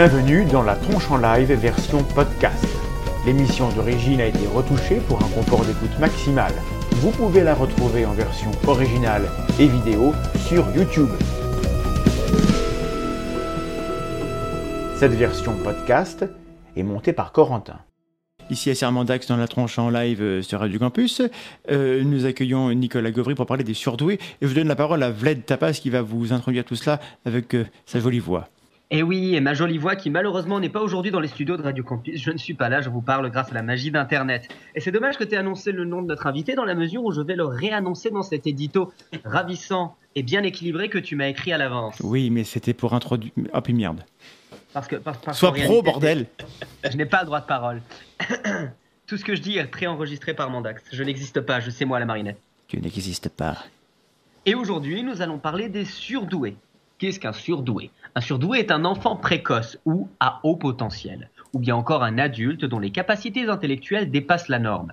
Bienvenue dans la tronche en live version podcast. L'émission d'origine a été retouchée pour un confort d'écoute maximal. Vous pouvez la retrouver en version originale et vidéo sur YouTube. Cette version podcast est montée par Corentin. Ici à Sermandax dans la tronche en live euh, sur Radio Campus. Euh, nous accueillons Nicolas Gauvry pour parler des surdoués. Et je vous donne la parole à Vlad Tapas qui va vous introduire tout cela avec euh, sa jolie voix. Et oui, et ma jolie voix qui malheureusement n'est pas aujourd'hui dans les studios de Radio Campus. Je ne suis pas là, je vous parle grâce à la magie d'Internet. Et c'est dommage que tu aies annoncé le nom de notre invité dans la mesure où je vais le réannoncer dans cet édito ravissant et bien équilibré que tu m'as écrit à l'avance. Oui, mais c'était pour introduire. Oh, puis merde. Parce que, parce, parce Sois pro, réalité, bordel Je n'ai pas le droit de parole. Tout ce que je dis est préenregistré par Mandax. Je n'existe pas, je sais moi la marinette. Tu n'existes pas. Et aujourd'hui, nous allons parler des surdoués. Qu'est-ce qu'un surdoué? Un surdoué est un enfant précoce ou à haut potentiel, ou bien encore un adulte dont les capacités intellectuelles dépassent la norme.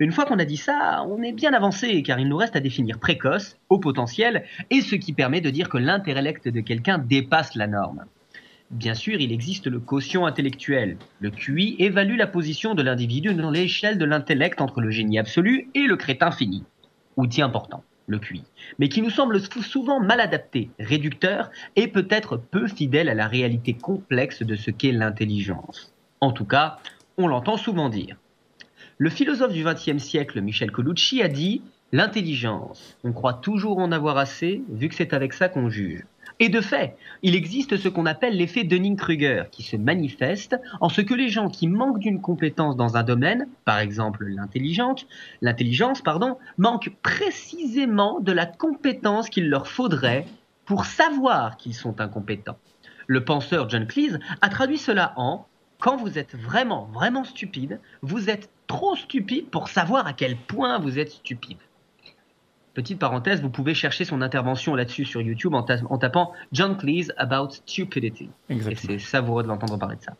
Une fois qu'on a dit ça, on est bien avancé, car il nous reste à définir précoce, haut potentiel, et ce qui permet de dire que l'intellect de quelqu'un dépasse la norme. Bien sûr, il existe le quotient intellectuel. Le QI évalue la position de l'individu dans l'échelle de l'intellect entre le génie absolu et le crétin fini. Outil important, le QI, mais qui nous semble sou- souvent mal adapté, réducteur et peut-être peu fidèle à la réalité complexe de ce qu'est l'intelligence. En tout cas, on l'entend souvent dire. Le philosophe du XXe siècle, Michel Colucci, a dit L'intelligence, on croit toujours en avoir assez, vu que c'est avec ça qu'on juge. Et de fait, il existe ce qu'on appelle l'effet Dunning-Kruger, qui se manifeste en ce que les gens qui manquent d'une compétence dans un domaine, par exemple l'intelligence, manquent précisément de la compétence qu'il leur faudrait pour savoir qu'ils sont incompétents. Le penseur John Cleese a traduit cela en quand vous êtes vraiment, vraiment stupide, vous êtes trop stupide pour savoir à quel point vous êtes stupide. Petite parenthèse, vous pouvez chercher son intervention là-dessus sur YouTube en, ta- en tapant John Cleese about stupidity. Et c'est savoureux de l'entendre parler de ça.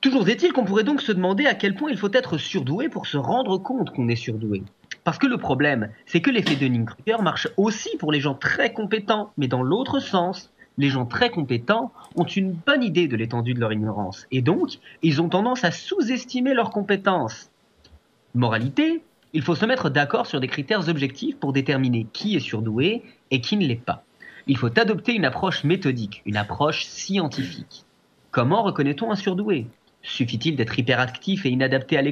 Toujours est-il qu'on pourrait donc se demander à quel point il faut être surdoué pour se rendre compte qu'on est surdoué. Parce que le problème, c'est que l'effet Dunning-Kruger marche aussi pour les gens très compétents, mais dans l'autre sens. Les gens très compétents ont une bonne idée de l'étendue de leur ignorance, et donc ils ont tendance à sous-estimer leurs compétences. Moralité, il faut se mettre d'accord sur des critères objectifs pour déterminer qui est surdoué et qui ne l'est pas. Il faut adopter une approche méthodique, une approche scientifique. Comment reconnaît-on un surdoué? Suffit-il d'être hyperactif et inadapté à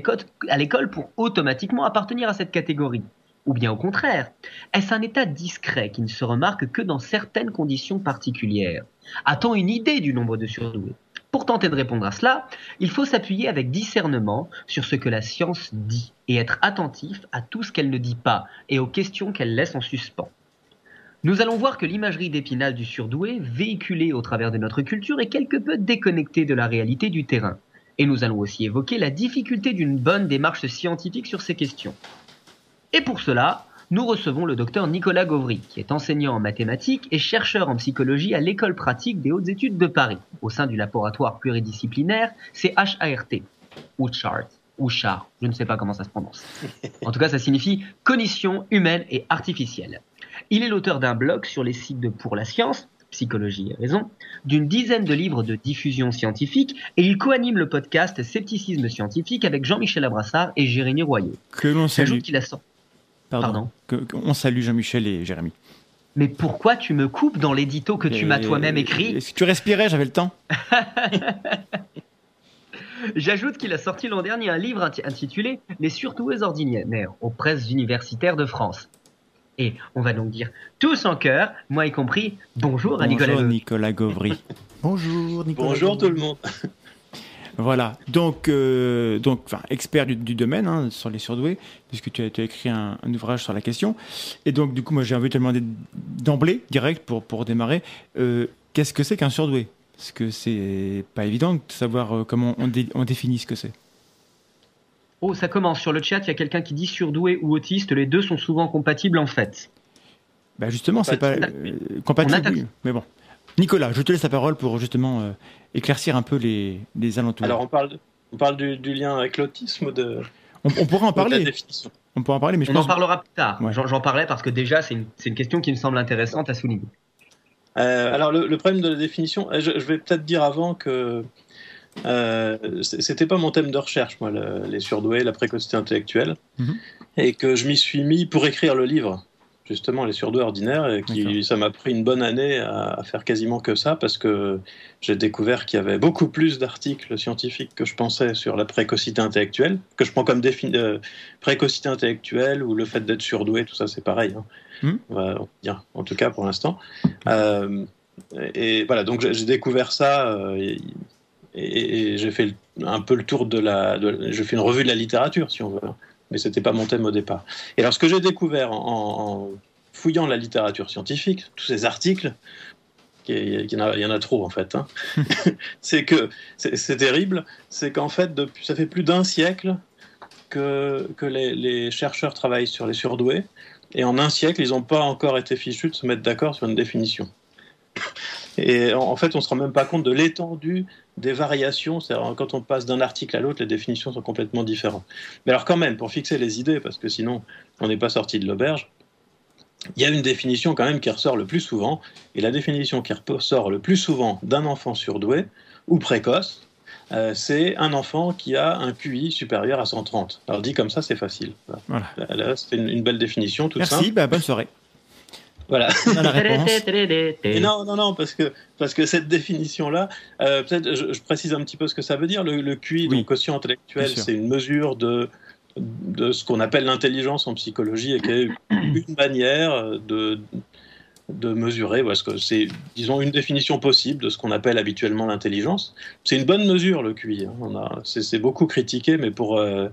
l'école pour automatiquement appartenir à cette catégorie? Ou bien au contraire, est-ce un état discret qui ne se remarque que dans certaines conditions particulières? A-t-on une idée du nombre de surdoués? Pour tenter de répondre à cela, il faut s'appuyer avec discernement sur ce que la science dit et être attentif à tout ce qu'elle ne dit pas et aux questions qu'elle laisse en suspens. Nous allons voir que l'imagerie d'épinal du surdoué, véhiculée au travers de notre culture, est quelque peu déconnectée de la réalité du terrain. Et nous allons aussi évoquer la difficulté d'une bonne démarche scientifique sur ces questions. Et pour cela, nous recevons le docteur Nicolas Gauvry, qui est enseignant en mathématiques et chercheur en psychologie à l'école pratique des hautes études de Paris, au sein du laboratoire pluridisciplinaire CHART, ou CHART, ou CHAR, je ne sais pas comment ça se prononce. En tout cas, ça signifie Cognition humaine et artificielle. Il est l'auteur d'un blog sur les sites de Pour la science, Psychologie et raison, d'une dizaine de livres de diffusion scientifique et il coanime le podcast Scepticisme scientifique avec Jean-Michel Abrassard et Jérémy Royeux. Que l'on salue. J'ajoute qu'il a sorti. Pardon. pardon. Que- que- on salue Jean-Michel et Jérémy. Mais pourquoi tu me coupes dans l'édito que tu m'as toi-même écrit Est-ce que tu respirais J'avais le temps. J'ajoute qu'il a sorti l'an dernier un livre inti- intitulé Les surdoués ordinaires aux presses universitaires de France. Et on va donc dire tous en chœur, moi y compris, bonjour à Nicolas. Bonjour Nicolas Gauvry. Bonjour Nicolas. Bonjour tout le monde. Voilà, donc, euh, donc enfin, expert du, du domaine hein, sur les surdoués, puisque tu as, tu as écrit un, un ouvrage sur la question. Et donc, du coup, moi, j'ai envie de te demander d'emblée, direct, pour, pour démarrer, euh, qu'est-ce que c'est qu'un surdoué? Parce que c'est pas évident de savoir euh, comment on, dé- on définit ce que c'est. Oh, ça commence sur le chat, il y a quelqu'un qui dit surdoué ou autiste, les deux sont souvent compatibles en fait. Bah justement, c'est pas Compatible. euh, Mais bon. Nicolas, je te laisse la parole pour justement euh, éclaircir un peu les, les alentours. Alors on parle, de- on parle du, du lien avec l'autisme de, on, on pourra en ou de la parler. définition On pourra en parler, mais je On en parlera plus tard. Ouais. J'en parlais parce que déjà, c'est une, c'est une question qui me semble intéressante à souligner. Euh, alors le, le problème de la définition, euh, je, je vais peut-être dire avant que euh, c'était pas mon thème de recherche, moi, le- les surdoués, la précocité intellectuelle, Mhm. et que je m'y suis mis pour écrire le livre, justement les surdoués ordinaires, et qui, ça m'a pris une bonne année à, à faire quasiment que ça, parce que j'ai découvert qu'il y avait beaucoup plus d'articles scientifiques que je pensais sur la précocité intellectuelle, que je prends comme défini- euh, précocité intellectuelle ou le fait d'être surdoué, tout ça c'est pareil. hein. On va dire, en tout cas pour l'instant. Euh, et voilà, donc j'ai découvert ça euh, et, et- et j'ai fait un peu le tour de la. De, je fais une revue de la littérature, si on veut. Mais c'était pas mon thème au départ. Et alors, ce que j'ai découvert en, en fouillant la littérature scientifique, tous ces articles, il y, en a, il y en a trop en fait, hein, c'est que c'est c'est terrible, c'est qu'en fait, depuis, ça fait plus d'un siècle que, que les, les chercheurs travaillent sur les surdoués, et en un siècle, ils n'ont pas encore été fichus de se mettre d'accord sur une définition. Et en- en fait, on ne se rend même pas compte de l'étendue des variations. C'est-à-dire, quand on passe d'un article à l'autre, les définitions sont complètement différentes. Mais alors, quand même, pour fixer les idées, parce que sinon, on n'est pas sorti de l'auberge, il y a une définition quand même qui ressort le plus souvent. Et la définition qui ressort le plus souvent d'un enfant surdoué ou précoce, euh, c'est un enfant qui a un QI supérieur à 130. Alors, dit comme ça, c'est facile. Voilà. Là, là, c'était une, une belle définition, toute Merci, simple. bah, bonne soirée. Voilà. Non, non, non, parce que, parce que cette définition-là, euh, peut-être je, je précise un petit peu ce que ça veut dire. Le, le QI, Oui, donc quotient intellectuel, c'est une mesure de, de ce qu'on appelle l'intelligence en psychologie et qui est une manière de, de mesurer, parce que c'est, disons, une définition possible de ce qu'on appelle habituellement l'intelligence. C'est une bonne mesure, le QI. hein. On a, c'est, c'est beaucoup critiqué, mais pour. euh,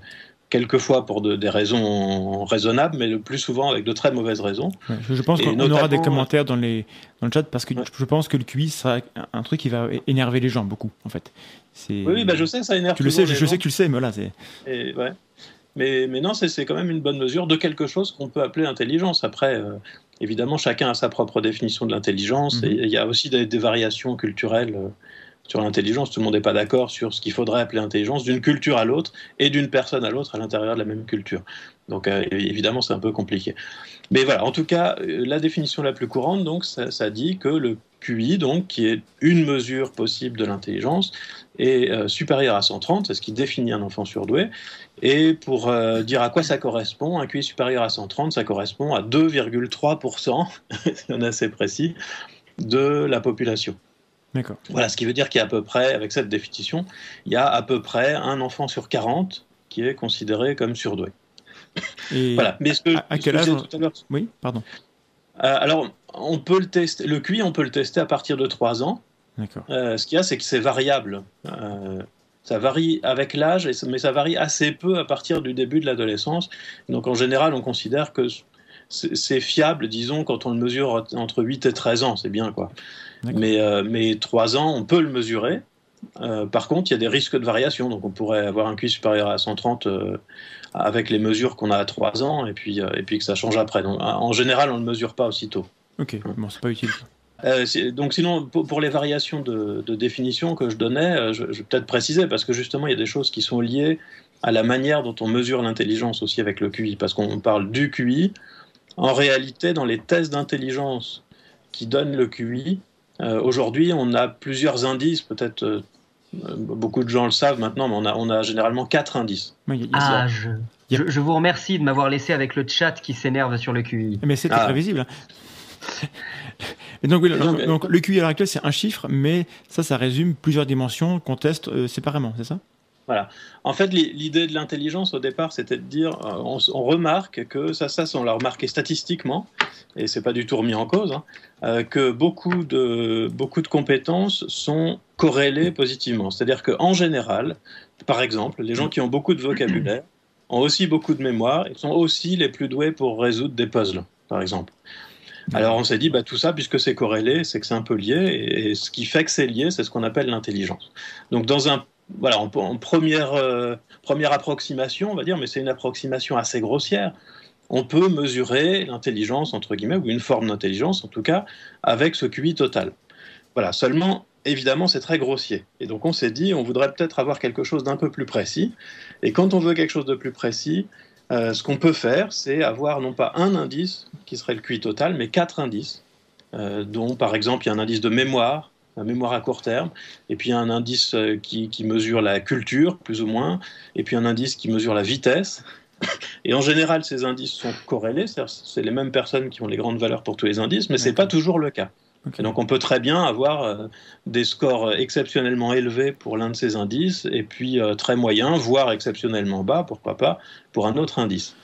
Quelquefois pour de- des raisons raisonnables, mais le plus souvent avec de très mauvaises raisons. Ouais, je, pense qu'on on aura des notamment- commentaires dans, les, dans le chat parce que Ouais. je pense que le QI sera un- truc qui va énerver les gens beaucoup, en fait. Oui, oui, bah, je sais, ça énerve Tu le sais, je, gens. sais que tu le sais, mais là, c'est. Ouais. Mais, mais non, c'est quand même une bonne mesure de quelque chose qu'on peut appeler intelligence. Après, euh, évidemment, chacun a sa propre définition de l'intelligence. Mhm. Et il y a aussi des, des variations culturelles euh, sur l'intelligence. Tout le monde n'est pas d'accord sur ce qu'il faudrait appeler intelligence d'une culture à l'autre et d'une personne à l'autre à l'intérieur de la même culture. Donc, euh, évidemment, c'est un peu compliqué. Mais voilà, en tout cas, euh, la définition la plus courante, donc, ça, dit que le QI, donc, qui est une mesure possible de l'intelligence, est euh, supérieur à 130, c'est ce qui définit un enfant surdoué. Et pour dire à quoi ça correspond, un QI supérieur à 130, ça correspond à 2,3%, on est assez précis, de la population. D'accord. Voilà, ce qui veut dire qu'il y a à peu près, avec cette définition, il y a à peu près un enfant sur 40 qui est considéré comme surdoué. Et Voilà. Mais ce que, à- quel âge tout à Oui, pardon. euh, alors, on peut le tester, le QI, on peut le tester à partir de 3 ans. D'accord. Euh, ce qu'il y a, c'est que c'est variable. Euh, ça varie avec l'âge, mais ça varie assez peu à partir du début de l'adolescence. Donc en général, on considère que c'est c'est fiable, disons, quand on le mesure entre 8 et 13 ans, c'est bien quoi. Mais, euh, mais 3 ans, on peut le mesurer. Euh, par contre, il y a des risques de variation. Donc on pourrait avoir un QI supérieur à 130 euh, avec les mesures qu'on a à 3 ans, et puis, euh, et puis que ça change après. Donc, en général, on ne le mesure pas aussitôt. Ok, bon, c'est pas utile. Donc sinon, pour, pour les variations de, de définition que je donnais, je, je vais peut-être préciser, parce que justement, il y a des choses qui sont liées à la manière dont on mesure l'intelligence aussi avec le QI, parce qu'on parle du QI. En réalité, dans les tests d'intelligence qui donnent le QI, aujourd'hui, on a plusieurs indices, peut-être euh, euh, beaucoup de gens le savent maintenant, mais on a, on a généralement quatre indices. Oui, il y a- Ah, je, vous remercie de m'avoir laissé avec le chat qui s'énerve sur le QI. Mais c'était Ah. prévisible. hein. Et donc, oui, Et donc, donc, donc, le QI à l'heure actuelle, c'est un chiffre, mais ça, ça résume plusieurs dimensions qu'on teste euh, séparément, c'est ça? En fait, l'i- l'idée de l'intelligence au départ, c'était de dire, euh, on, remarque que ça, ça, on l'a remarqué statistiquement, et c'est pas du tout remis en cause, hein, euh, que beaucoup de beaucoup de compétences sont corrélées positivement. C'est-à-dire qu'en général, par exemple, les gens qui ont beaucoup de vocabulaire ont aussi beaucoup de mémoire et sont aussi les plus doués pour résoudre des puzzles, par exemple. Alors on s'est dit, bah, tout ça, puisque c'est corrélé, c'est que c'est un peu lié, et, et ce qui fait que c'est lié, c'est ce qu'on appelle l'intelligence. Donc dans un voilà, en, euh, première approximation, on va dire, mais c'est une approximation assez grossière. On peut mesurer l'intelligence, entre guillemets, ou une forme d'intelligence, en tout cas, avec ce QI total. Voilà, seulement, évidemment, c'est très grossier. Et donc, on s'est dit, on voudrait peut-être avoir quelque chose d'un peu plus précis. Et quand on veut quelque chose de plus précis, euh, ce qu'on peut faire, c'est avoir non pas un indice, qui serait le QI total, mais quatre indices, dont par exemple il y a un indice de mémoire, mémoire à court terme, et puis un indice qui, qui, mesure la culture, plus ou moins, et puis un indice qui mesure la vitesse. Et en général, ces indices sont corrélés, c'est les mêmes personnes qui ont les grandes valeurs pour tous les indices, mais ce n'est pas toujours le cas. Et donc on peut très bien avoir euh, des scores exceptionnellement élevés pour l'un de ces indices et puis euh, très moyens, voire exceptionnellement bas, pourquoi pas, pour un autre indice.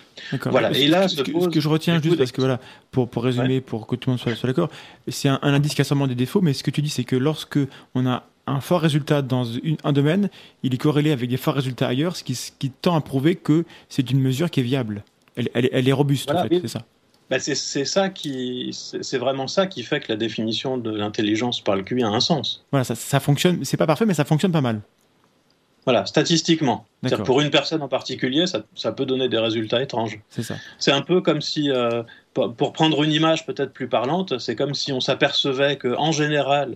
Voilà. Et là, ce, que, je retiens juste parce que voilà, pour, pour résumer, pour que tout le monde soit, soit d'accord, c'est un, indice qui a sûrement des défauts, mais ce que tu dis, c'est que lorsque on a un fort résultat dans un domaine, il est corrélé avec des forts résultats ailleurs, ce qui, qui tend à prouver que c'est une mesure qui est viable. Elle, elle, est robuste, en fait, c'est ça. Bah c'est ça qui, c'est vraiment ça qui fait que la définition de l'intelligence par le QI a un sens. Voilà, ça, ça fonctionne. C'est pas parfait, mais ça fonctionne pas mal. Voilà, statistiquement. Pour une personne en particulier, ça, ça, peut donner des résultats étranges. C'est ça. C'est un peu comme si, euh, pour prendre une image peut-être plus parlante, c'est comme si on s'apercevait que en général,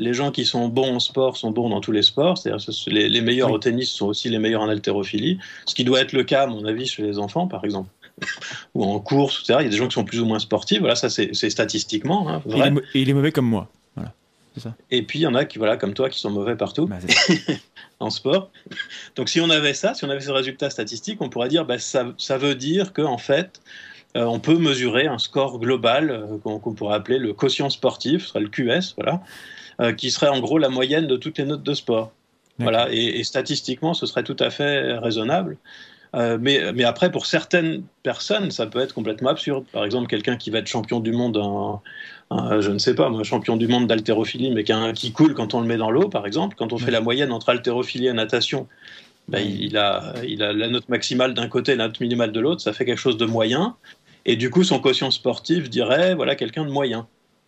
les gens qui sont bons en sport sont bons dans tous les sports. C'est-à-dire les, les meilleurs au tennis sont aussi les meilleurs en haltérophilie, ce qui doit être le cas, à mon avis, chez les enfants, par exemple ou en course, etc. Il y a des gens qui sont plus ou moins sportifs. Voilà, ça c'est statistiquement. Hein, et, est, mauvais comme moi. Ça. Et puis il y en a qui, voilà, comme toi, qui sont mauvais partout bah, en sport. Donc si on avait ça, si on avait ces résultats statistiques, on pourrait dire, bah, ça, ça veut dire qu'en fait, euh, on peut mesurer un score global euh, qu'on pourrait appeler le quotient sportif, ce serait le QS, voilà, euh, qui serait en gros la moyenne de toutes les notes de sport. Voilà, et, et, statistiquement, ce serait tout à fait raisonnable. Mais, mais, après, pour certaines personnes, ça peut être complètement absurde. Par exemple, quelqu'un qui va être champion du monde, je ne sais pas, moi, champion du monde d'haltérophilie, mais qui, qui, coule quand on le met dans l'eau, par exemple, quand on fait la moyenne entre haltérophilie et natation, ben, il, a, il a la note maximale d'un côté et la note minimale de l'autre, ça fait quelque chose de moyen. Et du coup, son quotient sportif dirait, voilà, quelqu'un de moyen.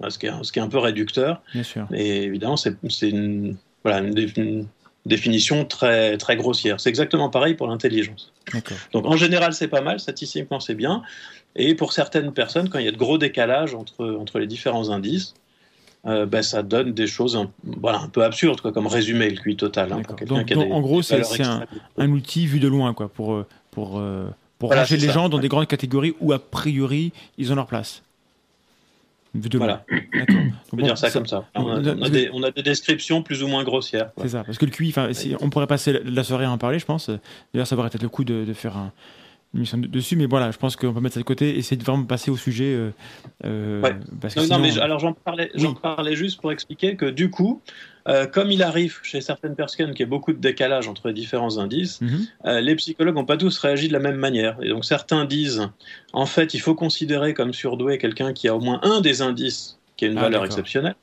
Ce qui, est, ce qui est un peu réducteur. Bien sûr. Et évidemment, c'est une, voilà, une, définition très, très grossière. C'est exactement pareil pour l'intelligence. Donc en général, c'est pas mal, statistiquement, c'est bien. Et pour certaines personnes, quand il y a de gros décalages entre, entre les différents indices, euh, ben, ça donne des choses un, voilà, un peu absurdes, quoi, comme résumer le QI total. Hein, donc, en gros, c'est un, un, outil vu de loin quoi, pour, euh, pour, euh, pour ranger les gens dans des grandes catégories où, a priori, ils ont leur place. Voilà. On peut dire ça, comme ça. On a, des, descriptions plus ou moins grossières. C'est ça, parce que le QI, on pourrait passer la soirée à en parler, je pense. D'ailleurs, ça aurait peut-être le coup de, faire un, une émission dessus, mais voilà, je pense qu'on peut mettre ça de côté essayer de vraiment passer au sujet. Euh, euh, non, mais alors j'en parlais, parlais juste pour expliquer que du coup, euh, comme il arrive chez certaines personnes qu'il y a beaucoup de décalage entre les différents indices, mhm. euh, les psychologues n'ont pas tous réagi de la même manière. Et donc certains disent, en fait, il faut considérer comme surdoué quelqu'un qui a au moins un des indices qui a une ah, valeur exceptionnelle.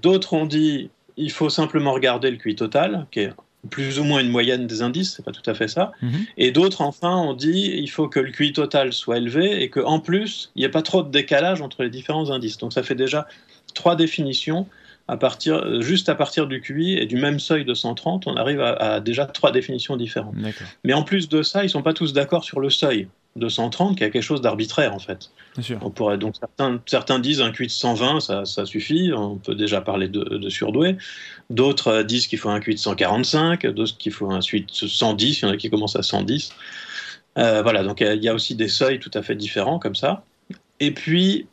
D'autres ont dit, il faut simplement regarder le QI total, qui est plus ou moins une moyenne des indices, c'est pas tout à fait ça. Mhm. Et d'autres, enfin, ont dit il faut que le QI total soit élevé et qu'en plus, il n'y ait pas trop de décalage entre les différents indices. Donc ça fait déjà trois définitions à partir, juste à partir du QI et du même seuil de 130, on arrive à, déjà trois définitions différentes. Mais en plus de ça, ils ne sont pas tous d'accord sur le seuil de 130, qui a quelque chose d'arbitraire en fait. On pourrait, donc certains, certains disent un QI de 120, ça, ça suffit, on peut déjà parler de, de surdoué. D'autres euh, disent qu'il faut un QI de 145, d'autres qu'il faut un QI de 110, il y en a qui commencent à 110. Euh, voilà, donc il y a aussi des seuils tout à fait différents comme ça. Et puis,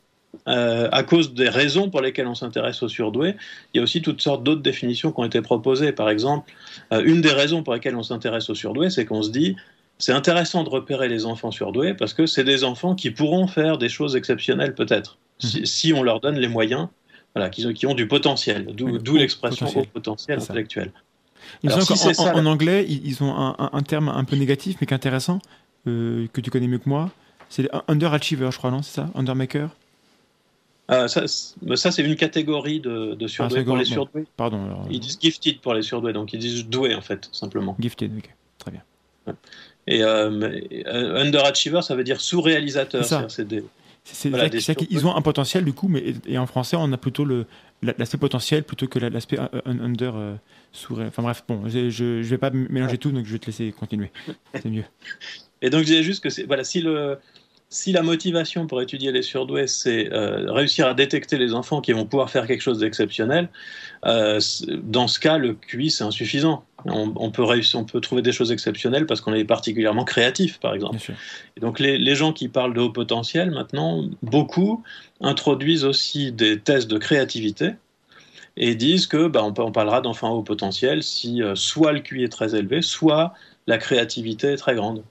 euh, à cause des raisons pour lesquelles on s'intéresse aux surdoués, il y a aussi toutes sortes d'autres définitions qui ont été proposées. Par exemple, euh, une des raisons pour lesquelles on s'intéresse aux surdoués, c'est qu'on se dit c'est intéressant de repérer les enfants surdoués parce que c'est des enfants qui pourront faire des choses exceptionnelles peut-être, si, mhm. on leur donne les moyens, voilà, qui, qui ont du potentiel, d'où l'expression au potentiel intellectuel. en, anglais, ils ont un, terme un peu négatif mais qu'intéressant, euh, que tu connais mieux que moi. C'est underachiever, je crois, non? C'est ça? Undermaker? Euh, ça, ça c'est une catégorie de, de surdoués ah, pour les surdoués. Pardon. Ils disent gifted pour les surdoués, donc ils disent doué en fait, simplement. Gifted, ok, très bien. Et euh, underachiever, ça veut dire sous-réalisateur. C'est des, voilà, ils ont un potentiel du coup, mais et en français, on a plutôt l'aspect potentiel plutôt que l'aspect under euh, sous. Enfin bref, bon, je, je vais pas mélanger tout, donc je vais te laisser continuer. C'est mieux. Et donc je disais juste que voilà, si le si la motivation pour étudier les surdoués, c'est euh, réussir à détecter les enfants qui vont pouvoir faire quelque chose d'exceptionnel, euh, dans ce cas, le QI, c'est insuffisant. On, peut réussir, on peut trouver des choses exceptionnelles parce qu'on est particulièrement créatif, par exemple. Et donc les, les, gens qui parlent de haut potentiel, maintenant, beaucoup introduisent aussi des tests de créativité et disent que bah, on, on, parlera d'enfants haut potentiel si euh, soit le QI est très élevé, soit la créativité est très grande.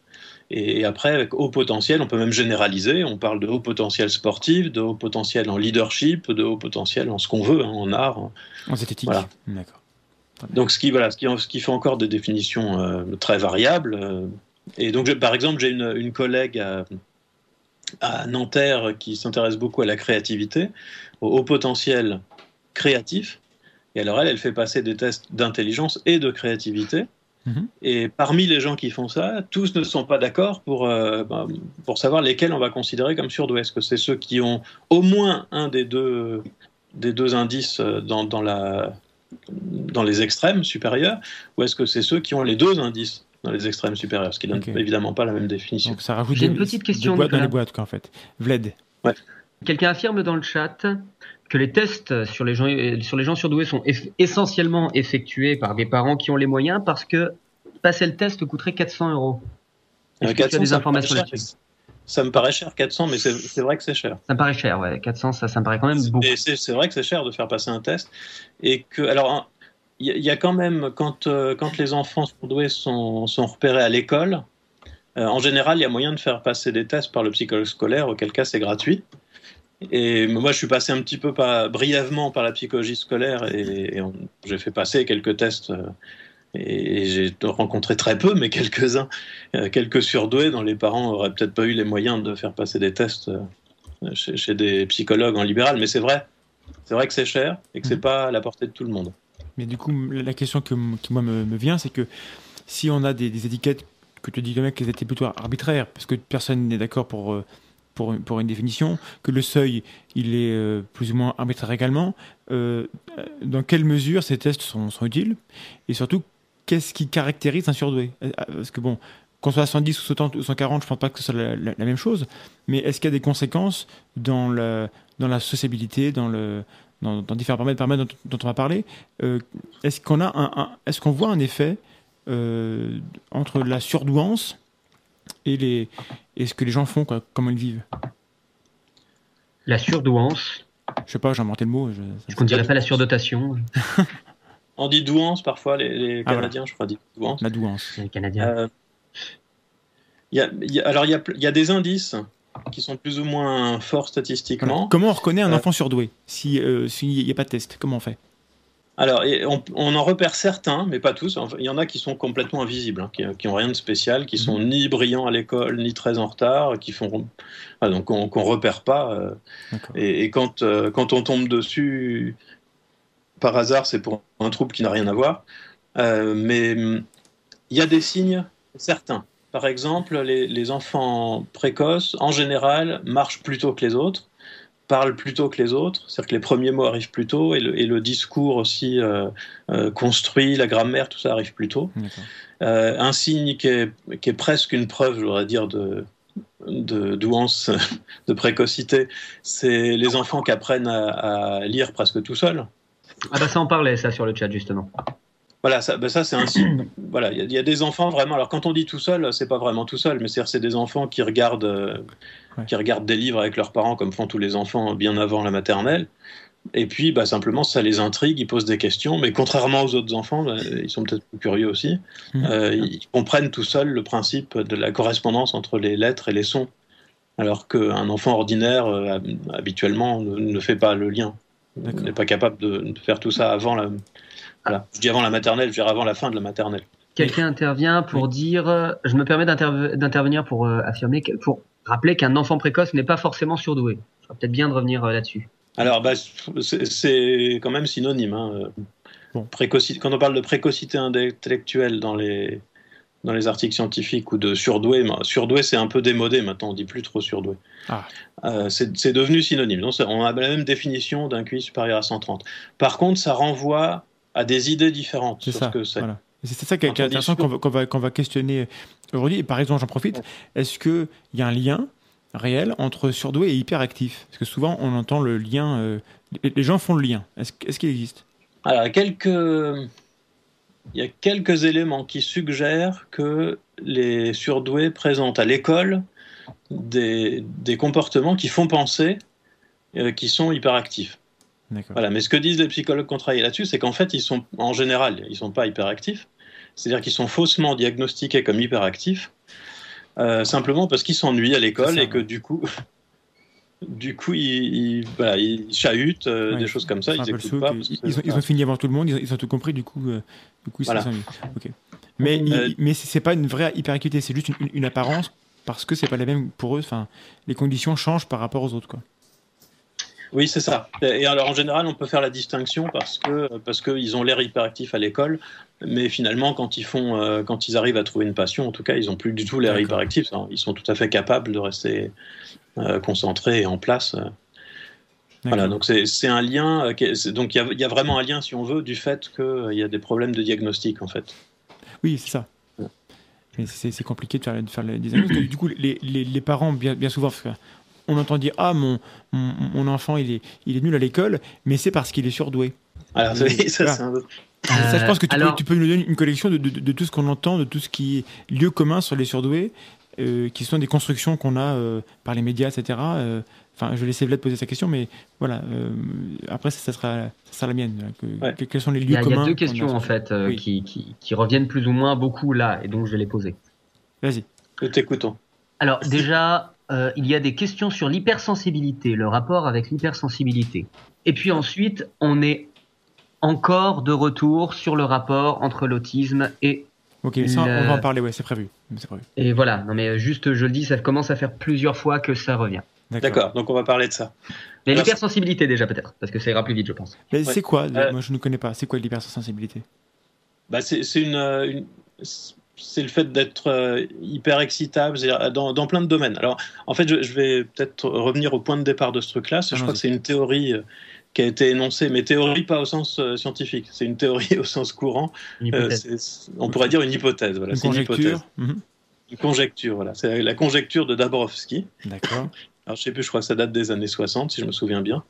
Et, après, avec haut potentiel, on peut même généraliser. On parle de haut potentiel sportif, de haut potentiel en leadership, de haut potentiel en ce qu'on veut, hein, en art. En esthétique. D'accord. Donc, ce qui, voilà, ce qui, ce qui, fait encore des définitions euh, très variables. Euh, et donc, par exemple, j'ai une, une, collègue à, à Nanterre qui s'intéresse beaucoup à la créativité, au potentiel créatif. Et alors, elle, elle fait passer des tests d'intelligence et de créativité. Mhm. Et parmi les gens qui font ça, tous ne sont pas d'accord pour, euh, bah, pour savoir lesquels on va considérer comme surdoués. Est-ce que c'est ceux qui ont au moins un des deux, des deux indices dans, dans, la, dans les extrêmes supérieurs, ou est-ce que c'est ceux qui ont les deux indices dans les extrêmes supérieurs, ce qui donne évidemment pas la même définition. Donc ça rajoute une petite question des boîtes dans les boîtes, quoi, en fait. Vled. Ouais. Quelqu'un affirme dans le chat que les tests sur les gens, sur les gens surdoués sont essentiellement effectués par des parents qui ont les moyens parce que passer le test coûterait 400 euros. Euh, 400, des informations ça me paraît cher, 400, mais c'est vrai que c'est cher. Ça me paraît cher, ouais. 400, ça, ça me paraît quand même beaucoup. C'est vrai que c'est cher de faire passer un test. Et que, alors, il y, a quand même, quand, euh, quand les enfants surdoués sont, sont repérés à l'école, euh, en général, il y a moyen de faire passer des tests par le psychologue scolaire, auquel cas c'est gratuit. Et moi, je suis passé un petit peu brièvement par la psychologie scolaire et, j'ai fait passer quelques tests. Euh, et j'ai rencontré très peu, mais quelques-uns, euh, quelques surdoués dont les parents auraient peut-être pas eu les moyens de faire passer des tests euh, chez, des psychologues en libéral. Mais c'est vrai, c'est vrai que c'est cher et que c'est mhm. pas à la portée de tout le monde. Mais du coup, la question qui moi me, vient, c'est que si on a des, étiquettes que tu dis quand même qu'elles étaient plutôt arbitraires, parce que personne n'est d'accord pour pour, une définition, que le seuil, il est euh, plus ou moins arbitraire également. Euh, dans quelle mesure ces tests sont, utiles? Et surtout, qu'est-ce qui caractérise un surdoué euh, Parce que bon, qu'on soit à 110 ou 140, ou 140, je ne pense pas que ce soit la, même chose, mais est-ce qu'il y a des conséquences dans, la sociabilité, dans, le, dans, différents paramètres, dont, on va parler Est-ce qu'on a un, est-ce qu'on voit un effet entre la surdouance et, les, et ce que les gens font, quoi, comment ils vivent? La surdouance. Je sais pas, j'ai inventé le mot. Je, Est-ce qu'on dirait pas la surdotation? On dit douance parfois, les, ah, Canadiens, je crois, disent douance. La douance. Les Canadiens. Euh, y a, alors, il y a, y a, des indices qui sont plus ou moins forts statistiquement. Comment on reconnaît un euh, enfant surdoué s'il n'y a pas de test? Comment on fait? Alors, on, en repère certains, mais pas tous. Il y en a qui sont complètement invisibles, hein, qui, n'ont rien de spécial, qui sont mhm. ni brillants à l'école, ni très en retard, qui font donc qu'on ne repère pas. Euh, et, quand, euh, quand on tombe dessus par hasard, c'est pour un trouble qui n'a rien à voir. Euh, mais il y a des signes certains. Par exemple, les enfants précoces, en général, marchent plus tôt que les autres parlent plus tôt que les autres, c'est-à-dire que les premiers mots arrivent plus tôt et le, discours aussi euh, euh, construit, la grammaire, tout ça arrive plus tôt. Un signe qui est, qui est, presque une preuve, je voudrais dire, de, de douance, de précocité, c'est les enfants qui apprennent à, lire presque tout seuls. Ah bah ça en parlait ça sur le chat justement. Voilà, ça, bah ça c'est un signe. voilà, il y, a des enfants vraiment. Alors quand on dit tout seul, c'est pas vraiment tout seul, mais c'est des enfants qui regardent qui regardent des livres avec leurs parents comme font tous les enfants bien avant la maternelle. Et puis, bah, simplement, ça les intrigue, ils posent des questions, mais contrairement aux autres enfants, bah, ils sont peut-être plus curieux aussi, mmh. euh, ils comprennent tout seuls le principe de la correspondance entre les lettres et les sons, alors qu'un enfant ordinaire, euh, habituellement, ne, fait pas le lien. N'est pas capable de, faire tout ça avant la... Voilà. Je dis avant la maternelle, je veux dire avant la fin de la maternelle. Quelqu'un intervient pour dire, je me permets d'intervenir pour euh, affirmer, pour rappeler qu'un enfant précoce n'est pas forcément surdoué. Ce serait peut-être bien de revenir euh, là-dessus. Alors, bah, c'est quand même synonyme. Hein. Précocité, quand on parle de précocité intellectuelle dans les, dans les articles scientifiques ou de surdoué, surdoué c'est un peu démodé maintenant, on dit plus trop surdoué. Ah. Euh, c'est devenu synonyme. Donc, on a la même définition d'un QI supérieur à 130. Par contre, ça renvoie à des idées différentes que c'est. C'est ça qui est, intéressant qu'on va, va, questionner aujourd'hui. Par exemple, j'en profite, est-ce qu'il y a un lien réel entre surdoué et hyperactif? Parce que souvent, on entend le lien, euh, les gens font le lien. Est-ce qu'il existe? Alors, quelques, il y a quelques éléments qui suggèrent que les surdoués présentent à l'école des, des, comportements qui font penser euh, qu'ils sont hyperactifs. Voilà, mais ce que disent les psychologues qui ont travaillé là-dessus, c'est qu'en fait, ils sont, en général, ils ne sont pas hyperactifs. C'est-à-dire qu'ils sont faussement diagnostiqués comme hyperactifs, euh, simplement parce qu'ils s'ennuient à l'école et que du coup, du coup, ils, voilà, ils chahutent, euh, des choses comme ça. Ils, écoutent pas ils, ont, fini avant tout le monde, ils, ont tout compris, du coup, euh, du coup ils voilà. Mais, euh, mais c'est pas une vraie hyperacuité, c'est juste une, apparence parce que c'est pas la même pour eux. Enfin, les conditions changent par rapport aux autres, quoi. Oui, c'est ça. Et alors en général, on peut faire la distinction parce que parce qu'ils ont l'air hyperactifs à l'école, mais finalement, quand ils font, quand ils arrivent à trouver une passion, en tout cas, ils ont plus du tout l'air hyperactifs. Ils sont tout à fait capables de rester euh, concentré et en place. Voilà, donc c'est un lien. Euh, donc il y, a vraiment un lien, si on veut, du fait qu'il euh, y a des problèmes de diagnostic, en fait. Oui, c'est ça. C'est compliqué de faire, de faire les diagnostics. du coup, les, les, parents, bien, bien souvent, on entend dire Ah, mon, mon, enfant, il est, il est nul à l'école, mais c'est parce qu'il est surdoué. Alors, ça, c'est un ça, je pense que tu, peux, tu, peux, nous donner une collection de, de, de, tout ce qu'on entend, de tout ce qui est lieu commun sur les surdoués, euh, qui sont des constructions qu'on a euh, par les médias, etc. Euh, enfin, je vais laisser Vlad poser sa question, mais voilà. après, ça, sera, ça la mienne. Quels sont les lieux communs Il y a deux questions en fait qui, qui, qui, reviennent plus ou moins beaucoup là, et donc je vais les poser. Vas-y. T'écoutons. Alors déjà, il y a des questions sur l'hypersensibilité, le rapport avec l'hypersensibilité. Et puis ensuite, on est encore de retour sur le rapport entre l'autisme et Ok, ça, on va en parler, ouais, c'est prévu. prévu. Et voilà, non mais juste, je le dis, ça commence à faire plusieurs fois que ça revient. D'accord, donc on va parler de ça. Mais l'hypersensibilité déjà peut-être, parce que ça ira plus vite, je pense. Mais c'est quoi euh, Moi, je ne connais pas. C'est quoi l'hypersensibilité? bah, c'est une, euh, c'est le fait d'être euh, hyper excitable dans, dans, plein de domaines. Alors, en fait, je, je vais peut-être revenir au point de départ de ce truc-là. Je crois que c'est une théorie qui a été énoncée, mais théorie pas au sens euh, scientifique, c'est une théorie au sens courant. Euh, on pourrait dire une hypothèse. Voilà, une conjecture. Une, mhm. une conjecture, voilà. C'est la conjecture de Dabrowski. D'accord. Alors je sais plus, je crois que ça date des années 60, si je me souviens bien,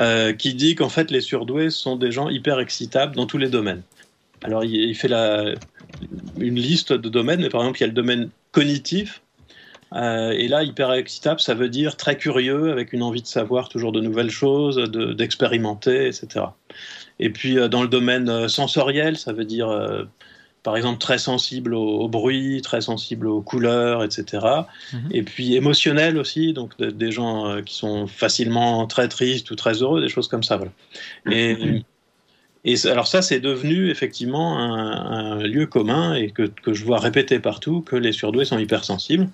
euh, qui dit qu'en fait les surdoués sont des gens hyper excitables dans tous les domaines. Alors il, il fait la, une liste de domaines, mais par exemple il y a le domaine cognitif, euh, et là, hyper excitable, ça veut dire très curieux, avec une envie de savoir toujours de nouvelles choses, d'expérimenter, etc. Et puis euh, dans le domaine euh, sensoriel, ça veut dire par exemple très sensible au, bruit, très sensible aux couleurs, etc. Mhm. Et puis émotionnel aussi, donc des gens qui sont facilement très tristes ou très heureux, des choses comme ça. Voilà. Et et alors ça, c'est devenu effectivement un, lieu commun et que, que, je vois répéter partout que les surdoués sont hypersensibles.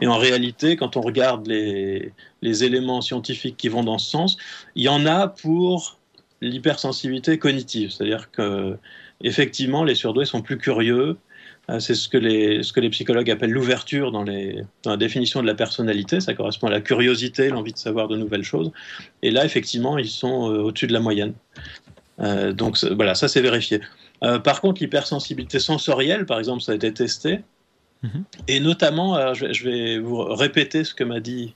Et en réalité, quand on regarde les, les éléments scientifiques qui vont dans ce sens, il y en a pour l'hypersensibilité cognitive, c'est-à-dire que effectivement, les surdoués sont plus curieux. Euh, c'est ce que les, ce que les psychologues appellent l'ouverture dans, dans la définition de la personnalité. Ça correspond à la curiosité, l'envie de savoir de nouvelles choses. Et là, effectivement, ils sont euh, au-dessus de la moyenne. Euh, donc voilà, ça c'est vérifié. Euh, par contre, l'hypersensibilité sensorielle, par exemple, ça a été testé. Mhm. Et notamment, je, vais vous répéter ce que m'a dit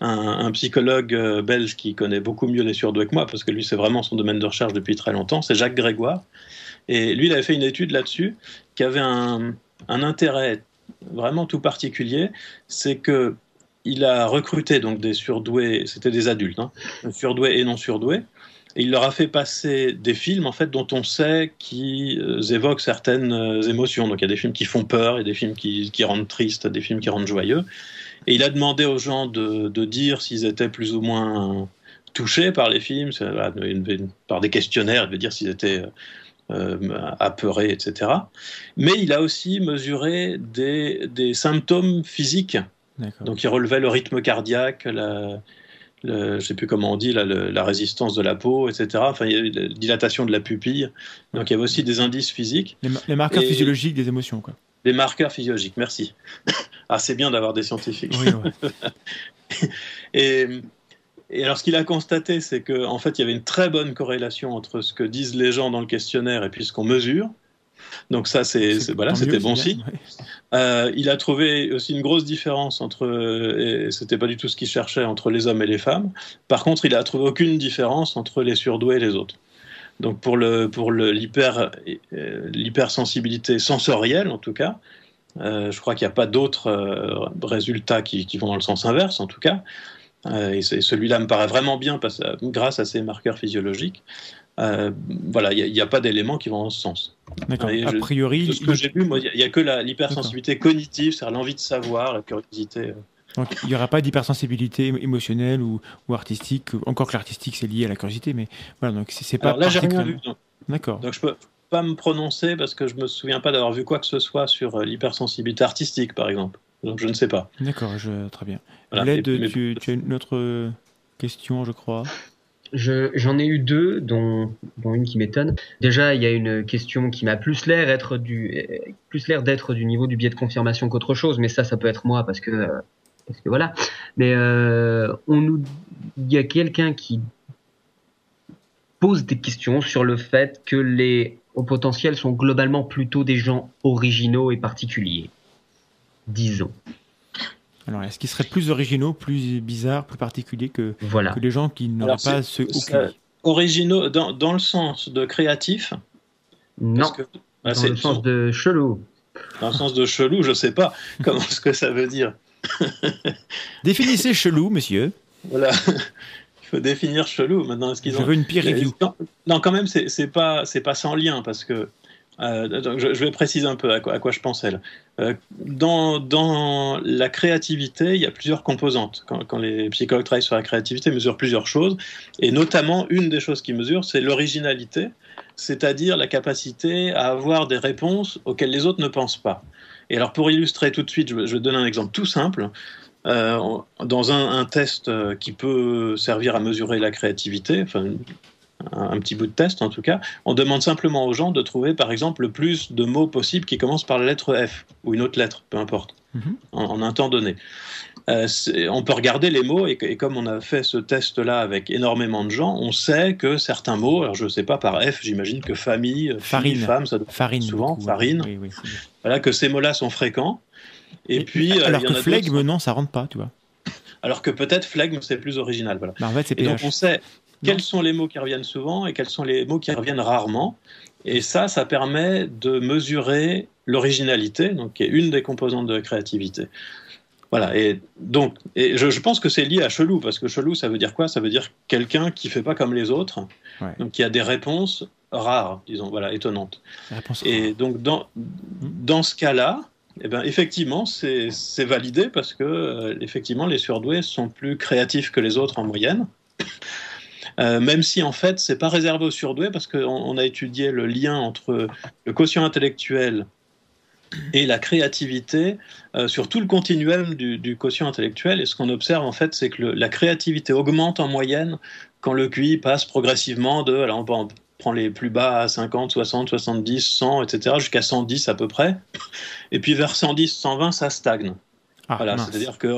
un, psychologue euh, belge qui connaît beaucoup mieux les surdoués que moi, parce que lui, c'est vraiment son domaine de recherche depuis très longtemps, c'est Jacques Grégoire. Et lui, il avait fait une étude là-dessus qui avait un, un, intérêt vraiment tout particulier, c'est que il a recruté donc des surdoués, c'était des adultes, hein, surdoués et non surdoués, il leur a fait passer des films en fait dont on sait qu'ils euh, évoquent certaines euh, émotions. Donc il y a des films qui font peur, il y a des films qui, rendent tristes, des films qui rendent joyeux. Et il a demandé aux gens de, dire s'ils étaient plus ou moins touchés par les films, par des questionnaires, de dire s'ils étaient euh, apeurés, etc. Mais il a aussi mesuré des, des symptômes physiques. Donc il relevait le rythme cardiaque, la, je ne sais plus comment on dit, la résistance de la peau, etc. Enfin, il y a la dilatation de la pupille. Donc, il y avait aussi des indices physiques. Les, marqueurs physiologiques des émotions, quoi. Les marqueurs physiologiques, merci. ah, c'est bien d'avoir des scientifiques. et, et, alors, ce qu'il a constaté, c'est qu'en en fait, il y avait une très bonne corrélation entre ce que disent les gens dans le questionnaire et puis ce qu'on mesure. Donc ça, c'est voilà, c'était bon signe. Euh, il a trouvé aussi une grosse différence entre, et c'était pas du tout ce qu'il cherchait entre les hommes et les femmes. Par contre, il a trouvé aucune différence entre les surdoués et les autres. Donc pour le pour euh, l'hypersensibilité sensorielle en tout cas, euh, je crois qu'il n'y a pas d'autres euh, résultats qui, qui, vont dans le sens inverse en tout cas. et celui-là me paraît vraiment bien parce, grâce à ces marqueurs physiologiques. Voilà, il n'y a, a, pas d'éléments qui vont dans ce sens. D'accord. A priori, ce que j'ai vu, il n'y a que l'hypersensibilité cognitive, c'est-à-dire l'envie de savoir, la curiosité. Donc il n'y aura pas d'hypersensibilité émotionnelle ou, ou, artistique, encore que l'artistique c'est lié à la curiosité, mais voilà, donc c'est pas. Alors là, j'ai rien vu. D'accord. Donc je peux pas me prononcer parce que je me souviens pas d'avoir vu quoi que ce soit sur euh, l'hypersensibilité artistique, par exemple. Donc je ne sais pas. D'accord, je... très bien. Voilà. tu, tu, as une autre question, je crois. J'en ai eu deux, dont, dont une qui m'étonne. Déjà, il y a une question qui m'a plus l'air être du plus l'air d'être du niveau du biais de confirmation qu'autre chose, mais ça, ça peut être moi parce que parce que voilà. Mais euh, on nous, il y a quelqu'un qui pose des questions sur le fait que les hauts potentiels sont globalement plutôt des gens originaux et particuliers, disons. Alors, est-ce qu'ils seraient plus originaux, plus bizarres, plus particuliers que, que les gens qui n'auraient pas ce Originaux dans, dans, le sens de créatif? Non. Que, bah, dans le sens de chelou. Dans le sens de chelou, je sais pas comment ce que ça veut dire. Définissez chelou, monsieur. Voilà. Il faut définir chelou. Maintenant, ce qu'ils Je veux une pire review. Non, quand même, c'est pas, pas sans lien parce que. Euh, je, vais préciser un peu à quoi, je pensais. Euh, dans, la créativité, il y a plusieurs composantes. Quand, les psychologues travaillent sur la créativité, ils mesurent plusieurs choses. Et notamment, une des choses qu'ils mesurent, c'est l'originalité, c'est-à-dire la capacité à avoir des réponses auxquelles les autres ne pensent pas. Et alors pour illustrer tout de suite, je vais, donner un exemple tout simple. Euh, dans un, test euh, qui peut servir à mesurer la créativité, enfin un, petit bout de test en tout cas, on demande simplement aux gens de trouver par exemple le plus de mots possibles qui commencent par la lettre F ou une autre lettre, peu importe, mhm. en, un temps donné. Euh, on peut regarder les mots et, comme on a fait ce test-là avec énormément de gens, on sait que certains mots, alors je ne sais pas par F, j'imagine que famille, farine, femme, ça doit farine, souvent, farine. voilà que ces mots-là sont fréquents. Et, puis euh, alors que flegme, non, ça rentre pas, tu vois. Alors que peut-être flegme, c'est plus original, voilà. Bah, en fait, et donc on sait quels sont les mots qui reviennent souvent et quels sont les mots qui reviennent rarement. Et ça, ça permet de mesurer l'originalité, donc qui est une des composantes de la créativité. Voilà, et donc, et je, pense que c'est lié à chelou, parce que chelou, ça veut dire quoi? Ça veut dire quelqu'un qui fait pas comme les autres, donc qui a des réponses rares, disons, voilà, étonnantes. Et donc, dans, dans ce cas-là, eh ben, effectivement, c'est validé parce que, euh, effectivement, les surdoués sont plus créatifs que les autres en moyenne. Euh, même si en fait c'est pas réservé aux surdoués parce qu'on on a étudié le lien entre le quotient intellectuel et la créativité euh, sur tout le continuum du, quotient intellectuel. Et ce qu'on observe, en fait, c'est que la créativité augmente en moyenne quand le QI passe progressivement de, alors on prend les plus bas à 50, 60, 70, 100, etc., jusqu'à 110 à peu près. Et puis vers 110, 120, ça stagne. Ah, voilà, c'est-à-dire que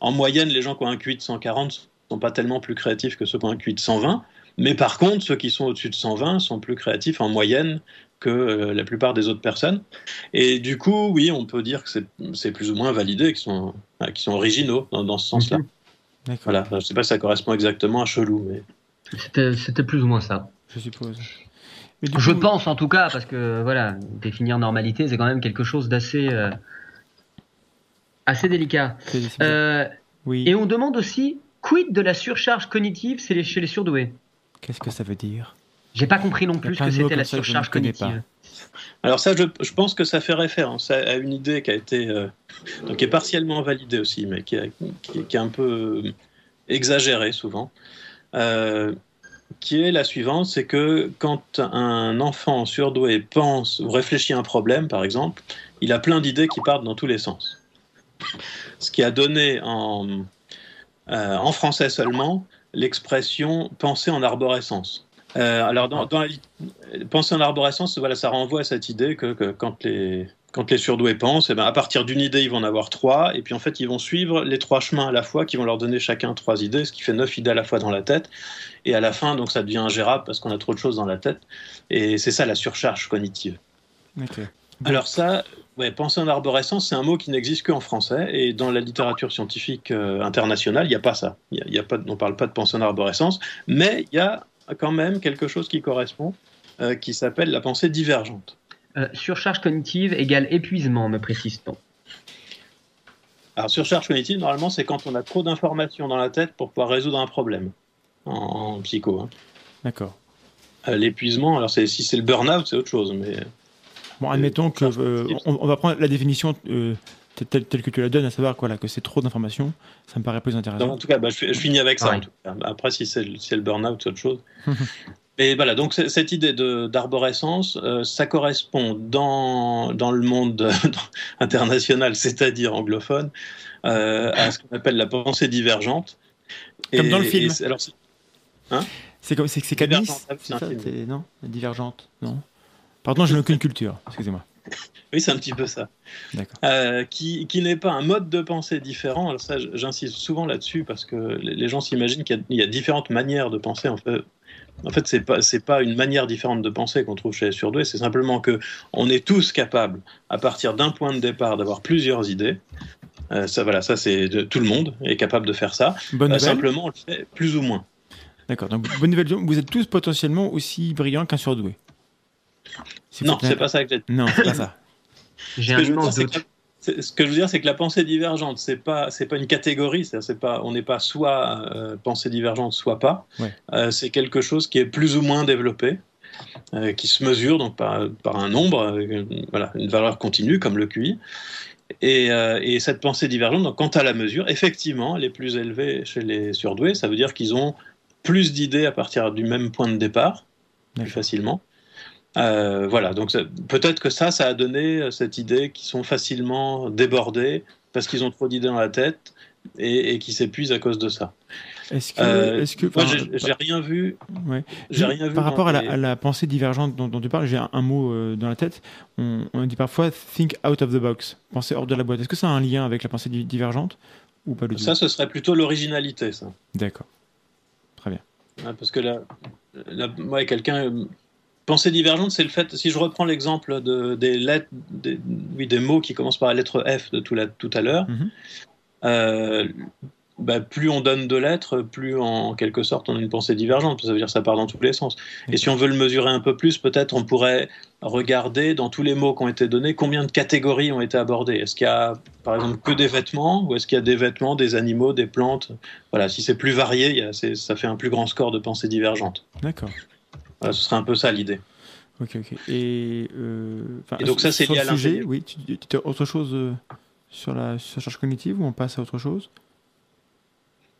en moyenne, les gens qui ont un QI de 140 sont pas tellement plus créatifs que ceux qui ont un QI de 120. Mais par contre, ceux qui sont au-dessus de 120 sont plus créatifs en moyenne que euh, la plupart des autres personnes. Et du coup, oui, on peut dire que c'est plus ou moins validé, qu'ils sont, sont originaux dans, ce sens-là. Voilà, je ne sais pas si ça correspond exactement à chelou, mais. C'était plus ou moins ça. Je suppose. je pense en tout cas, parce que voilà, définir normalité, c'est quand même quelque chose d'assez euh, assez délicat. Euh, oui. Et on demande aussi, quid de la surcharge cognitive chez les surdoués Qu'est-ce que ça veut dire j'ai pas compris non plus ce que c'était la surcharge cognitive. Alors ça, je, pense que ça fait référence à, une idée qui a été, euh, qui est partiellement validée aussi, mais qui, est un peu euh, exagérée souvent, euh, qui est la suivante, c'est que quand un enfant surdoué pense ou réfléchit à un problème, par exemple, il a plein d'idées qui partent dans tous les sens. Ce qui a donné en, en français seulement l'expression penser en arborescence. Euh, alors, dans, dans penser en arborescence, voilà, ça renvoie à cette idée que, quand les quand les surdoués pensent, eh ben, à partir d'une idée, ils vont en avoir trois, et puis en fait, ils vont suivre les trois chemins à la fois, qui vont leur donner chacun trois idées, ce qui fait neuf idées à la fois dans la tête, et à la fin, donc, ça devient ingérable parce qu'on a trop de choses dans la tête, et c'est ça la surcharge cognitive. Alors ça, ouais, penser en arborescence, c'est un mot qui n'existe qu'en français, et dans la littérature scientifique euh, internationale, il n'y a pas ça. Y a, y a pas, on ne parle pas de penser en arborescence, mais il y a quand même quelque chose qui correspond, euh, qui s'appelle la pensée divergente. Euh, surcharge cognitive égale épuisement, me précise-t-on. Alors, surcharge cognitive, normalement, c'est quand on a trop d'informations dans la tête pour pouvoir résoudre un problème en, en psycho. hein. D'accord. Euh, L'épuisement, alors c'est- si c'est le burn-out, c'est autre chose. Mais Bon, admettons que euh, on, on va prendre la définition euh, telle, telle que tu la donnes, à savoir quoi, là, que c'est trop d'informations. Ça me paraît plus Non, intéressant. en tout cas, bah, je, je finis avec ça. Ouais. en tout cas. Après, si c'est le, si c'est le burn-out, c'est autre chose. Et voilà, donc cette idée d'arborescence, euh, ça correspond dans, dans le monde international, c'est-à-dire anglophone, à ce qu'on appelle la pensée divergente. Comme dans le film. c'est- alors, c'est- C'est comme c'est Divergente, ah ça c'est- Non, divergente, non? Pardon, je n'ai aucune culture. Excusez-moi. oui, c'est un petit peu ça. Euh, qui, qui n'est pas un mode de pensée différent. Alors ça, j'insiste souvent là-dessus parce que les gens s'imaginent qu'il y a- il y, a différentes manières de penser. En fait, en fait, c'est pas c'est pas une manière différente de penser qu'on trouve chez les surdoués. C'est simplement que on est tous capables, à partir d'un point de départ, d'avoir plusieurs idées. Euh, ça, voilà, ça c'est tout le monde est capable de faire ça. Bonne Euh, simplement, on le fait plus ou moins. D'accord. Donc bonne nouvelle. Vous êtes tous potentiellement aussi brillants qu'un surdoué. Non, c'est pas ça que j'ai dit. Non, c'est pas ça. J'ai Ce un que je veux dire, immense doute. ce que je veux dire, c'est que la pensée divergente, c'est pas, c'est pas une catégorie. C'est, pas, on n'est pas soit euh, pensée divergente, soit pas. Ouais. Euh, c'est quelque chose qui est plus ou moins développé, euh, qui se mesure donc par, par un nombre, euh, voilà, une valeur continue comme le QI. Et, euh, et cette pensée divergente, donc quant à la mesure, effectivement, elle est plus élevée chez les surdoués. Ça veut dire qu'ils ont plus d'idées à partir du même point de départ, plus facilement. Euh, voilà, donc peut-être que ça, ça a donné euh, cette idée qu'ils sont facilement débordés parce qu'ils ont trop d'idées dans la tête et, et qui s'épuisent à cause de ça. Est-ce que, Euh, est-ce que, Moi, enfin, j'ai rien vu. ouais. J'ai rien vu. Par rapport à la, les- à la pensée divergente dont, dont tu parles, j'ai un, un mot euh, dans la tête. On, on dit parfois think out of the box, penser hors de la boîte. Est-ce que ça a un lien avec la pensée di- divergente ou pas Ça, ce serait plutôt l'originalité, ça. D'accord. Très bien. Ouais, parce que là, là ouais, quelqu'un. Pensée divergente, c'est le fait, si je reprends l'exemple de, des lettres, des, oui, des mots qui commencent par la lettre F de tout, la- tout à l'heure, Mhm. euh, bah, plus on donne de lettres, plus en quelque sorte on a une pensée divergente, ça veut dire que ça part dans tous les sens. Et si on veut le mesurer un peu plus, peut-être on pourrait regarder dans tous les mots qui ont été donnés, combien de catégories ont été abordées. Est-ce qu'il y a, par exemple, que des vêtements, ou est-ce qu'il y a des vêtements, des animaux, des plantes? Voilà, si c'est plus varié, il y a- c'est- ça fait un plus grand score de pensée divergente. D'accord. Voilà, ce serait un peu ça l'idée. Ok, ok. Et, euh, Et donc ça, c'est sur lié à sujet. Oui, tu, tu as autre chose euh, sur la surcharge cognitive ou on passe à autre chose?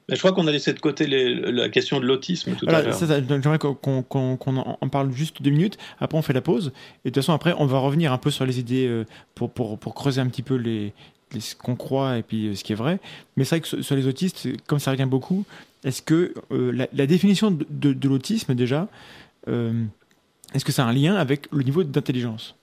Mais je crois qu'on a laissé de côté les- la question de l'autisme tout à Voilà, l'heure. ça, ça, J'aimerais qu'on qu'on en parle juste deux minutes. Après, on fait la pause. Et de toute façon, après, on va revenir un peu sur les idées euh, pour, pour, pour creuser un petit peu les, les- ce qu'on croit et puis euh, ce qui est vrai. Mais c'est vrai que sur- sur les autistes, comme ça revient beaucoup, est-ce que euh, la, la définition de, de- de l'autisme, déjà, euh, est-ce que ça a un lien avec le niveau d'intelligence?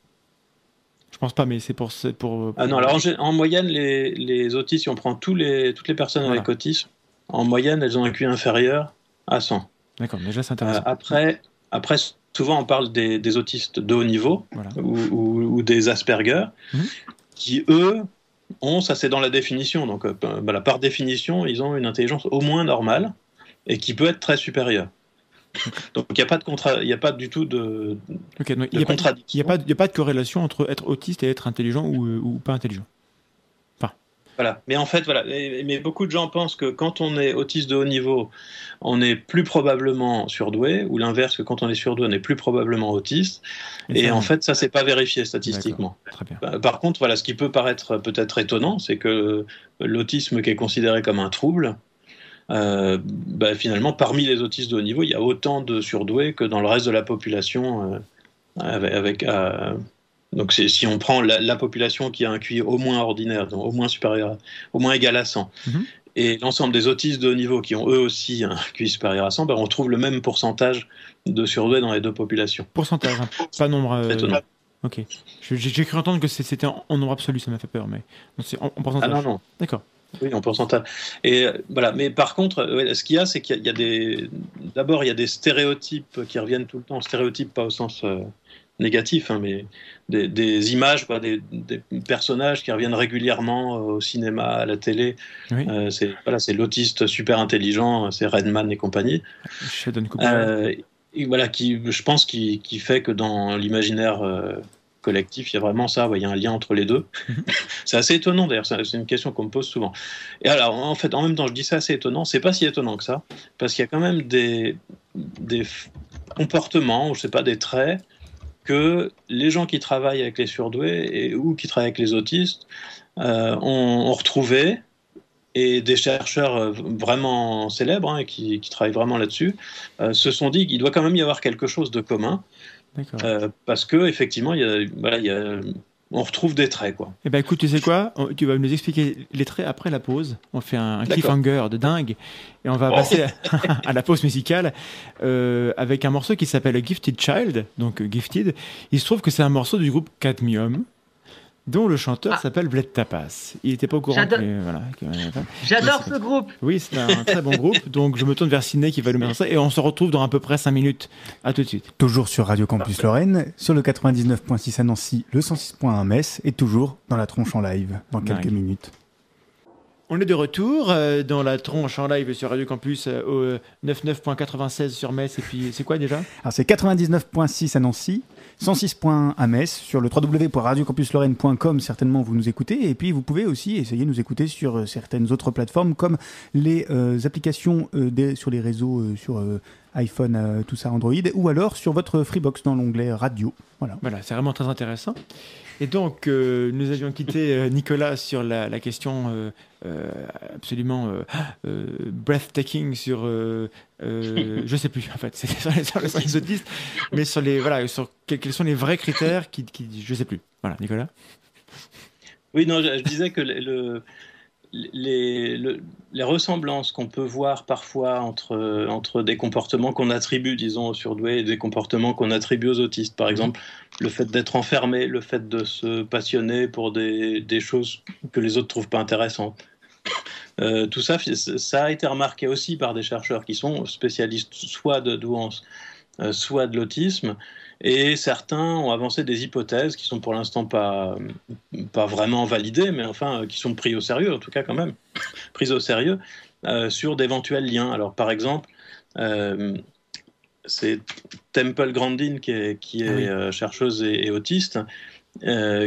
Je pense pas, mais c'est pour, pour. Ah non, alors en, moyenne, les, les autistes, si on prend tous les, toutes les personnes Voilà. avec autisme, en moyenne, elles ont un QI inférieur à 100. D'accord, déjà c'est Euh, intéressant. après, après, souvent, on parle des, des autistes de haut niveau Voilà. ou, ou- ou des Asperger, Mhm. qui, eux, ont, ça c'est dans la définition, donc euh, voilà, par définition, ils ont une intelligence au moins normale et qui peut être très supérieure. Donc il n'y a pas de contra... il n'y a pas du tout de, Ok, donc, de il n'y a, pas- contradiction. il a, a de corrélation entre être autiste et être intelligent ou, euh, ou pas intelligent. Voilà. Mais en fait, voilà. Mais, mais beaucoup de gens pensent que quand on est autiste de haut niveau, on est plus probablement surdoué, ou l'inverse, que quand on est surdoué, on est plus probablement autiste. Et ça, en fait, ça, c'est pas vérifié statistiquement. Très bien. Euh, Par contre, voilà, ce qui peut paraître peut-être étonnant, c'est que l'autisme qui est considéré comme un trouble, euh, bah, finalement, parmi les autistes de haut niveau, il y a autant de surdoués que dans le reste de la population. euh, avec, avec, euh, donc, si on prend la, la population qui a un QI au moins ordinaire, donc au moins supérieur, au moins égal à 100, Mhm. et l'ensemble des autistes de haut niveau qui ont eux aussi un QI supérieur à 100, ben, on trouve le même pourcentage de surdoués dans les deux populations. Pourcentage, hein, pas nombre. euh, Étonnant. ok. J'ai cru entendre que c'était en, en nombre absolu, ça m'a fait peur, mais donc c'est en, en pourcentage. Ah non, non. D'accord. Oui, en pourcentage. Et euh, voilà. Mais par contre, euh, ouais, ce qu'il y a, c'est qu'il y a- il y a des. D'abord, il y a des stéréotypes qui reviennent tout le temps. Stéréotypes, pas au sens euh, négatif, hein, mais des, des images, quoi, des, des personnages qui reviennent régulièrement au cinéma, à la télé. Oui. Euh, c'est voilà, c'est l'autiste super intelligent, c'est Redman et compagnie. Euh, voilà, qui, je pense, qui, qui fait que dans l'imaginaire collectif, il y a vraiment ça, il y a un lien entre les deux. Mhm. c'est assez étonnant d'ailleurs, c'est une question qu'on me pose souvent. Et alors, en fait, en même temps, je dis ça assez étonnant, c'est pas si étonnant que ça, parce qu'il y a quand même des, des comportements, je sais pas, des traits que les gens qui travaillent avec les surdoués et, ou qui travaillent avec les autistes euh, ont, retrouvé et des chercheurs euh, vraiment célèbres hein, qui, travaillent vraiment là-dessus euh, se sont dit qu'il doit quand même y avoir quelque chose de commun euh, parce que effectivement, il y a, voilà, il y a, on retrouve des traits, quoi. Eh ben, écoute, tu sais quoi? Tu vas nous expliquer les traits après la pause. On fait un cliffhanger de dingue et on va oh. passer à, la pause musicale euh, avec un morceau qui s'appelle Gifted Child, donc euh, Gifted. Il se trouve que c'est un morceau du groupe Cadmium dont le chanteur ah. s'appelle Bled Tapas. Il n'était pas au courant. J'adore ce groupe. Oui, c'est un très bon groupe. Donc je me tourne vers Sidney qui va nous mettre ça et on se retrouve dans à peu près 5 minutes. À tout de suite. Toujours sur Radio Campus Lorraine, sur le 99.6 à Nancy, le 106.1 Metz et toujours dans la tronche en live dans quelques minutes. On est de retour euh, dans la tronche en live sur Radio Campus euh, au 99.96 sur Metz. Et puis, c'est quoi déjà? Alors, c'est 99.6 à Nancy, 106.1 à Metz, sur le www.radiocampuslorraine.com, certainement vous nous écoutez. Et puis, vous pouvez aussi essayer de nous écouter sur euh, certaines autres plateformes, comme les applications sur les réseaux, sur iPhone, tout ça, Android, ou alors sur votre Freebox dans l'onglet Radio. Voilà, voilà c'est vraiment très intéressant. Et donc, euh, nous avions quitté euh, Nicolas sur la, question euh, absolument breathtaking sur, je sais plus en fait, c'est sur, sur, les autistes, mais sur les voilà, sur quels, sont les vrais critères qui, qui, je sais plus. Voilà, Nicolas. Oui, non, je, disais que le les, les, ressemblances qu'on peut voir parfois entre, entre des comportements qu'on attribue, disons, aux surdoués et des comportements qu'on attribue aux autistes. Par exemple, le fait d'être enfermé, le fait de se passionner pour des, des choses que les autres trouvent pas intéressantes. Euh, tout ça, ça a été remarqué aussi par des chercheurs qui sont spécialistes soit de douance, euh, soit de l'autisme, et certains ont avancé des hypothèses qui sont pour l'instant pas, pas vraiment validées, mais enfin qui sont prises au sérieux, en tout cas quand même, prises au sérieux, euh, sur d'éventuels liens. Alors par exemple, euh, c'est Temple Grandin qui est, qui est ah euh, chercheuse et, autiste.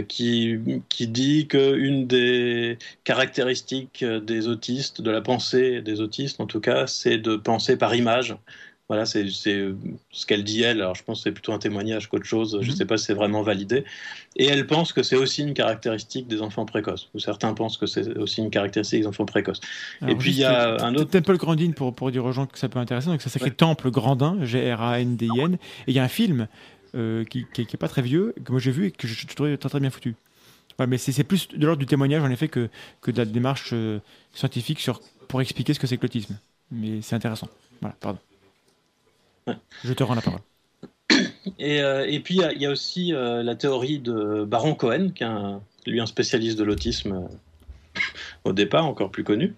qui, qui dit qu'une des caractéristiques des autistes, de la pensée des autistes en tout cas, c'est de penser par image. Voilà, c'est ce qu'elle dit elle. Alors, je pense que c'est plutôt un témoignage qu'autre chose. Je ne mhm. sais pas si c'est vraiment validé. Et elle pense que c'est aussi une caractéristique des enfants précoces. Ou certains pensent que c'est aussi une caractéristique des enfants précoces. et puis, il y a un autre. Temple Grandin, pour, pour dire aux gens que ça peut intéresser. Donc, ça s'écrit Temple Grandin, G-R-A-N-D-I-N. Et il y a un film euh, qui n'est pas très vieux, que moi j'ai vu et que je, trouvais très, très bien foutu. mais c'est plus de l'ordre du témoignage, en effet, que, que de la démarche euh, scientifique sur, pour expliquer ce que c'est que l'autisme. Mais c'est intéressant. Voilà, pardon. Je te rends la parole. Et, euh, et puis il y, a aussi euh, la théorie de Baron Cohen, qui est lui un spécialiste de l'autisme euh, au départ, encore plus connu,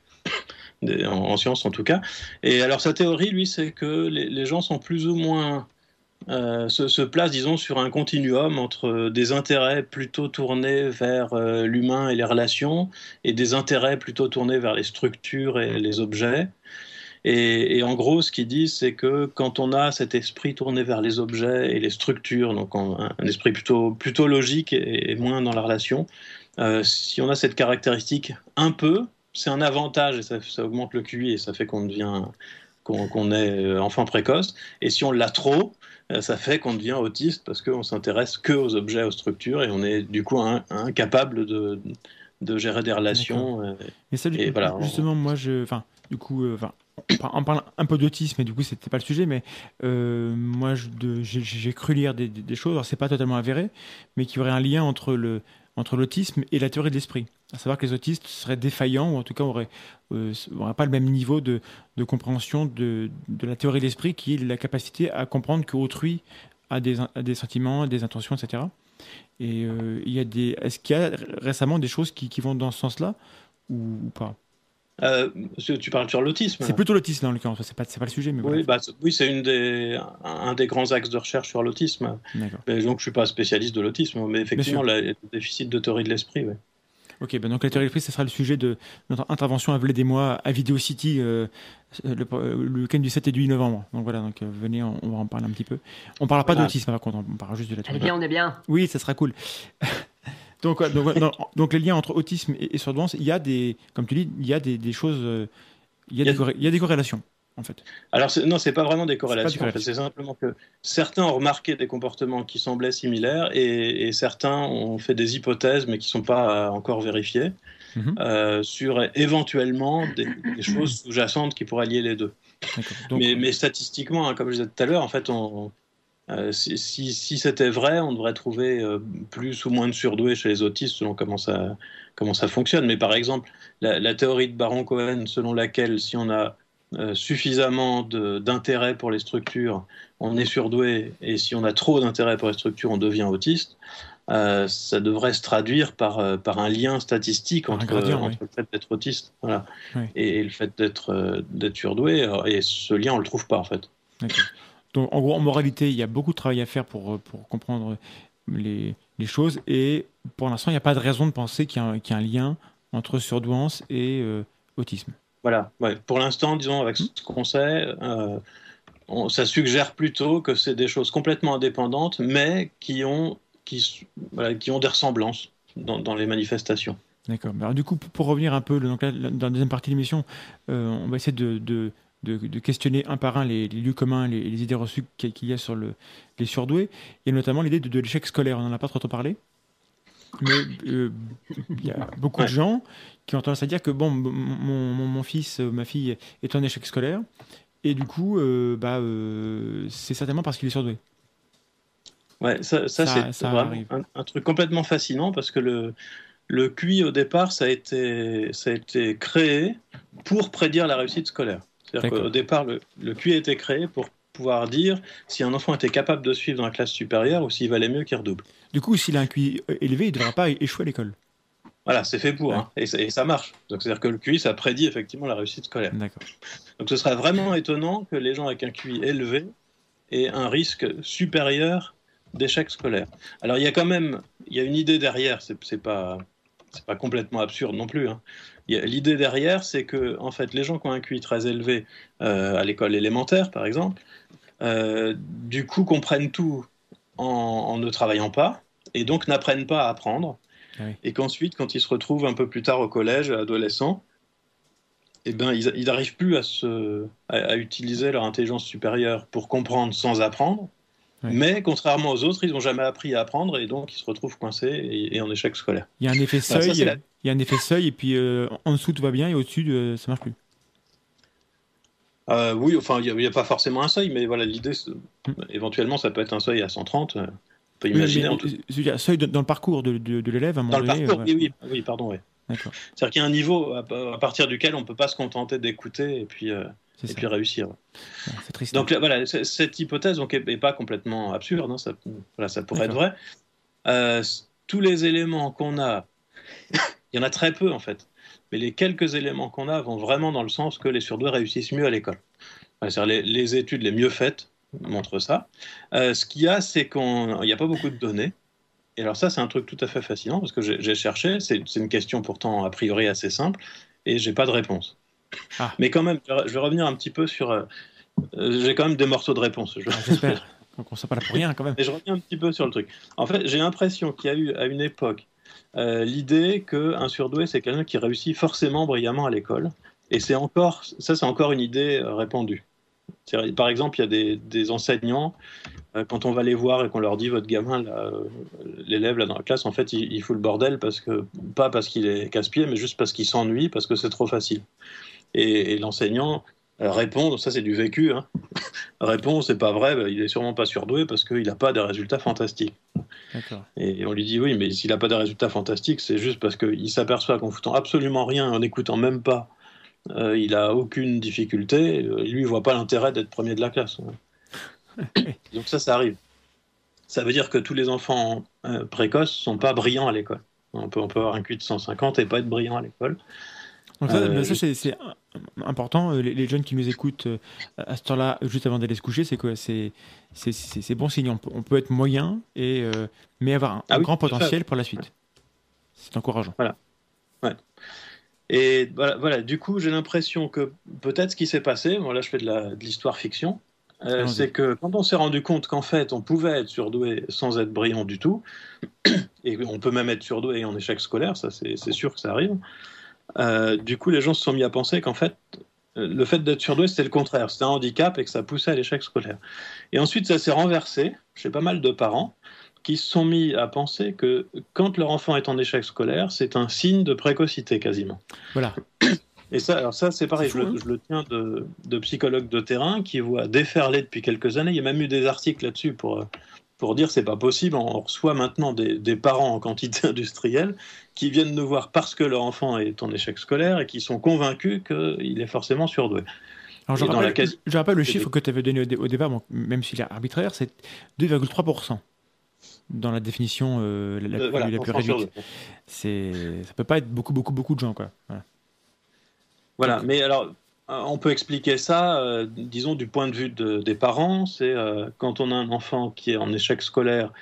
en, sciences en tout cas. Et alors sa théorie, lui, c'est que les, gens sont plus ou moins se, se, placent, disons, sur un continuum entre des intérêts plutôt tournés vers l'humain et les relations et des intérêts plutôt tournés vers les structures et les objets. Et, en gros, ce qu'ils disent, c'est que quand on a cet esprit tourné vers les objets et les structures, donc un, esprit plutôt, plutôt logique et, moins dans la relation, euh, si on a cette caractéristique un peu, c'est un avantage et ça, augmente le QI et ça fait qu'on devient qu'on est euh, enfant précoce. Et si on l'a trop, euh, ça fait qu'on devient autiste parce qu'on s'intéresse que aux objets, aux structures et on est du coup incapable de, de gérer des relations. Mais ça, et voilà, justement, moi, je, enfin, du coup, enfin, on parle un peu d'autisme, mais du coup, c'était pas le sujet, mais euh, moi, j'ai cru lire des, choses, alors c'est pas totalement avéré, mais qu'il y aurait un lien entre entre l'autisme et la théorie de l'esprit. À savoir que les autistes seraient défaillants, ou en tout cas n'auraient euh, pas le même niveau de, compréhension de, la théorie de l'esprit, qui est la capacité à comprendre qu'autrui a des, a des sentiments, des intentions, etc. Et euh, il y a des, est-ce qu'il y a récemment des choses qui, vont dans ce sens-là, ou pas? Euh, tu parles sur l'autisme. C'est plutôt l'autisme dans le cas, c'est pas, pas le sujet. Mais oui, bah, oui c'est une des, un des grands axes de recherche sur l'autisme. Donc je suis pas spécialiste de l'autisme, mais effectivement, le déficit de théorie de l'esprit. Ok, ben donc la théorie de l'esprit, ce sera le sujet de notre intervention à des mois à Video City euh, le, le week-end du 7 et du 8 novembre. Donc voilà, donc venez, on, va en parler un petit peu. On parlera pas d'autisme par contre, on parlera juste de la On est bien, on est bien. Oui, ça sera cool. donc, donc, donc, les liens entre autisme et, surdouance, il y a des, comme tu dis, il y a des, des choses, il y a, des, il y a des corrélations. En fait. Alors non, c'est pas vraiment des corrélations. C'est simplement que certains ont remarqué des comportements qui semblaient similaires et, certains ont fait des hypothèses mais qui sont pas encore vérifiées mhm. euh, sur éventuellement des, choses sous-jacentes qui pourraient lier les deux. mais, statistiquement, hein, comme je disais tout à l'heure, en fait, on, euh, si, si, c'était vrai, on devrait trouver euh, plus ou moins de surdoués chez les autistes selon comment ça, comment ça fonctionne. Mais par exemple, la, la théorie de Baron-Cohen selon laquelle si on a euh, suffisamment d'intérêt pour les structures, on est surdoué, et si on a trop d'intérêt pour les structures, on devient autiste. Ça devrait se traduire par, par un lien statistique entre, le fait d'être autiste voilà, et, le fait d'être surdoué. Et ce lien, on ne le trouve pas, en fait. Donc, en gros, en moralité, il y a beaucoup de travail à faire pour, pour comprendre les, les choses. Et pour l'instant, il n'y a pas de raison de penser qu'il y, y, a un lien entre surdouance et autisme. Voilà, ouais. pour l'instant, disons, avec ce qu'on sait, euh, ça suggère plutôt que c'est des choses complètement indépendantes, mais qui ont, qui, qui ont des ressemblances dans, les manifestations. D'accord. Alors du coup, pour revenir un peu donc dans la deuxième partie de l'émission, euh, on va essayer de, de, de, questionner un par un les, lieux communs, les, idées reçues qu'il y a sur le, les surdoués, et notamment l'idée de, l'échec scolaire. On n'en a pas trop, trop parlé mais euh, il y a beaucoup de gens qui ont tendance à dire que bon, mon, mon, fils, euh, ma fille est en échec scolaire, et du coup, euh, bah, c'est certainement parce qu'il est surdoué. Ouais, ça, ça, c'est vraiment un, truc complètement fascinant parce que le, le QI au départ, ça a été, ça a été créé pour prédire la réussite scolaire. C'est-à-dire qu'au départ, le, le QI a été créé pour pouvoir dire si un enfant était capable de suivre dans la classe supérieure ou s'il valait mieux qu'il redouble. Du coup, s'il a un QI élevé, il ne devra pas échouer à l'école. Voilà, c'est fait pour, hein. et, ça marche. Donc c'est-à-dire que le QI, ça prédit effectivement la réussite scolaire. D'accord. Donc ce serait vraiment étonnant que les gens avec un QI élevé aient un risque supérieur d'échec scolaire. Alors il y a quand même, il y a une idée derrière. C'est pas, c'est pas complètement absurde non plus. Hein. L'idée derrière, c'est que en fait, les gens qui ont un QI très élevé euh, à l'école élémentaire, par exemple, euh, du coup comprennent tout en, ne travaillant pas et donc n'apprennent pas à apprendre. Ah et qu'ensuite, quand ils se retrouvent un peu plus tard au collège, adolescents, eh ben, ils n'arrivent plus à, se, à, utiliser leur intelligence supérieure pour comprendre sans apprendre. Mais contrairement aux autres, ils n'ont jamais appris à apprendre et donc ils se retrouvent coincés et, en échec scolaire. Il y a un effet seuil, il y a un effet seuil et puis euh, en dessous tout va bien et au-dessus euh, ça marche plus. Euh, oui, enfin, il n'y a, pas forcément un seuil, mais voilà, l'idée, hmm. éventuellement, ça peut être un seuil à 130. On peut imaginer. en tout... Un seuil dans le parcours de, de, l'élève, à un moment Dans le parcours, oui, oui, oui, pardon, oui. C'est-à-dire qu'il y a un niveau à, partir duquel on ne peut pas se contenter d'écouter et puis, et puis réussir. C'est triste. Donc voilà, cette hypothèse n'est pas complètement absurde, hein, ça, voilà, ça pourrait être vrai. Euh, tous les éléments qu'on a, il y en a très peu en fait, mais les quelques éléments qu'on a vont vraiment dans le sens que les surdoués réussissent mieux à l'école. Les, les, études les mieux faites montrent ça. Euh, ce qu'il y a, c'est qu'il n'y a pas beaucoup de données. Et alors ça, c'est un truc tout à fait fascinant parce que j'ai cherché, c'est une question pourtant a priori assez simple, et j'ai pas de réponse. Ah. Mais quand même, je vais revenir un petit peu sur. Euh, j'ai quand même des morceaux de réponse. Ah, j'espère. Donc on ne pas là pour rien quand même. Et je reviens un petit peu sur le truc. En fait, j'ai l'impression qu'il y a eu à une époque euh, l'idée qu'un surdoué, c'est quelqu'un qui réussit forcément brillamment à l'école. Et c'est encore, ça, c'est encore une idée euh, répandue. Par exemple, il y a des, enseignants, quand on va les voir et qu'on leur dit votre gamin, l'élève là dans la classe, en fait, il, il, fout le bordel parce que pas parce qu'il est casse-pied, mais juste parce qu'il s'ennuie, parce que c'est trop facile. Et, l'enseignant euh, répond, ça c'est du vécu, hein, répond c'est pas vrai, bah, il est sûrement pas surdoué parce qu'il n'a pas des résultats fantastiques. Et on lui dit oui, mais s'il n'a pas des résultats fantastiques, c'est juste parce qu'il s'aperçoit qu'en foutant absolument rien, en n'écoutant même pas, euh, il a aucune difficulté. Lui, il voit pas l'intérêt d'être premier de la classe. Donc ça, ça arrive. Ça veut dire que tous les enfants euh, précoces sont pas brillants à l'école. On peut, on peut avoir un QI de 150 et pas être brillant à l'école. Donc ça, euh, c'est important. Euh, les, jeunes qui nous écoutent euh, à ce temps-là, juste avant d'aller se coucher, c'est quoi C'est bon signe. On peut, être moyen, et, mais avoir un, ah grand potentiel pour la suite. C'est encourageant. Voilà. Ouais. Et voilà, voilà, du coup, j'ai l'impression que peut-être ce qui s'est passé, bon là je fais de l'histoire fiction, euh, c'est que quand on s'est rendu compte qu'en fait on pouvait être surdoué sans être brillant du tout, et on peut même être surdoué en échec scolaire, ça c'est sûr que ça arrive, euh, du coup les gens se sont mis à penser qu'en fait le fait d'être surdoué c'était le contraire, c'était un handicap et que ça poussait à l'échec scolaire. Et ensuite ça s'est renversé chez pas mal de parents qui se sont mis à penser que quand leur enfant est en échec scolaire, c'est un signe de précocité quasiment. Voilà. Et ça, alors ça, c'est pareil, je, le, je, le, tiens de, de, psychologues de terrain qui voient déferler depuis quelques années. Il y a même eu des articles là-dessus pour, pour dire c'est pas possible. On reçoit maintenant des, des, parents en quantité industrielle qui viennent nous voir parce que leur enfant est en échec scolaire et qui sont convaincus qu'il est forcément surdoué. Alors, je, rappelle, quasi... je rappelle le chiffre que tu avais donné au, débat, bon, même s'il est arbitraire, c'est 2,3% dans la définition euh, la, euh, voilà, la, plus réduite. C'est, ça peut pas être beaucoup, beaucoup, beaucoup de gens, quoi. Voilà. Voilà, mais alors, on peut expliquer ça, euh, disons, du point de vue de, des parents. C'est euh, quand on a un enfant qui est en échec scolaire,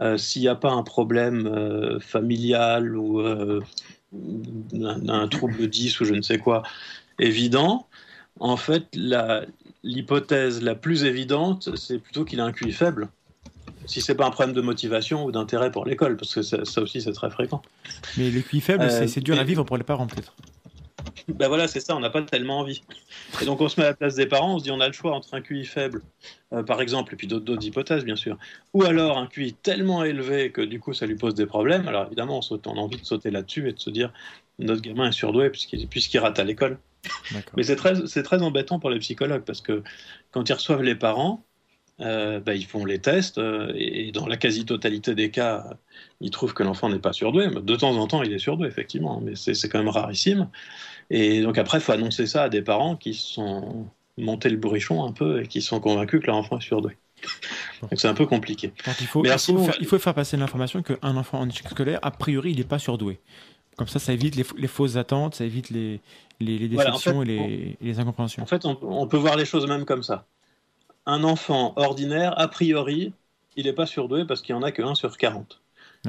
euh, s'il n'y a pas un problème euh, familial ou un, un, trouble 10 ou je ne sais quoi évident, en fait, l'hypothèse la, la, plus évidente, c'est plutôt qu'il a un QI faible. Si c'est pas un problème de motivation ou d'intérêt pour l'école, parce que ça, ça aussi c'est très fréquent. Mais le QI faible, c'est dur à vivre pour les parents peut-être ben voilà, c'est ça, on n'a pas tellement envie. Et donc on se met à la place des parents, on se dit on a le choix entre un QI faible, euh, par exemple, et puis d'autres hypothèses bien sûr, ou alors un QI tellement élevé que du coup ça lui pose des problèmes. Alors évidemment, on, saute, on a envie de sauter là-dessus et de se dire notre gamin est surdoué puisqu'il puisqu rate à l'école. Mais c'est très, très embêtant pour les psychologues parce que quand ils reçoivent les parents, euh, bah, ils font les tests euh, et dans la quasi-totalité des cas, ils trouvent que l'enfant n'est pas surdoué. De temps en temps, il est surdoué, effectivement, mais c'est quand même rarissime. Et donc après, il faut annoncer ça à des parents qui sont montés le bourrichon un peu et qui sont convaincus que leur enfant est surdoué. Donc c'est un peu compliqué. il, faut, faire, il, faut, faire, passer l'information qu'un enfant en échec scolaire, a priori, il n'est pas surdoué. Comme ça, ça évite les, les, fausses attentes, ça évite les, les, les déceptions voilà, en fait, et, les, incompréhensions. En fait, on, on, peut voir les choses même comme ça. Un enfant ordinaire, a priori, il n'est pas surdoué parce qu'il n'y en a que 1 sur 40.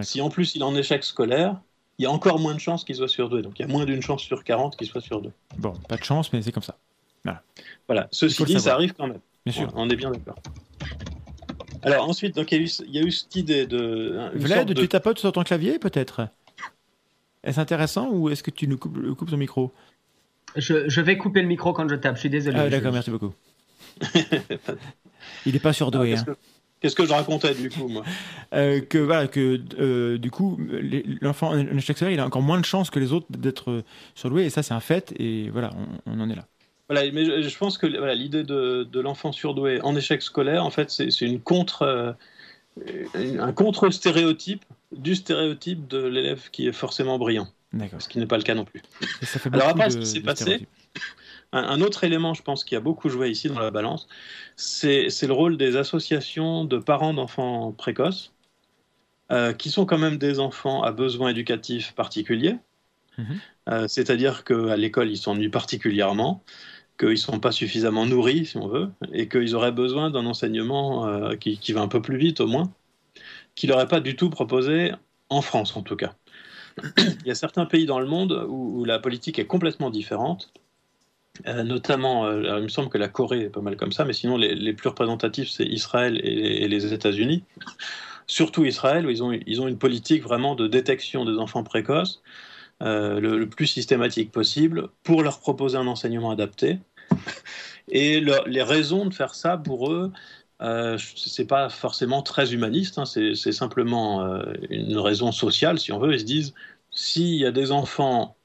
Si en plus il est en échec scolaire, il y a encore moins de chances qu'il soit surdoué. Donc il y a moins d'une chance sur 40 qu'il soit surdoué. Bon, pas de chance, mais c'est comme ça. Voilà. voilà. Ceci dit, ça arrive quand même. Bien sûr. On est bien d'accord. Alors ensuite, donc, il, y a eu, il y a eu cette idée de. Vlad, de... tu tapotes sur ton clavier peut-être? Est-ce intéressant ou est-ce que tu nous coupes, coupes ton micro? Je, je, vais couper le micro quand je tape, je suis désolé. Ah, d'accord, merci beaucoup. il n'est pas surdoué. Ah, Qu'est-ce que je racontais du coup, moi? Euh, Que voilà, que euh, du coup, l'enfant en échec scolaire, il a encore moins de chances que les autres d'être surdoué, et ça, c'est un fait, et voilà, on, on, en est là. Voilà, mais je, je pense que voilà, l'idée de, de l'enfant surdoué en échec scolaire, en fait, c'est une contre, euh, un contre stéréotype du stéréotype de l'élève qui est forcément brillant. Ce qui n'est pas le cas non plus. Alors après, ce qui s'est passé, un, autre élément, je pense, qui a beaucoup joué ici dans la balance, c'est le rôle des associations de parents d'enfants précoces, euh, qui sont quand même des enfants à besoins éducatifs particuliers. Mmh. Euh, C'est-à-dire qu'à l'école, ils s'ennuient particulièrement, qu'ils ne sont pas suffisamment nourris, si on veut, et qu'ils auraient besoin d'un enseignement euh, qui, qui, va un peu plus vite, au moins, qu'il n'aurait pas du tout proposé en France, en tout cas. Il y a certains pays dans le monde où, où la politique est complètement différente. Euh, notamment, euh, il me semble que la Corée est pas mal comme ça, mais sinon les, plus représentatifs c'est Israël et, les États-Unis. Surtout Israël, où ils ont, ils ont une politique vraiment de détection des enfants précoces euh, le, plus systématique possible pour leur proposer un enseignement adapté. Et le, les raisons de faire ça pour eux, euh, c'est pas forcément très humaniste, hein, c'est simplement une raison sociale, si on veut. Ils se disent s'il y a des enfants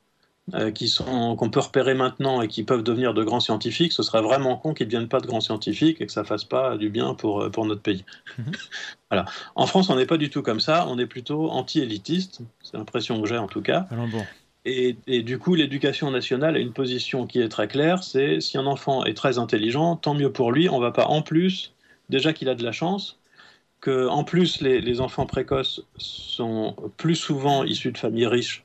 euh, qui sont qu'on peut repérer maintenant et qui peuvent devenir de grands scientifiques, ce serait vraiment con qu'ils ne deviennent pas de grands scientifiques et que ça fasse pas du bien pour euh, pour notre pays. Mm -hmm. voilà. En France, on n'est pas du tout comme ça. On est plutôt anti-élitiste. C'est l'impression que j'ai en tout cas. Alors bon. Et, et, du coup, l'éducation nationale a une position qui est très claire. C'est si un enfant est très intelligent, tant mieux pour lui. On va pas en plus, déjà qu'il a de la chance, que en plus les, les enfants précoces sont plus souvent issus de familles riches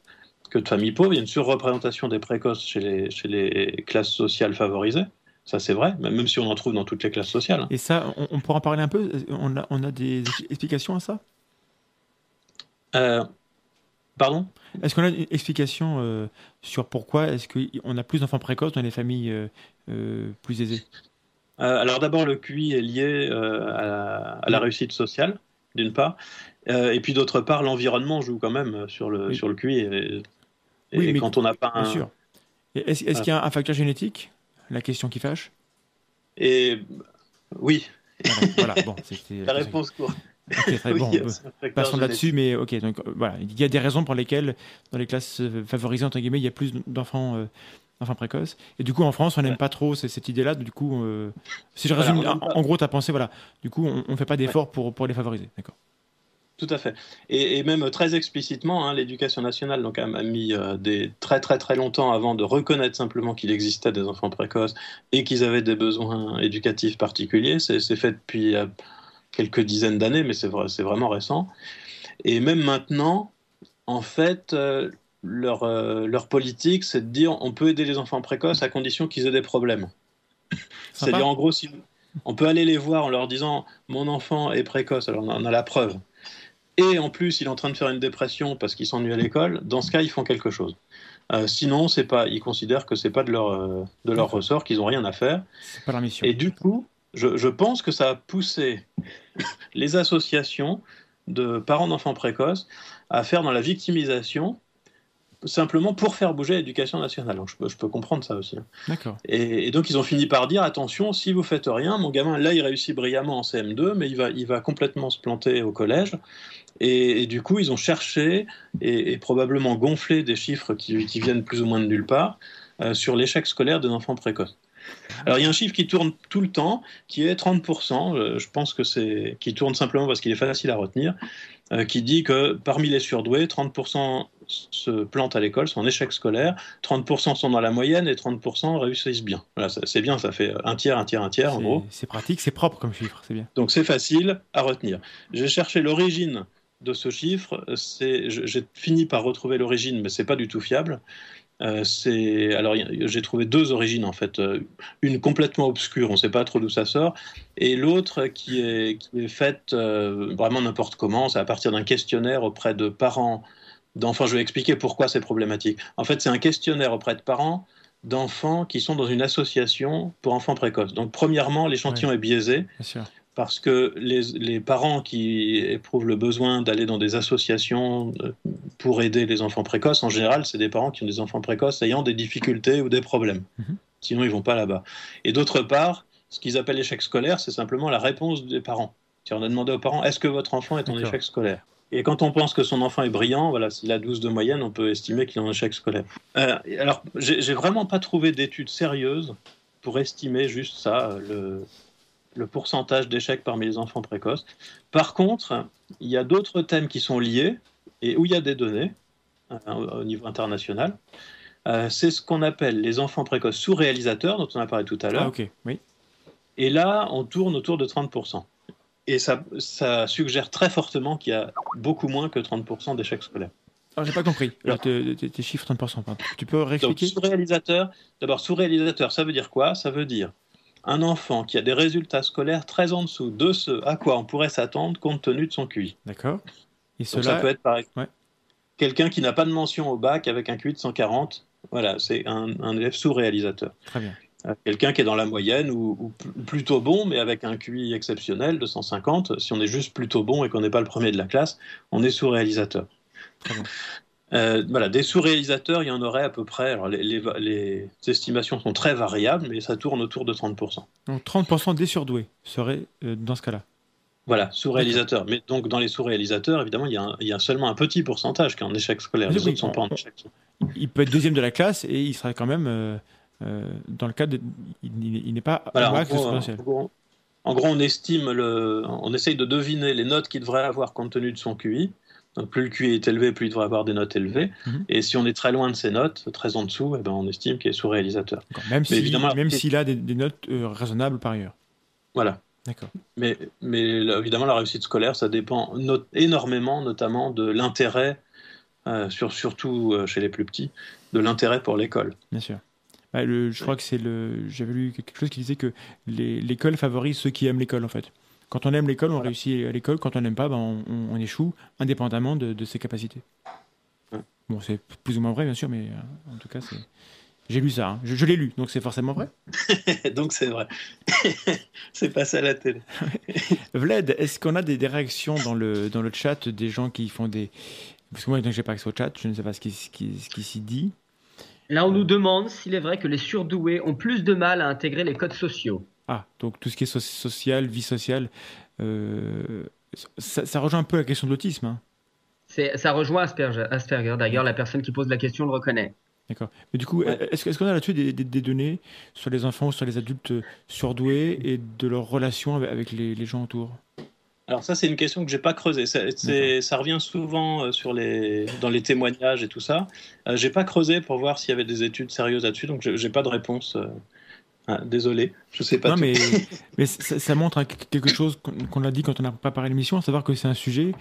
que de familles pauvres. Il y a une surreprésentation des précoces chez les, chez les classes sociales favorisées. Ça, c'est vrai, même si on en trouve dans toutes les classes sociales. Et ça, on, on pourra en parler un peu? On a, on a des explications à ça? Euh, Pardon? Est-ce qu'on a une explication euh, sur pourquoi est-ce qu'on a plus d'enfants précoces dans les familles euh, plus aisées? Alors d'abord, le QI est lié à, la réussite sociale, d'une part, et puis d'autre part, l'environnement joue quand même sur le, sur le QI. Et, oui, mais quand on n'a pas un... Bien sûr. Est-ce qu'il y a un facteur génétique La question qui fâche? Et oui. Voilà, bon, la réponse courte. Ok, très bon. Passons là-dessus, mais ok. Donc euh, voilà, il y a des raisons pour lesquelles dans les classes euh, favorisées entre guillemets, il y a plus d'enfants. Euh, précoces. Et du coup, en France, on n'aime pas trop cette idée-là. Du coup, si je résume, en, gros, tu as pensé, voilà, du coup, on ne fait pas d'efforts pour, pour les favoriser. D'accord. Tout à fait. Et, même très explicitement, hein, l'éducation nationale donc, a mis des, très très très longtemps avant de reconnaître simplement qu'il existait des enfants précoces et qu'ils avaient des besoins éducatifs particuliers. C'est fait depuis quelques dizaines d'années, mais c'est vraiment récent. Et même maintenant, en fait, euh, leur, euh, leur politique, c'est de dire on peut aider les enfants précoces à condition qu'ils aient des problèmes. C'est-à-dire, en gros, si, on peut aller les voir en leur disant mon enfant est précoce, alors on a la preuve. Et en plus, il est en train de faire une dépression parce qu'il s'ennuie à l'école. Dans ce cas, ils font quelque chose. Euh, sinon, c'est pas, ils considèrent que c'est pas de leur, de leur ressort, qu'ils ont rien à faire. Pas leur mission. Et du coup, je, pense que ça a poussé les associations de parents d'enfants précoces à faire dans la victimisation simplement pour faire bouger l'éducation nationale. Donc je, peux, comprendre ça aussi. Hein. D'accord. Et, donc ils ont fini par dire attention, si vous faites rien, mon gamin là il réussit brillamment en CM2, mais il va, il va complètement se planter au collège. Et, du coup ils ont cherché et, probablement gonflé des chiffres qui, viennent plus ou moins de nulle part euh, sur l'échec scolaire des enfants précoces. Alors il y a un chiffre qui tourne tout le temps, qui est 30%, euh, je pense que c'est qui tourne simplement parce qu'il est facile à retenir, euh, qui dit que parmi les surdoués, 30% se plantent à l'école, sont en échec scolaire, 30% sont dans la moyenne et 30% réussissent bien. Voilà, c'est bien, ça fait un tiers, un tiers, un tiers en gros. C'est pratique, c'est propre comme chiffre, c'est bien. Donc c'est facile à retenir. J'ai cherché l'origine de ce chiffre, j'ai fini par retrouver l'origine, mais c'est pas du tout fiable. Euh, c'est alors j'ai trouvé deux origines en fait, euh, une complètement obscure, on ne sait pas trop d'où ça sort, et l'autre qui est, qui est faite euh, vraiment n'importe comment. C'est à partir d'un questionnaire auprès de parents d'enfants. Je vais expliquer pourquoi c'est problématique. En fait, c'est un questionnaire auprès de parents d'enfants qui sont dans une association pour enfants précoces. Donc, premièrement, l'échantillon est biaisé. Bien sûr parce que les, parents qui éprouvent le besoin d'aller dans des associations euh, pour aider les enfants précoces, en général, c'est des parents qui ont des enfants précoces ayant des difficultés ou des problèmes. Mhm. Sinon, ils vont pas là-bas. Et d'autre part, ce qu'ils appellent l'échec scolaire, c'est simplement la réponse des parents. On a demandé aux parents, est-ce que votre enfant est en échec scolaire? Et quand on pense que son enfant est brillant, voilà, s'il a 12 de moyenne, on peut estimer qu'il est en échec scolaire. Euh, alors, j'ai vraiment pas trouvé d'études sérieuses pour estimer juste ça, le, le pourcentage d'échecs parmi les enfants précoces. Par contre, il y a d'autres thèmes qui sont liés et où il y a des données euh, au niveau international. Euh, c'est ce qu'on appelle les enfants précoces sous-réalisateurs, dont on a parlé tout à l'heure. Ah, oui. Et là, on tourne autour de 30%. Et ça, ça suggère très fortement qu'il y a beaucoup moins que 30% d'échecs scolaires. Alors, j'ai pas compris. Alors, tes, chiffres 30%. Tu peux réexpliquer? Sous-réalisateur, d'abord, sous-réalisateur, ça veut dire quoi? Ça veut dire un enfant qui a des résultats scolaires très en dessous de ce à quoi on pourrait s'attendre compte tenu de son QI. D'accord. Et cela... ça peut être par exemple quelqu'un qui n'a pas de mention au bac avec un QI de 140. Voilà, c'est un, élève sous-réalisateur. Très bien. Euh, quelqu'un qui est dans la moyenne ou, plutôt bon, mais avec un QI exceptionnel de 150. Si on est juste plutôt bon et qu'on n'est pas le premier de la classe, on est sous-réalisateur. Euh, voilà, des sous-réalisateurs, il y en aurait à peu près. Alors les, estimations sont très variables, mais ça tourne autour de 30%. Donc 30% des surdoués seraient euh, dans ce cas-là Voilà, sous-réalisateurs. Mais donc dans les sous-réalisateurs, évidemment, il y, a seulement un petit pourcentage qui est en échec scolaire. Les autres sont pas en échec. Il peut être deuxième de la classe et il serait quand même euh, dans le cadre de. Il, n'est pas voilà, en, gros, en, gros, en gros, on estime, le, on essaye de deviner les notes qu'il devrait avoir compte tenu de son QI. Donc plus le QI est élevé, plus il devrait avoir des notes élevées. Mhm. Et si on est très loin de ces notes, très en dessous, eh ben on estime qu'il est sous-réalisateur. Même s'il a des, notes euh, raisonnables par ailleurs. Voilà. D'accord. Mais, mais évidemment, la réussite scolaire, ça dépend énormément, notamment de l'intérêt, euh, sur, surtout euh, chez les plus petits, de l'intérêt pour l'école. Bien sûr. Bah, je crois que c'est le. J'avais lu quelque chose qui disait que l'école favorise ceux qui aiment l'école, en fait. Quand on aime l'école, on réussit à l'école. Quand on n'aime pas, ben, on, échoue, indépendamment de, ses capacités. Bon, c'est plus ou moins vrai, bien sûr, mais en tout cas, c'est. J'ai lu ça, hein. je, l'ai lu, donc c'est forcément vrai. donc c'est vrai. c'est passé à la télé. Vlad, est-ce qu'on a des, réactions dans le, dans le chat des gens qui font des. Parce que moi, je n'ai pas accès au chat, je ne sais pas ce qui, ce qui, ce qui s'y dit. Là, on nous demande s'il est vrai que les surdoués ont plus de mal à intégrer les codes sociaux. Ah, donc tout ce qui est social, vie sociale, euh, ça, rejoint un peu la question de l'autisme. Hein. Ça rejoint Asperger. Asperger. D'ailleurs, la personne qui pose la question le reconnaît. D'accord. Mais du coup, est-ce qu'on a là-dessus des, données sur les enfants ou sur les adultes surdoués et de leur relation avec les, gens autour? Alors ça, c'est une question que j'ai pas creusée. Ça, ça, revient souvent euh, sur les, dans les témoignages et tout ça. Je euh, j'ai pas creusé pour voir s'il y avait des études sérieuses là-dessus, donc j'ai pas de réponse. Ah, désolé, je sais pas. Non, mais, mais ça, montre quelque chose qu'on a dit quand on a préparé l'émission, à savoir que c'est un sujet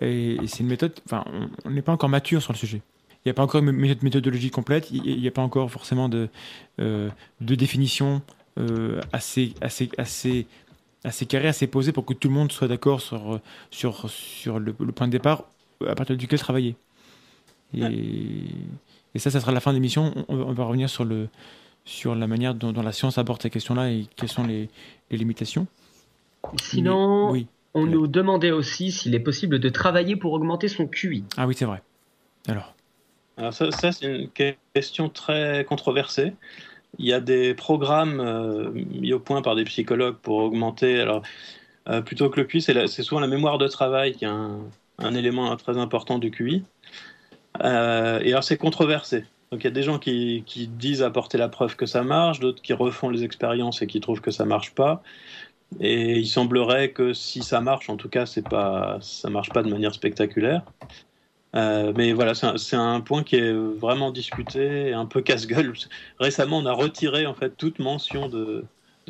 et, c'est une méthode. Enfin, on n'est pas encore mature sur le sujet. Il n'y a pas encore une méthodologie complète, il n'y a pas encore forcément de, euh, de définition euh, assez, assez, assez, assez carrée, assez posée pour que tout le monde soit d'accord sur, sur, sur le, point de départ à partir duquel travailler. Et, et ça, ça sera la fin de l'émission. On, va revenir sur, le, sur la manière dont, la science aborde ces questions-là et quelles sont les, les limitations. Sinon, oui. on nous demandait aussi s'il est possible de travailler pour augmenter son QI. Ah oui, c'est vrai. Alors alors ça, c'est une question très controversée. Il y a des programmes euh, mis au point par des psychologues pour augmenter. Alors, euh, plutôt que le QI, c'est souvent la mémoire de travail qui est un, élément très important du QI. Euh, et alors, c'est controversé. Donc, il y a des gens qui, disent apporter la preuve que ça marche, d'autres qui refont les expériences et qui trouvent que ça marche pas. Et il semblerait que si ça marche, en tout cas, c'est pas, ça marche pas de manière spectaculaire. Euh, mais voilà, c'est un, point qui est vraiment discuté, un peu casse-gueule. Récemment, on a retiré en fait toute mention de,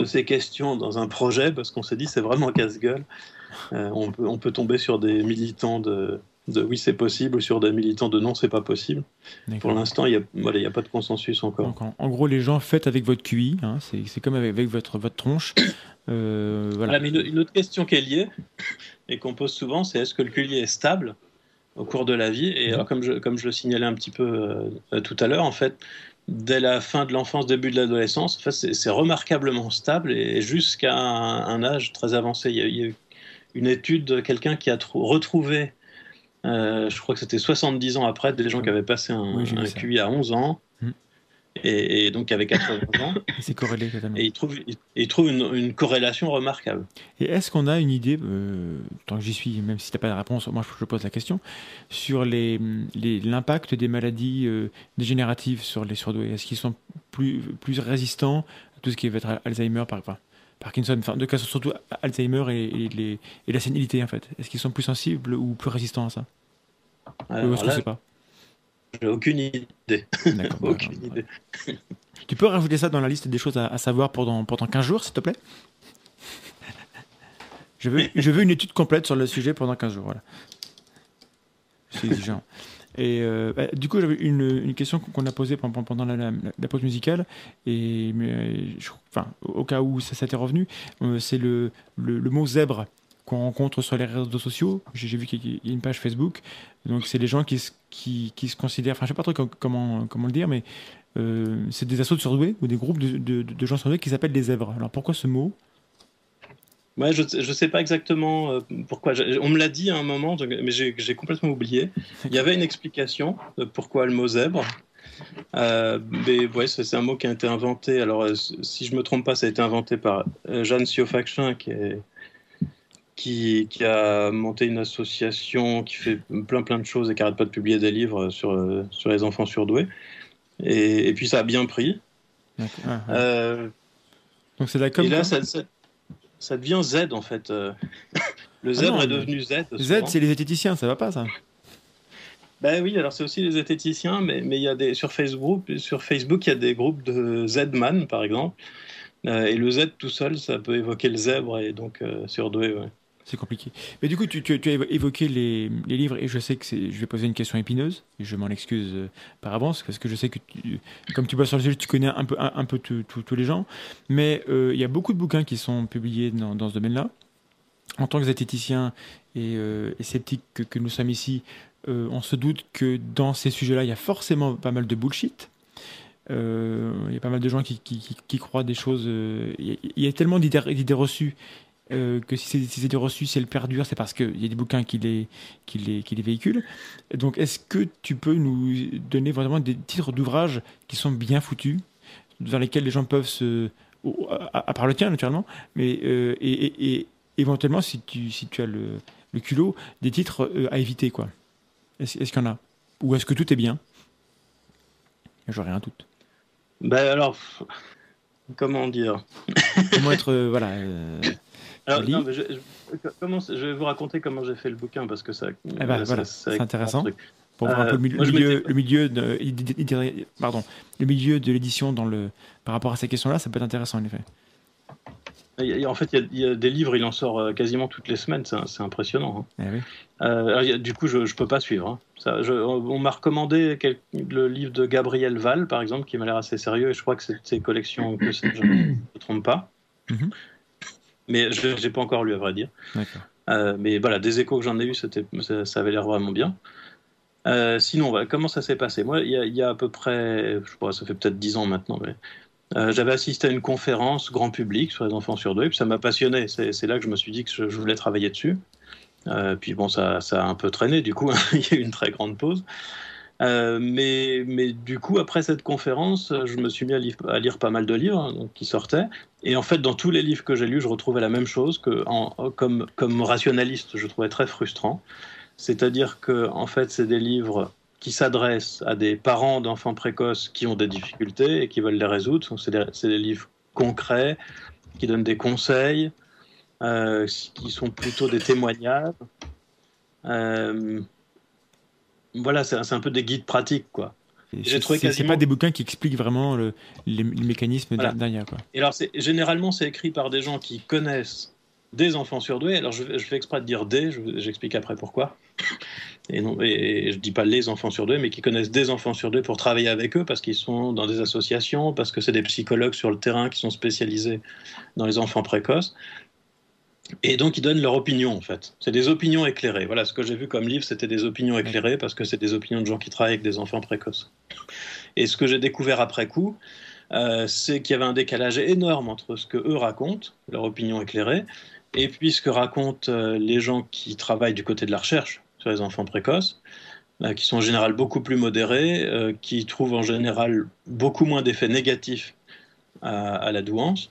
ces questions dans un projet parce qu'on s'est dit c'est vraiment casse-gueule. Euh, on peut tomber sur des militants de, de oui c'est possible ou sur des militants de non c'est pas possible. Pour l'instant, il n'y a, voilà, a pas de consensus encore. en, gros, les gens faites avec votre QI, hein, c'est comme avec, avec, votre, votre tronche. Euh, voilà. mais une, autre question qui est liée et qu'on pose souvent, c'est est-ce que le QI est stable au cours de la vie? Et alors, comme je, comme je le signalais un petit peu euh, euh, tout à l'heure, en fait, dès la fin de l'enfance, début de l'adolescence, en fait, c'est remarquablement stable et jusqu'à un, âge très avancé. Il y a, eu une étude de quelqu'un qui a retrouvé, euh, je crois que c'était 70 ans après, des gens qui avaient passé un, un QI à 11 ans, et, donc avec 80 ans. c'est corrélé totalement. Et il trouve, il, trouve une, corrélation remarquable. Et est-ce qu'on a une idée, euh, tant que j'y suis, même si tu n'as pas de réponse, moi je pose la question, sur l'impact les, des maladies euh, dégénératives sur les surdoués? Est-ce qu'ils sont plus, plus résistants à tout ce qui va être Alzheimer, par exemple? Parkinson, enfin, de cas surtout Alzheimer et, les, et la sénilité en fait. Est-ce qu'ils sont plus sensibles ou plus résistants à ça Ou est-ce qu'on ne sait pas j'ai aucune idée. aucune idée. Tu peux rajouter ça dans la liste des choses à, savoir pendant, pendant 15 jours, s'il te plaît? Je veux, je veux une étude complète sur le sujet pendant 15 jours. Voilà. C'est exigeant. Et euh, bah, du coup, j'avais une, question qu'on a posée pendant, la, pause musicale, et mais, enfin, au cas où ça s'était revenu, euh, c'est le, le, mot zèbre qu'on rencontre sur les réseaux sociaux. J'ai vu qu'il y a une page Facebook. Donc, c'est les gens qui, qui, qui, se considèrent, enfin, je sais pas trop comment, comment le dire, mais euh, c'est des assauts de surdoués ou des groupes de, de, gens surdoués qui s'appellent des zèbres. Alors, pourquoi ce mot? Ouais, je ne sais pas exactement euh, pourquoi. On me l'a dit à un moment, mais j'ai complètement oublié. Il y avait une explication de pourquoi le mot zèbre. Euh, mais ouais, c'est un mot qui a été inventé. Alors, si je me trompe pas, ça a été inventé par Jeanne Siofachin, qui est qui, a monté une association qui fait plein plein de choses et qui n'arrête pas de publier des livres sur, sur les enfants surdoués. Et, puis ça a bien pris. Euh, Donc c'est la Et là, ça, ça, devient Z en fait. Euh, le ah est devenu Z. Z, c'est les zététiciens, ça va pas ça ben oui, alors c'est aussi les zététiciens, mais, mais il y a des, sur, Facebook, sur Facebook, il y a des groupes de Z-Man, par exemple. Euh, et le Z tout seul, ça peut évoquer le zèbre et donc surdoué. Ouais c'est compliqué. Mais du coup, tu, as évoqué les, livres et je sais que je vais poser une question épineuse je m'en excuse euh, par avance parce que je sais que, comme tu vois sur le sujet, tu connais un peu, tous les gens. Mais euh, il y a beaucoup de bouquins qui sont publiés dans, ce domaine-là. En tant que zététicien et, euh, sceptique que, nous sommes ici, on se doute que dans ces sujets-là, il y a forcément pas mal de bullshit. Il y a pas mal de gens qui, croient des choses. Il y, a tellement d'idées reçues euh, que si ces idées reçues, si elles perdurent, c'est parce qu'il y a des bouquins qui les, qui les, qui les véhiculent. Donc, est-ce que tu peux nous donner vraiment des titres d'ouvrages qui sont bien foutus, dans lesquels les gens peuvent se. à, part le tien, naturellement, mais. Euh, et, et, éventuellement, si tu, si tu as le, le culot, des titres euh, à éviter, quoi. Est-ce qu'il y en a? Ou est-ce que tout est bien? J'aurais un doute. Ben alors, comment dire? Comment être. voilà je, vais vous raconter comment j'ai fait le bouquin parce que ça. Eh ben, c'est intéressant. Pour voir un peu le, milieu, le milieu, de, pardon, le milieu de l'édition dans le par rapport à ces questions-là, ça peut être intéressant en effet. En fait, il y, a, des livres, il en sort euh, quasiment toutes les semaines, c'est impressionnant. Hein. Eh euh, du coup, je ne peux pas suivre. Hein. Ça, on m'a recommandé le livre de Gabriel Val, par exemple, qui m'a l'air assez sérieux, et je crois que c'est ses collections que je ne me trompe pas. Mm-hmm mais je n'ai pas encore lu à vrai dire. Euh, mais voilà, des échos que j'en ai eu, ça, ça, avait l'air vraiment bien. Euh, sinon, comment ça s'est passé? Moi, il y, a à peu près, je crois, ça fait peut-être dix ans maintenant, mais euh, j'avais assisté à une conférence grand public sur les enfants sur deux, et puis ça m'a passionné. C'est là que je me suis dit que je, voulais travailler dessus. puis bon, ça, ça, a un peu traîné, du coup, il y a eu une très grande pause. Euh, mais, du coup, après cette conférence, je me suis mis à, lire, pas mal de livres hein, qui sortaient. Et en fait, dans tous les livres que j'ai lus, je retrouvais la même chose que, comme, rationaliste, je trouvais très frustrant. C'est-à-dire que, en fait, c'est des livres qui s'adressent à des parents d'enfants précoces qui ont des difficultés et qui veulent les résoudre. C'est des, des, livres concrets qui donnent des conseils, euh, qui sont plutôt des témoignages. Euh, voilà, c'est un peu des guides pratiques, quoi. C'est pas des bouquins qui expliquent vraiment le, les, mécanismes derrière. Quoi. Et alors, généralement, c'est écrit par des gens qui connaissent des enfants surdoués. Alors, je, fais exprès de dire des, j'explique après pourquoi. Et, non, et, je dis pas les enfants surdoués, mais qui connaissent des enfants surdoués pour travailler avec eux parce qu'ils sont dans des associations, parce que c'est des psychologues sur le terrain qui sont spécialisés dans les enfants précoces. Et donc, ils donnent leur opinion, en fait. C'est des opinions éclairées. Voilà, ce que j'ai vu comme livre, c'était des opinions éclairées parce que c'est des opinions de gens qui travaillent avec des enfants précoces. Et ce que j'ai découvert après coup, euh, c'est qu'il y avait un décalage énorme entre ce que eux racontent, leur opinion éclairée, et puis ce que racontent euh, les gens qui travaillent du côté de la recherche sur les enfants précoces, euh, qui sont en général beaucoup plus modérés, qui trouvent en général beaucoup moins d'effets négatifs à la douance.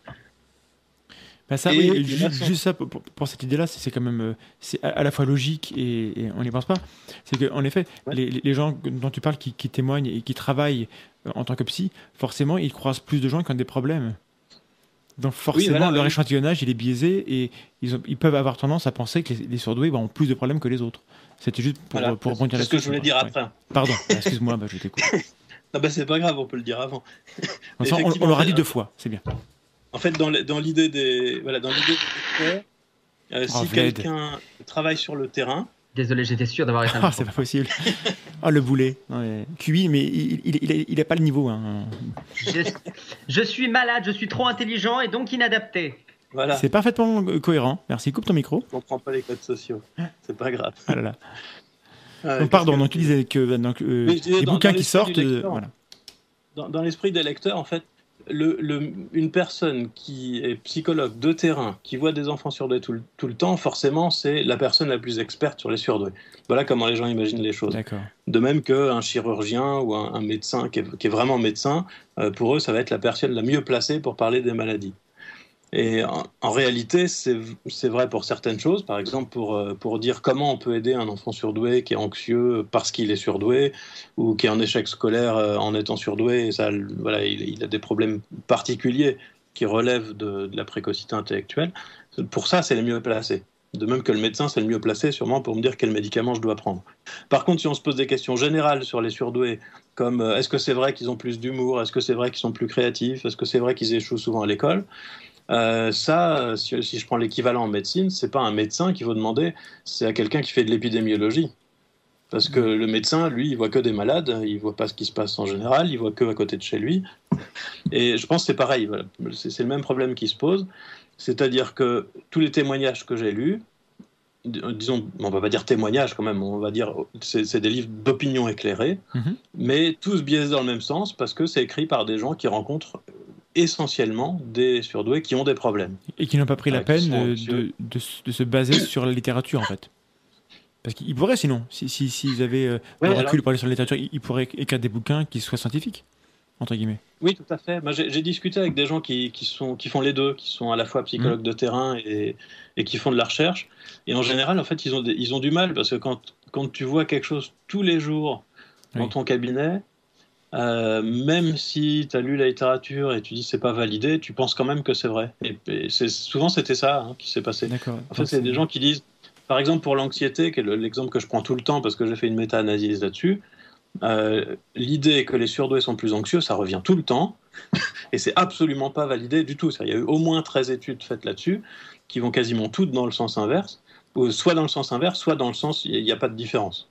Bah ça, oui, juste, ça, pour, cette idée-là, c'est quand même euh, c'est à, la fois logique et, on n'y pense pas. C'est qu'en effet, les, gens dont tu parles qui, témoignent et qui travaillent euh, en tant que psy, forcément, ils croisent plus de gens qui ont des problèmes. Donc forcément, leur échantillonnage, il est biaisé et ils, ils, peuvent avoir tendance à penser que les, surdoués ont plus de problèmes que les autres. C'était juste pour, pour rebondir là-dessus. C'est ce que je voulais dire après. Pardon, excuse-moi, bah, je t'écoute. non, bah, c'est pas grave, on peut le dire avant. on, on l'aura dit deux fois, c'est bien. En fait, dans l'idée des, voilà, dans l'idée euh, si oh, quelqu'un travaille sur le terrain. Désolé, j'étais sûr d'avoir été. Ah, c'est pas possible. oh, le boulet. QI, mais il, il, il, pas le niveau. Hein. Je, suis malade, je suis trop intelligent et donc inadapté. Voilà. C'est parfaitement cohérent. Merci. Coupe ton micro. Je comprends pas les codes sociaux. C'est pas grave. Ah là là. Ah, donc, pardon, donc tu disais que donc, euh, les bouquins qui sortent. Euh, voilà. Dans, dans l'esprit des lecteurs, en fait, le, une personne qui est psychologue de terrain, qui voit des enfants surdoués tout, tout le temps, forcément, c'est la personne la plus experte sur les surdoués. Voilà comment les gens imaginent les choses. De même qu'un chirurgien ou un, médecin qui est, vraiment médecin, euh, pour eux, ça va être la personne la mieux placée pour parler des maladies. Et en, réalité, c'est vrai pour certaines choses, par exemple pour, euh, pour dire comment on peut aider un enfant surdoué qui est anxieux parce qu'il est surdoué ou qui est en échec scolaire euh, en étant surdoué, ça, voilà, il, a des problèmes particuliers qui relèvent de, la précocité intellectuelle. Pour ça, c'est le mieux placé. De même que le médecin, c'est le mieux placé sûrement pour me dire quel médicament je dois prendre. Par contre, si on se pose des questions générales sur les surdoués, comme euh, est-ce que c'est vrai qu'ils ont plus d'humour, est-ce que c'est vrai qu'ils sont plus créatifs, est-ce que c'est vrai qu'ils échouent souvent à l'école, euh, ça, si, je prends l'équivalent en médecine, c'est pas un médecin qui va demander, c'est à quelqu'un qui fait de l'épidémiologie. Parce que le médecin, lui, il voit que des malades, il voit pas ce qui se passe en général, il voit que à côté de chez lui. Et je pense que c'est pareil, c'est le même problème qui se pose. C'est-à-dire que tous les témoignages que j'ai lus, disons, on va pas dire témoignages quand même, on va dire, c'est des livres d'opinion éclairée, Mhm. mais tous biaisés dans le même sens parce que c'est écrit par des gens qui rencontrent essentiellement des surdoués qui ont des problèmes. Et qui n'ont pas pris la peine euh, anxieux. de, de, s- de se baser sur la littérature, en fait. Parce qu'ils pourraient, sinon, s'ils si, s'ils avaient euh, Ouais, le alors- recul pour aller sur la littérature, ils, pourraient écrire des bouquins qui soient scientifiques, entre guillemets. Oui, tout à fait. Moi, j'ai discuté avec des gens qui, qui, sont, qui font les deux, qui sont à la fois psychologues de terrain et, et qui font de la recherche. Et en général, en fait, ils ont, des- ils ont du mal parce que quand, quand tu vois quelque chose tous les jours dans Oui. ton cabinet, euh, même si tu as lu la littérature et tu dis c'est pas validé, tu penses quand même que c'est vrai. Et, et c'est- souvent, c'était ça hein, qui s'est passé. En fait, c'est des gens qui disent, par exemple, pour l'anxiété, qui est le- l'exemple que je prends tout le temps parce que j'ai fait une méta-analyse là-dessus, euh, l'idée que les surdoués sont plus anxieux, ça revient tout le temps, et c'est absolument pas validé du tout. Il y a eu au moins 13 études faites là-dessus, qui vont quasiment toutes dans le sens inverse, ou soit dans le sens inverse, soit dans le sens, il n'y a, pas de différence.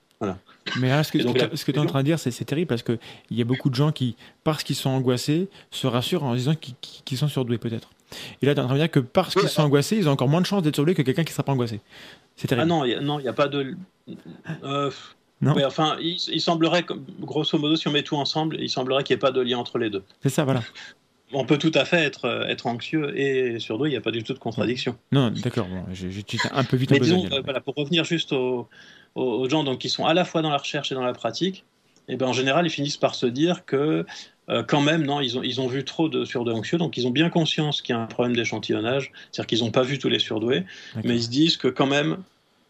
Mais là, ce que, tu es en train de dire, c'est terrible parce qu'il y a beaucoup de gens qui, parce qu'ils sont angoissés, se rassurent en disant qu'ils sont surdoués, peut-être. Et là, tu es en train de dire que parce qu'ils sont angoissés, ils ont encore moins de chances d'être surdoués que quelqu'un qui ne sera pas angoissé. C'est Ah terrible. non, il y a- non, il n'y a pas de... euh, Non. ouais, enfin, il, il semblerait, grosso modo, si on met tout ensemble, il semblerait qu'il n'y ait pas de lien entre les deux. C'est ça, voilà. On peut tout à fait être, euh, être anxieux et surdoué, il n'y a pas du tout de contradiction. Non, d'accord, bon, été un peu vite en Mais disons, euh, voilà, pour revenir juste aux, aux- aux gens donc, qui sont à la fois dans la recherche et dans la pratique, eh ben, en général, ils finissent par se dire que euh, quand même, non, ils ont, ils ont vu trop de surdoués anxieux, donc ils ont bien conscience qu'il y a un problème d'échantillonnage, c'est-à-dire qu'ils n'ont pas vu tous les surdoués, mais ils se disent que quand même,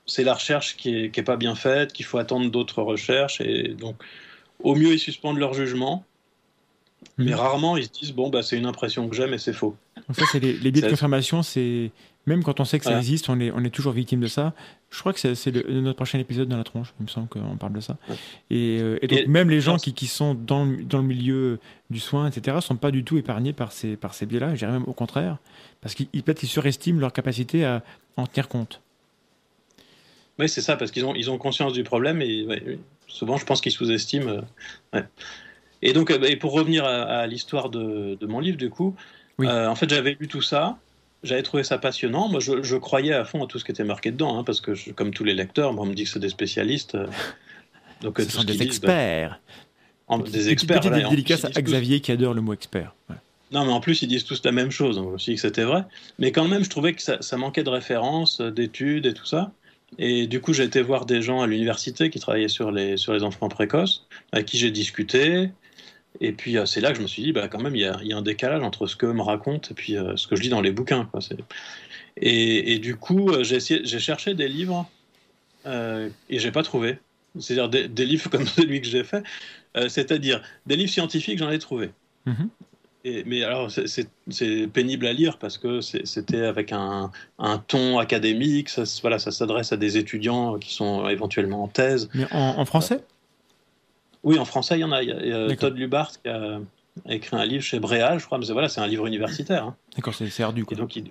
c'est la recherche qui est, qui est pas bien faite, qu'il faut attendre d'autres recherches, et donc au mieux, ils suspendent leur jugement, mais Mhm. rarement, ils se disent, bon, bah, c'est une impression que j'ai, mais c'est faux. Donc ça, c'est les, les biais de confirmation, c'est même quand on sait que ça Voilà. existe, on est, on est toujours victime de ça. Je crois que c'est notre prochain épisode dans la tronche, il me semble qu'on parle de ça. Ouais. Et, euh, et donc Et- même les gens qui, qui sont dans le, dans le milieu du soin, etc., sont pas du tout épargnés par ces, par ces biais-là, je dirais même au contraire, parce qu'ils ils- peut-être qu'ils surestiment leur capacité à en tenir compte. Oui, c'est ça, parce qu'ils ont, ils ont conscience du problème et ouais, souvent, je pense qu'ils sous-estiment. euh, ouais. Et donc, euh, et pour revenir à, à l'histoire de, de mon livre, du coup, Oui. euh, en fait, j'avais lu tout ça, j'avais trouvé ça passionnant. Moi, je, je croyais à fond à tout ce qui était marqué dedans, hein, parce que, je- comme tous les lecteurs, moi, on me dit que c'est des spécialistes. euh, donc, euh, Ce tout sont ce des qu'ils disent, bah, experts. en- des experts. Petite voilà, dédicace à tous- Xavier qui adore le mot expert. Non, mais en plus, ils disent tous la même chose. Donc, je me suis dit que c'était vrai. Mais quand même, je trouvais que ça, ça manquait de références, euh, d'études et tout ça. Et du coup, j'ai été voir des gens à l'université qui travaillaient sur les, sur les enfants précoces, avec qui j'ai discuté. Et puis, euh, c'est là que je me suis dit, bah, quand même, il y a, il y a un décalage entre ce qu'eux me racontent et puis euh, ce que je lis dans les bouquins. Quoi. Et, et du coup, euh, j'ai essayé- j'ai cherché des livres euh, et j'ai pas trouvé. C'est-à-dire des, des livres comme celui que j'ai fait. Euh, C'est-à-dire des livres scientifiques, j'en ai trouvé. Mhm. Et- mais alors, c'est- c'est c'est pénible à lire parce que c'est- c'était avec un, un ton académique. Ça, voilà, ça s'adresse à des étudiants qui sont éventuellement en thèse. Mais en, en français? Oui, en français, il y en a. Il y a. Todd Lubart qui a écrit un livre chez Bréal, je crois. Mais c'est- voilà, c'est un livre universitaire. hein. D'accord, c'est ardu. Et Quoi. donc, il,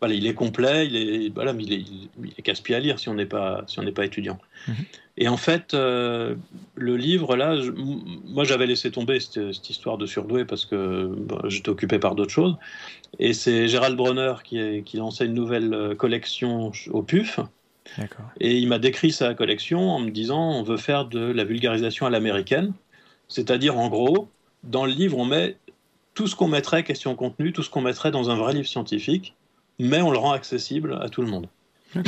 voilà, il est complet. Il est, voilà, mais il est, il, il est casse-pied à lire si on n'est pas, si on pas étudiant. Mhm. Et en fait, euh, le livre, là, je- moi, j'avais laissé tomber cette, cette histoire de surdoué parce que bon, j'étais occupé par d'autres choses. Et c'est Gérald Bronner qui, est- qui lançait une nouvelle euh, collection au PUF. Et il m'a décrit sa collection en me disant on veut faire de la vulgarisation à l'américaine. C'est-à-dire, en gros, dans le livre, on met tout ce qu'on mettrait, question contenu, tout ce qu'on mettrait dans un vrai livre scientifique, mais on le rend accessible à tout le monde.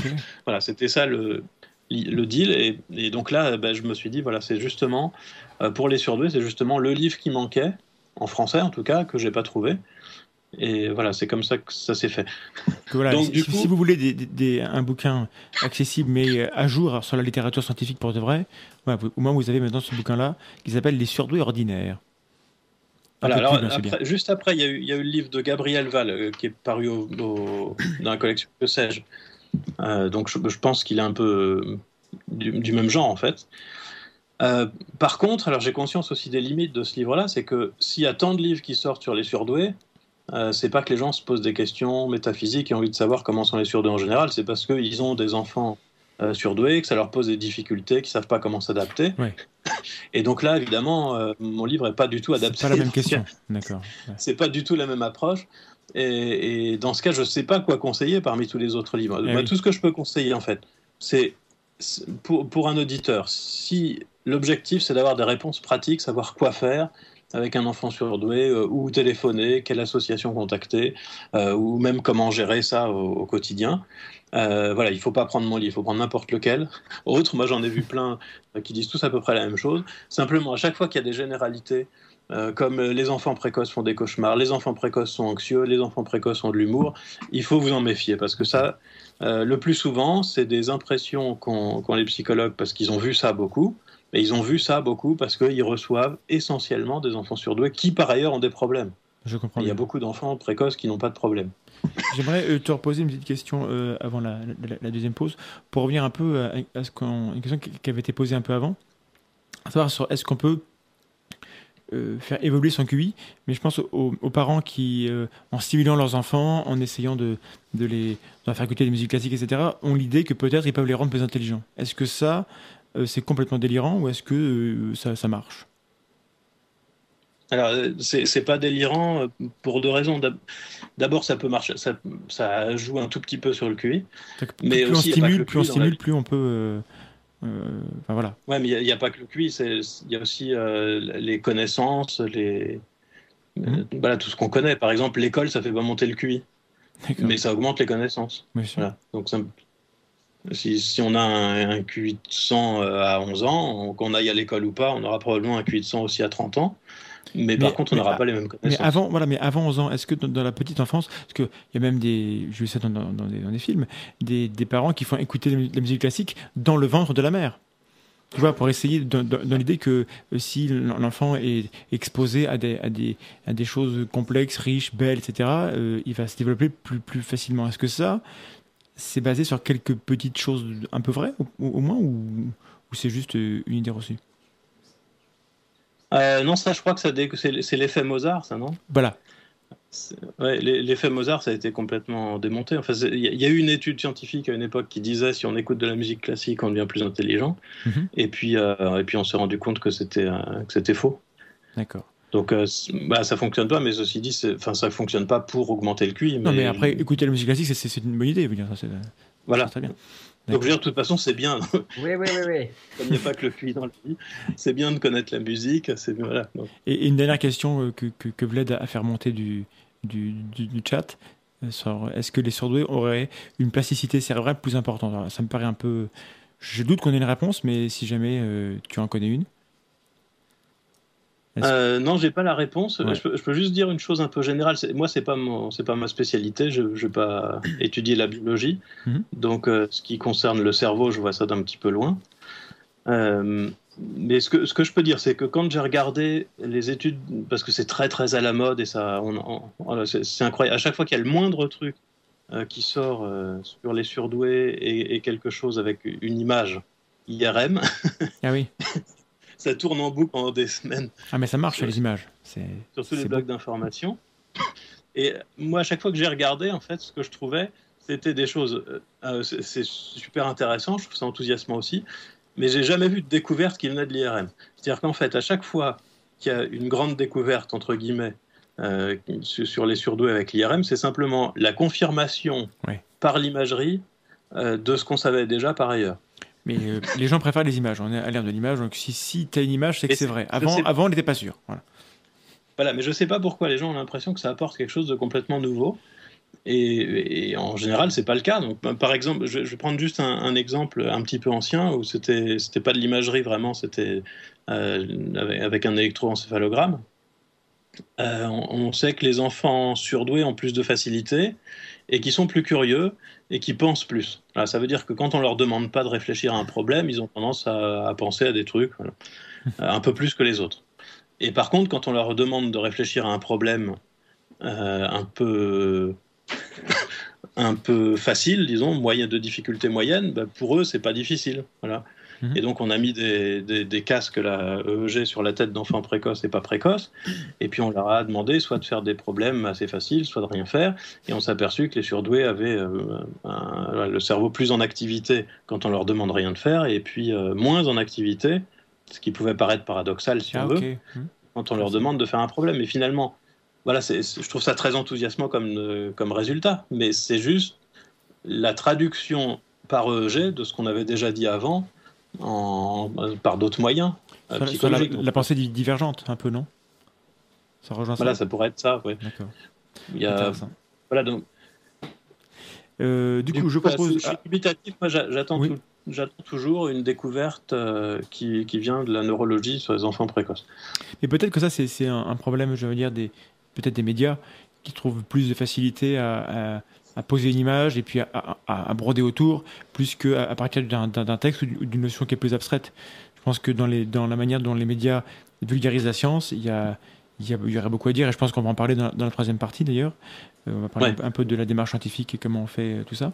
Voilà, c'était ça le, le deal. Et, et donc là, ben, je me suis dit, voilà, c'est justement, euh, pour les surdoués, c'est justement le livre qui manquait, en français en tout cas, que j'ai pas trouvé. Et voilà, c'est comme ça que ça s'est fait. Voilà, Donc, si, du si- coup- si vous voulez des- des- des- un bouquin accessible mais euh, à jour sur la littérature scientifique pour de vrai, voilà, vous- au moins vous avez maintenant ce bouquin-là qui s'appelle Les surdoués ordinaires. Voilà, alors, plus, après- juste après, il y, a eu, il y a eu le livre de Gabriel Val euh, qui est paru au- au- dans la collection Que sais-je. Euh, donc je, je pense qu'il est un peu euh, du, du même genre en fait. Euh, par contre, alors j'ai conscience aussi des limites de ce livre-là, c'est que s'il y a tant de livres qui sortent sur les surdoués, euh, c'est pas que les gens se posent des questions métaphysiques et ont envie de savoir comment sont les surdoués en général, c'est parce qu'ils ont des enfants euh, surdoués, que ça leur pose des difficultés, qu'ils savent pas comment s'adapter. Et donc là, évidemment, euh, mon livre est pas du tout adapté. C'est pas la même question. D'accord. Ouais. c'est pas du tout la même approche. Et, et dans ce cas, je sais pas quoi conseiller parmi tous les autres livres. Eh Moi, oui. Tout ce que je peux conseiller, en fait, c'est pour, pour un auditeur, si l'objectif c'est d'avoir des réponses pratiques, savoir quoi faire, avec un enfant surdoué, euh, où téléphoner, quelle association contacter, euh, ou même comment gérer ça au, quotidien. Euh, voilà, il ne faut pas prendre mon livre, il faut prendre n'importe lequel. Autre, moi j'en ai vu plein qui disent tous à peu près la même chose. Simplement, à chaque fois qu'il y a des généralités, comme les enfants précoces font des cauchemars, les enfants précoces sont anxieux, les enfants précoces ont de l'humour, il faut vous en méfier parce que ça, le plus souvent, c'est des impressions qu'ont les psychologues parce qu'ils ont vu ça beaucoup. Et ils ont vu ça beaucoup parce qu'ils reçoivent essentiellement des enfants surdoués qui, par ailleurs, ont des problèmes. Je comprends. Il y a beaucoup d'enfants précoces qui n'ont pas de problème. J'aimerais euh, te reposer une petite question euh, avant la, deuxième pause pour revenir un peu à, ce une question qui avait été posée un peu avant. À savoir sur est-ce qu'on peut euh, faire évoluer son QI, mais je pense aux, parents qui, en stimulant leurs enfants, en essayant de, de les leur faire écouter des musiques classiques, etc., ont l'idée que peut-être ils peuvent les rendre plus intelligents. Est-ce que ça, euh, c'est complètement délirant ou est-ce que euh, ça, marche? Alors, euh, c'est pas délirant pour deux raisons. D'abord, ça peut marcher, ça, joue un tout petit peu sur le QI. Mais plus, on stimule, plus on stimule, plus on peut. enfin, voilà. Ouais, mais il n'y a, pas que le QI, il y a aussi les connaissances, les, mhm. voilà, tout ce qu'on connaît. Par exemple, l'école, ça fait pas monter le QI, mais ça augmente les connaissances. Voilà. Donc, ça, si, on a un, QI de 100 euh, à 11 ans, qu'on aille à l'école ou pas, on aura probablement un QI de 100 aussi à 30 ans. Mais, par contre, on n'aura pas les mêmes connaissances. Mais avant, voilà, mais avant 11 ans, est-ce que dans, la petite enfance, parce qu'il y a même des, je ça dans, des, films, des, parents qui font écouter la musique classique dans le ventre de la mère tu vois, pour essayer dans, l'idée que euh, si l'enfant est exposé à des, à, des, à des choses complexes, riches, belles, etc., euh, il va se développer plus, plus facilement. Est-ce que ça, c'est basé sur quelques petites choses un peu vraies, au, moins, ou, c'est juste euh, une idée reçue? Euh, Non, ça, je crois que c'est l'effet Mozart, ça, non? Voilà. Ouais, l'effet Mozart, ça a été complètement démonté. Enfin, il y, a eu une étude scientifique à une époque qui disait si on écoute de la musique classique, on devient plus intelligent. Mhm. et, puis, euh, et puis, on s'est rendu compte que c'était faux. D'accord. Donc euh, bah, ça fonctionne pas, mais ceci dit, enfin ça fonctionne pas pour augmenter le QI. Non, mais après, écouter la musique classique, c'est une bonne idée. Dire, ça, voilà. Très bien. Donc, je veux dire, de toute façon, c'est bien. Oui, oui, oui. oui. Comme il n'y a pas que le QI dans la vie, c'est bien de connaître la musique. Voilà. Et, une dernière question euh, que, que, que Vlad a fait remonter du, du, du, chat euh, est-ce que les surdoués auraient une plasticité cérébrale plus importante? Ça me paraît un peu. Je doute qu'on ait une réponse, mais si jamais tu en connais une. Euh, non, j'ai pas la réponse. Je, peux, juste dire une chose un peu générale. Moi, c'est pas c'est pas ma spécialité. Je, n'ai pas étudié la biologie. Mhm. Donc, euh, ce qui concerne le cerveau, je vois ça d'un petit peu loin. Euh, mais ce que, ce que je peux dire, c'est que quand j'ai regardé les études, parce que c'est très très à la mode et ça, c'est incroyable. À chaque fois qu'il y a le moindre truc qui sort sur les surdoués et, et, quelque chose avec une image IRM. Ah oui. ça tourne en boucle pendant des semaines. Ah, mais ça marche sur les images. Sur tous les blocs d'information. Et moi, à chaque fois que j'ai regardé, en fait, ce que je trouvais, c'était des choses. Euh, euh, c'est super intéressant, je trouve ça enthousiasmant aussi, mais j'ai jamais vu de découverte qui venait de l'IRM. C'est-à-dire qu'en fait, à chaque fois qu'il y a une grande découverte, entre guillemets, euh, sur les surdoués avec l'IRM, c'est simplement la confirmation par l'imagerie de ce qu'on savait déjà par ailleurs. Mais euh, les gens préfèrent les images. On est à l'ère de l'image. Donc si, si tu as une image, c'est que c'est vrai. Avant, avant on n'était pas sûr. Voilà. voilà, mais je ne sais pas pourquoi les gens ont l'impression que ça apporte quelque chose de complètement nouveau. Et, en général, c'est pas le cas. Donc, par exemple, je, vais prendre juste un, exemple un petit peu ancien où c'était c'était pas de l'imagerie vraiment, c'était euh, avec, un électroencéphalogramme. Euh, on, sait que les enfants surdoués ont plus de facilité et qui sont plus curieux et qui pensent plus. ça veut dire que quand on leur demande pas de réfléchir à un problème, ils ont tendance à, penser à des trucs un peu plus que les autres. Et par contre, quand on leur demande de réfléchir à un problème euh, un peu un peu facile, disons, moyen de difficulté moyenne, bah, pour eux, c'est pas difficile. Voilà. Et donc, on a mis des, des, casques la EEG sur la tête d'enfants précoces et pas précoces. Et puis, on leur a demandé soit de faire des problèmes assez faciles, soit de rien faire. Et on s'est aperçu que les surdoués avaient euh, le cerveau plus en activité quand on leur demande rien de faire, et puis euh, moins en activité, ce qui pouvait paraître paradoxal si on ah, veut, mmh. quand on leur demande de faire un problème. Et finalement, voilà, je trouve ça très enthousiasmant comme, euh, comme résultat, mais c'est juste la traduction par EEG de ce qu'on avait déjà dit avant, en, par d'autres moyens. euh, la, la, pensée divergente, un peu, non? Ça rejoint voilà, ça, pourrait être ça, oui. D'accord. Il y a... Voilà, donc. Euh, du, coup, je propose. Je suis dubitatif, moi j'attends oui. J'attends toujours une découverte euh, qui, qui, vient de la neurologie sur les enfants précoces. Et peut-être que ça, c'est un, un, problème, je veux dire, des, peut-être des médias qui trouvent plus de facilité à, à, à poser une image et puis à, à broder autour, plus qu'à à partir d'un texte ou d'une notion qui est plus abstraite. Je pense que dans, les, dans la manière dont les médias vulgarisent la science, il y, a, il y, a, il y aurait beaucoup à dire et je pense qu'on va en parler dans, dans la troisième partie d'ailleurs. Euh, on va parler ouais. un peu de la démarche scientifique et comment on fait tout ça.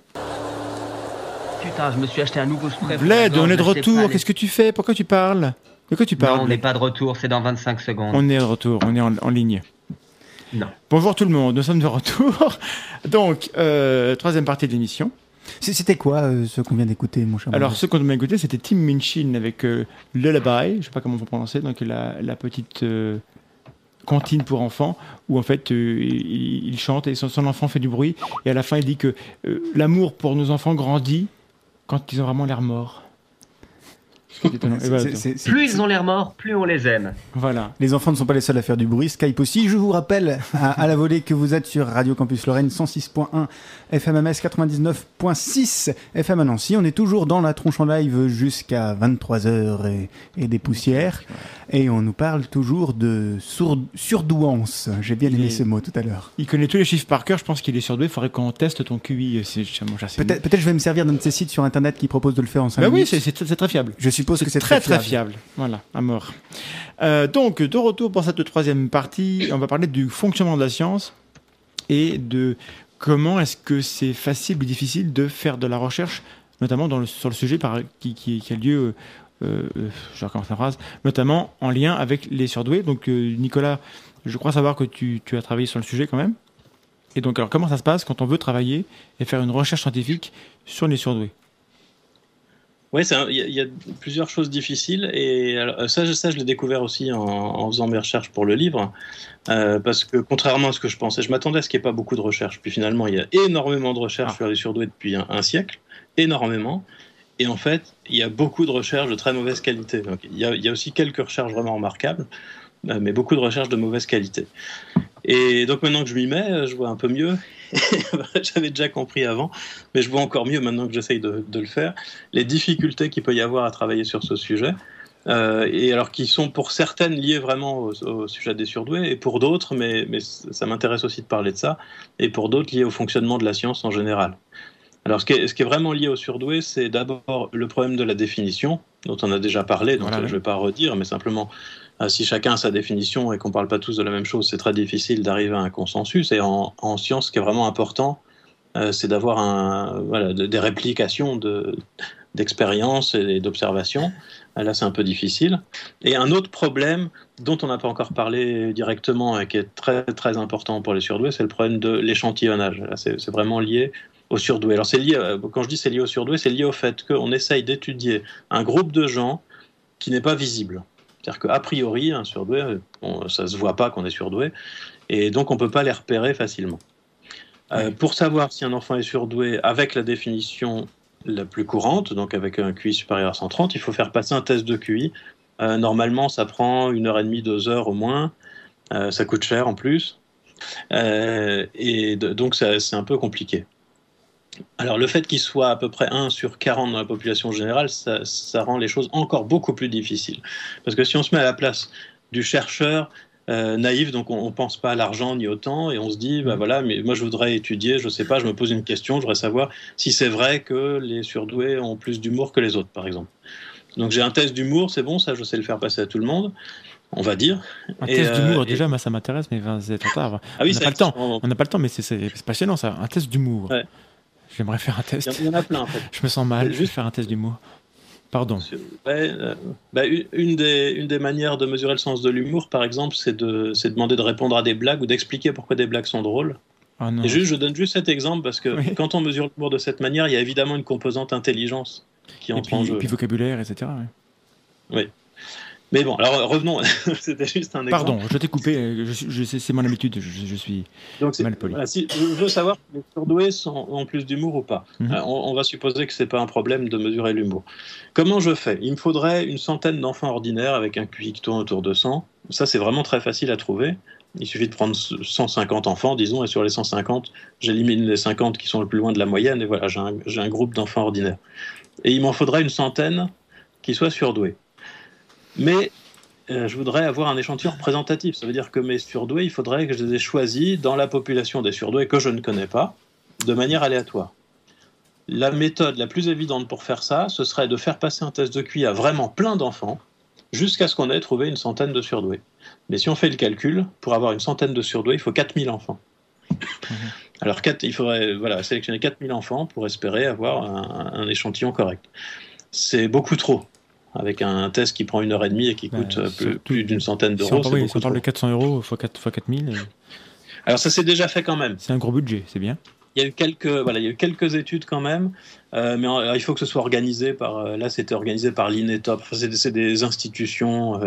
Putain, je me suis acheté un nouveau spray. Vlad, on est de retour. Qu'est-ce que tu fais? Pourquoi tu parles? De quoi tu parles Non, on n'est pas de retour, c'est dans 25 secondes. On est de retour, on est en, en, ligne. Non. Bonjour tout le monde, nous sommes de retour. Donc, euh, troisième partie de l'émission. C'était quoi euh, ce qu'on vient d'écouter, mon cher Alors, ce qu'on vient d'écouter, c'était Tim Minchin avec euh, Lullaby, je ne sais pas comment vous prononcez, donc la, la petite euh, cantine pour enfants, où en fait il, il, chante et son, son, enfant fait du bruit, et à la fin il dit que l'amour pour nos enfants grandit quand ils ont vraiment l'air morts. Voilà, c est, c est, plus ils ont l'air morts, plus on les aime. Voilà. Les enfants ne sont pas les seuls à faire du bruit, Skype aussi. Je vous rappelle à, à la volée que vous êtes sur Radio Campus Lorraine 106.1, FMMS 99.6, FM à Nancy. On est toujours dans la tronche en live jusqu'à 23h et, et, des poussières. Et on nous parle toujours de surdouance. J'ai bien aimé est... ce mot tout à l'heure. Il connaît tous les chiffres par cœur. Je pense qu'il est surdoué. Il faudrait qu'on teste ton QI. Peut-être peut je vais me servir d'un de ces sites sur Internet qui propose de le faire en 5 bah minutes. oui, c'est très fiable. Je suppose que c'est très, très, fiable. Voilà, à mort. Euh, donc, de retour pour cette troisième partie, on va parler du fonctionnement de la science et de comment est-ce que c'est facile ou difficile de faire de la recherche, notamment dans le, sur le sujet par, qui, qui, qui, a lieu, euh, je recommence la phrase, notamment en lien avec les surdoués. Donc, euh, Nicolas, je crois savoir que tu, tu as travaillé sur le sujet quand même. Et donc, alors, comment ça se passe quand on veut travailler et faire une recherche scientifique sur les surdoués? Oui, il y, y, a plusieurs choses difficiles et alors, ça, ça, je l'ai découvert aussi en, en, faisant mes recherches pour le livre, euh, parce que contrairement à ce que je pensais, je m'attendais à ce qu'il n'y ait pas beaucoup de recherches. Puis finalement, il y a énormément de recherches ah. sur les surdoués depuis un, un, siècle, énormément. Et en fait, il y a beaucoup de recherches de très mauvaise qualité. Donc, il, y a, il y a aussi quelques recherches vraiment remarquables, euh, mais beaucoup de recherches de mauvaise qualité. Et donc maintenant que je m'y mets, je vois un peu mieux. J'avais déjà compris avant, mais je vois encore mieux maintenant que j'essaye de, de, le faire, les difficultés qu'il peut y avoir à travailler sur ce sujet. Euh, et alors qui sont pour certaines liées vraiment au, au sujet des surdoués, et pour d'autres, mais, mais ça m'intéresse aussi de parler de ça, et pour d'autres liées au fonctionnement de la science en général. Alors ce qui est, ce qui est vraiment lié aux surdoués, c'est d'abord le problème de la définition, dont on a déjà parlé, donc voilà, je ne vais pas redire, mais simplement si chacun a sa définition et qu'on ne parle pas tous de la même chose, c'est très difficile d'arriver à un consensus. Et en, en, science, ce qui est vraiment important, euh, c'est d'avoir des réplications d'expériences de, et d'observations. Là, c'est un peu difficile. Et un autre problème dont on n'a pas encore parlé directement et qui est très, très important pour les surdoués, c'est le problème de l'échantillonnage. C'est vraiment lié aux surdoués. Alors, c'est lié, quand je dis c'est lié aux surdoués, c'est lié au fait qu'on essaye d'étudier un groupe de gens qui n'est pas visible. C'est-à-dire qu'a priori, un surdoué, ça ne se voit pas qu'on est surdoué, et donc on ne peut pas les repérer facilement. Euh, pour savoir si un enfant est surdoué avec la définition la plus courante, donc avec un QI supérieur à 130, il faut faire passer un test de QI. Euh, normalement, ça prend une heure et demie, deux heures au moins. Euh, ça coûte cher en plus. et de, donc, c'est un peu compliqué. Alors le fait qu'il soit à peu près 1 sur 40 dans la population générale, ça, ça, rend les choses encore beaucoup plus difficiles. Parce que si on se met à la place du chercheur euh, naïf, donc on ne pense pas à l'argent ni au temps, et on se dit, bah voilà, mais moi je voudrais étudier, je ne sais pas, je me pose une question, je voudrais savoir si c'est vrai que les surdoués ont plus d'humour que les autres, par exemple. Donc j'ai un test d'humour, c'est bon, ça je sais le faire passer à tout le monde on va dire. Un et test d'humour, euh, déjà, moi, ça m'intéresse, mais c'est trop tard. Ah oui, on n'a pas le temps. On n'a pas le temps, mais c'est passionnant, ça. Un test d'humour. Ouais. J'aimerais faire un test. Il y en a plein en fait. Je me sens mal, je vais faire un test d'humour. Pardon. Ouais, euh, bah, une, des, une des manières de mesurer le sens de l'humour, par exemple, c'est de, de demander de répondre à des blagues ou d'expliquer pourquoi des blagues sont drôles. Oh. Et juste, je donne juste cet exemple parce que oui. quand on mesure l'humour de cette manière, il y a évidemment une composante intelligence qui entre puis, en jeu. Et puis vocabulaire, etc. Oui. Mais bon, alors revenons. C'était juste un exemple. Pardon, je t'ai coupé. Je, je, c'est mon habitude. Je, je suis Donc, mal poli. voilà, si, je veux savoir si les surdoués sont, ont plus d'humour ou pas. Mhm. Euh, on, on va supposer que c'est pas un problème de mesurer l'humour. Comment je fais? Il me faudrait une centaine d'enfants ordinaires avec un QI qui tourne autour de 100. Ça, c'est vraiment très facile à trouver. Il suffit de prendre 150 enfants, disons, et sur les 150, j'élimine les 50 qui sont le plus loin de la moyenne, et voilà, j'ai un, j'ai un groupe d'enfants ordinaires. Et il m'en faudrait une centaine qui soient surdoués. Mais euh, je voudrais avoir un échantillon représentatif. Ça veut dire que mes surdoués, il faudrait que je les ai choisis dans la population des surdoués que je ne connais pas, de manière aléatoire. La méthode la plus évidente pour faire ça, ce serait de faire passer un test de QI à vraiment plein d'enfants, jusqu'à ce qu'on ait trouvé une centaine de surdoués. Mais si on fait le calcul, pour avoir une centaine de surdoués, il faut 4000 enfants. Alors quatre- il faudrait voilà, sélectionner 4000 enfants pour espérer avoir un, un échantillon correct. C'est beaucoup trop. Avec un test qui prend une heure et demie et qui Bah, coûte euh, plus, d'une centaine Si on, d'euros, c'est oui, si on parle de 400 euros fois 4 fois 4000, euh, Alors ça s'est déjà fait quand même. c'est un gros budget, c'est bien. Il y a eu quelques, voilà, il y a eu quelques études quand même, euh, mais il faut que ce soit organisé par. là, c'était organisé par l'INETOP. Enfin, c'est, des- institutions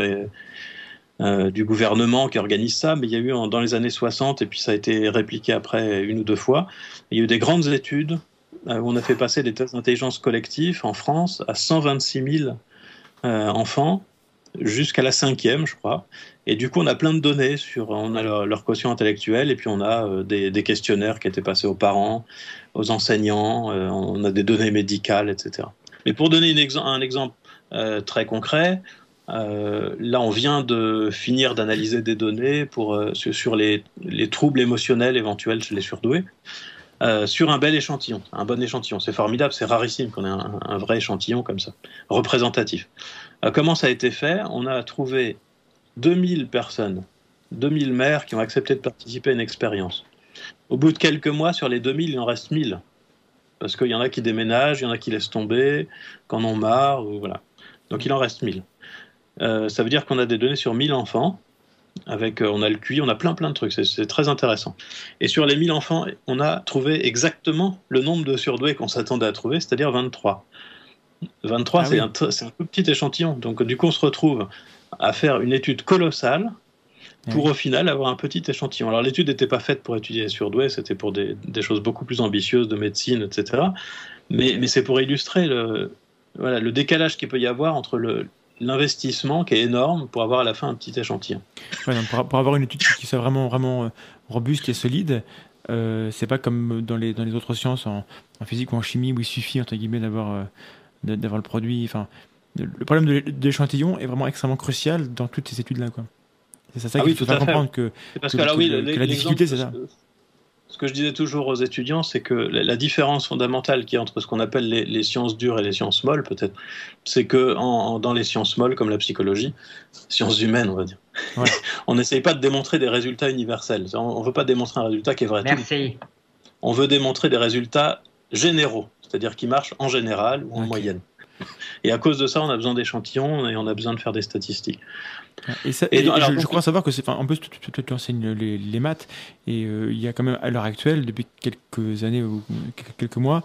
euh, du gouvernement qui organisent ça, mais il y a eu en- dans les années 60 et puis ça a été répliqué après une ou deux fois. Il y a eu des grandes études euh, où on a fait passer des tests d'intelligence collective en France à 126 000 euh, enfants jusqu'à la cinquième, je crois. Et du coup, on a plein de données sur, leur, quotient intellectuel et puis on a euh, des, questionnaires qui étaient passés aux parents, aux enseignants, euh, on a des données médicales, etc. Mais pour donner un exemple très concret, là, on vient de finir d'analyser des données pour, sur, les troubles émotionnels éventuels chez les surdoués. Euh, sur un bel échantillon, un bon échantillon. C'est formidable, c'est rarissime qu'on ait un, vrai échantillon comme ça, représentatif. Euh, comment ça a été fait? On a trouvé 2000 personnes, 2000 maires qui ont accepté de participer à une expérience. Au bout de quelques mois, sur les 2000, il en reste 1000. Parce qu'il y en a qui déménagent, il y en a qui laissent tomber, qui en ont marre, ou voilà. Donc il en reste 1000. Euh, ça veut dire qu'on a des données sur 1000 enfants, avec, euh, on a le QI, on a plein plein de trucs, c'est- très intéressant. Et sur les 1000 enfants, on a trouvé exactement le nombre de surdoués qu'on s'attendait à trouver, c'est-à-dire 23. 23, Ah c'est oui. un, tout petit échantillon. Donc du coup, on se retrouve à faire une étude colossale pour Oui. au final avoir un petit échantillon. Alors l'étude n'était pas faite pour étudier les surdoués, c'était pour des, des choses beaucoup plus ambitieuses de médecine, etc. Mais, mais c'est pour illustrer le, voilà, le décalage qu'il peut y avoir entre le- l'investissement qui est énorme pour avoir à la fin un petit échantillon. Ouais, pour, pour avoir une étude qui soit vraiment, vraiment euh, robuste et solide, euh, c'est pas comme dans les, dans les autres sciences, en, en physique ou en chimie, où il suffit, entre guillemets, d'avoir euh, d'avoir le produit. Enfin, le problème de l'é- de l'échantillon est vraiment extrêmement crucial dans toutes ces études-là. C'est ça, ça Ah qu'il oui, faut tout faire comprendre que Parce oui, la difficulté, c'est ça. Ce que je disais toujours aux étudiants, c'est que la, différence fondamentale qu'il y a entre ce qu'on appelle les, les sciences dures et les sciences molles, peut-être, c'est que en- en- dans les sciences molles, comme la psychologie, sciences humaines, on va dire, Ouais. on n'essaye pas de démontrer des résultats universels. On ne veut pas démontrer un résultat qui est vrai. tout Merci. on veut démontrer des résultats généraux, c'est-à-dire qui marchent en général ou en moyenne. Et à cause de ça, on a besoin d'échantillons et on a besoin de faire des statistiques. Et, ça, Et et donc, alors, je, crois savoir que c'est. Enfin, en plus, tu, enseignes les, les maths, et euh, il y a quand même, à l'heure actuelle, depuis quelques années ou quelques mois,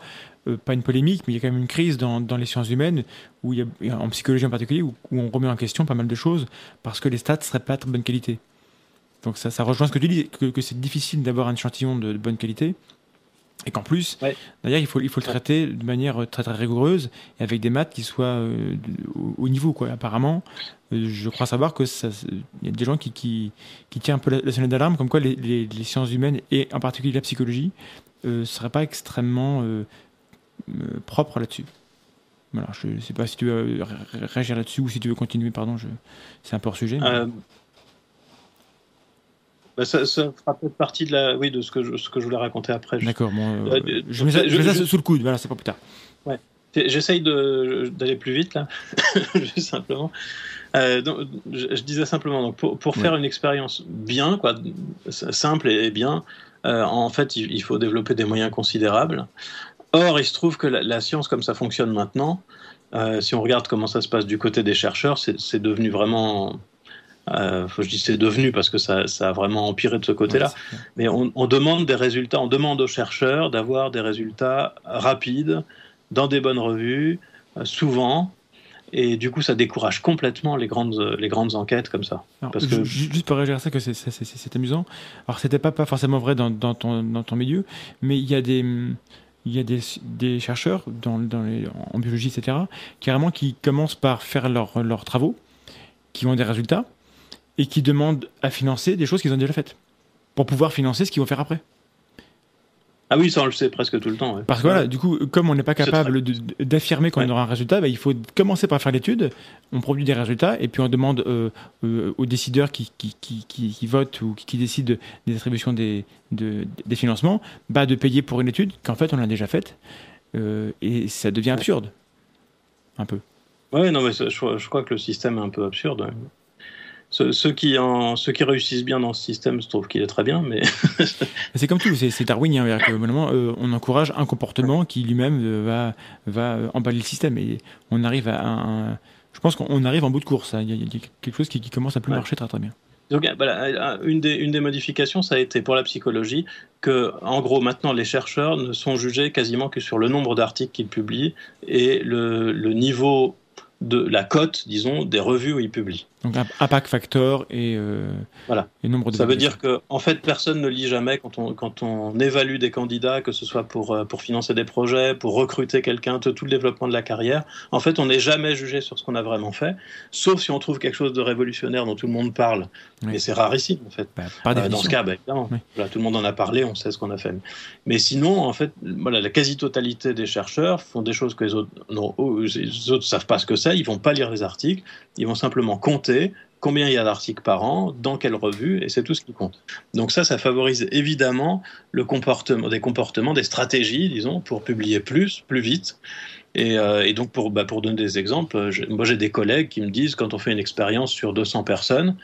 euh, pas une polémique, mais il y a quand même une crise dans, dans les sciences humaines, où il y a, en psychologie en particulier, où, où on remet en question pas mal de choses, parce que les stats seraient pas de bonne qualité. Donc ça, ça rejoint ce que tu dis, que, que c'est difficile d'avoir un échantillon de, de bonne qualité. Et qu'en plus, Ouais. d'ailleurs, il faut, il faut le traiter de manière très très rigoureuse et avec des maths qui soient euh, au, au niveau. Quoi. Apparemment, euh, je crois savoir que ça- il y a des gens qui, qui, qui tirent un peu la, la sonnette d'alarme, comme quoi les, les- les sciences humaines et en particulier la psychologie ne seraient pas extrêmement euh, euh, propres là-dessus. Voilà, je ne sais pas si tu veux euh, ré- réagir là-dessus ou si tu veux continuer, pardon, je... c'est un peu hors sujet. mais- Euh, bah, ça, ça fera peut-être partie de, la, oui, de ce, que je, ce que je voulais raconter après. D'accord, bon, euh, Euh, je mets ça, je mets ça sous le coude, voilà, c'est pas plus tard. J'essaye de- d'aller plus vite là, juste simplement. Euh, donc, je, je disais simplement, donc pour, pour faire une expérience bien, quoi, simple et bien, euh, en fait, il, il faut développer des moyens considérables. Or, il se trouve que la, la science, comme ça fonctionne maintenant, euh, si on regarde comment ça se passe du côté des chercheurs, c'est devenu vraiment. Euh, je dis c'est devenu parce que ça, ça a vraiment empiré de ce côté-là. Ouais. Mais on, on demande des résultats, on demande aux chercheurs d'avoir des résultats rapides, dans des bonnes revues, euh, souvent. Et du coup, ça décourage complètement les grandes, les grandes enquêtes comme ça. parce que... Juste pour réagir à ça, que c'est amusant. Alors, c'était pas, pas forcément vrai dans, dans, ton, dans ton milieu, mais il y a des, il y a des, des chercheurs dans, dans les, en biologie, etc., carrément qui commencent par faire leurs travaux, qui ont des résultats, et qui demandent à financer des choses qu'ils ont déjà faites, pour pouvoir financer ce qu'ils vont faire après. Ah oui, ça on le sait presque tout le temps. Parce que voilà, du coup, comme on n'est pas capable d'affirmer qu'on aura un résultat, bah, il faut commencer par faire l'étude, on produit des résultats, et puis on demande euh, euh, aux décideurs qui, qui, qui, qui, votent ou qui, décident des distributions des, de, des financements, bah, de payer pour une étude qu'en fait on a déjà faite, euh, et ça devient absurde. Un peu. Oui, non, mais je, je, crois que le système est un peu absurde. Ceux, qui en, ceux qui réussissent bien dans ce système, je trouve qu'il est très bien, mais. c'est comme tout, c'est darwinien. Euh, on encourage un comportement qui lui-même euh, va, va euh, emballer le système. Et on arrive à un. Je pense qu'on arrive en bout de course. Hein. Il, y a, quelque chose qui, commence à plus marcher très très bien. Donc, voilà, une, des, une des modifications, ça a été pour la psychologie que, en gros, maintenant, les chercheurs ne sont jugés quasiment que sur le nombre d'articles qu'ils publient et le, le niveau de la cote, disons, des revues où ils publient. Donc impact factor et, euh, voilà. nombre de Ça veut dire que en fait personne ne lit jamais quand on, quand on évalue des candidats, que ce soit pour, euh, pour financer des projets, pour recruter quelqu'un, tout le développement de la carrière. En fait, on n'est jamais jugé sur ce qu'on a vraiment fait, sauf si on trouve quelque chose de révolutionnaire dont tout le monde parle. Mais c'est rarissime en fait. Bah, euh, dans ce cas, bah, évidemment, tout le monde en a parlé, on sait ce qu'on a fait. Mais sinon, en fait, voilà, la quasi-totalité des chercheurs font des choses que les autres, non, les autres savent pas ce que c'est, ils vont pas lire les articles, ils vont simplement compter combien il y a d'articles par an, dans quelle revue, et c'est tout ce qui compte. Donc ça, ça favorise évidemment le comportement, des comportements, des stratégies, disons, pour publier plus, plus vite. Et, euh, donc, pour, bah, pour donner des exemples, moi j'ai des collègues qui me disent, quand on fait une expérience sur 200 personnes,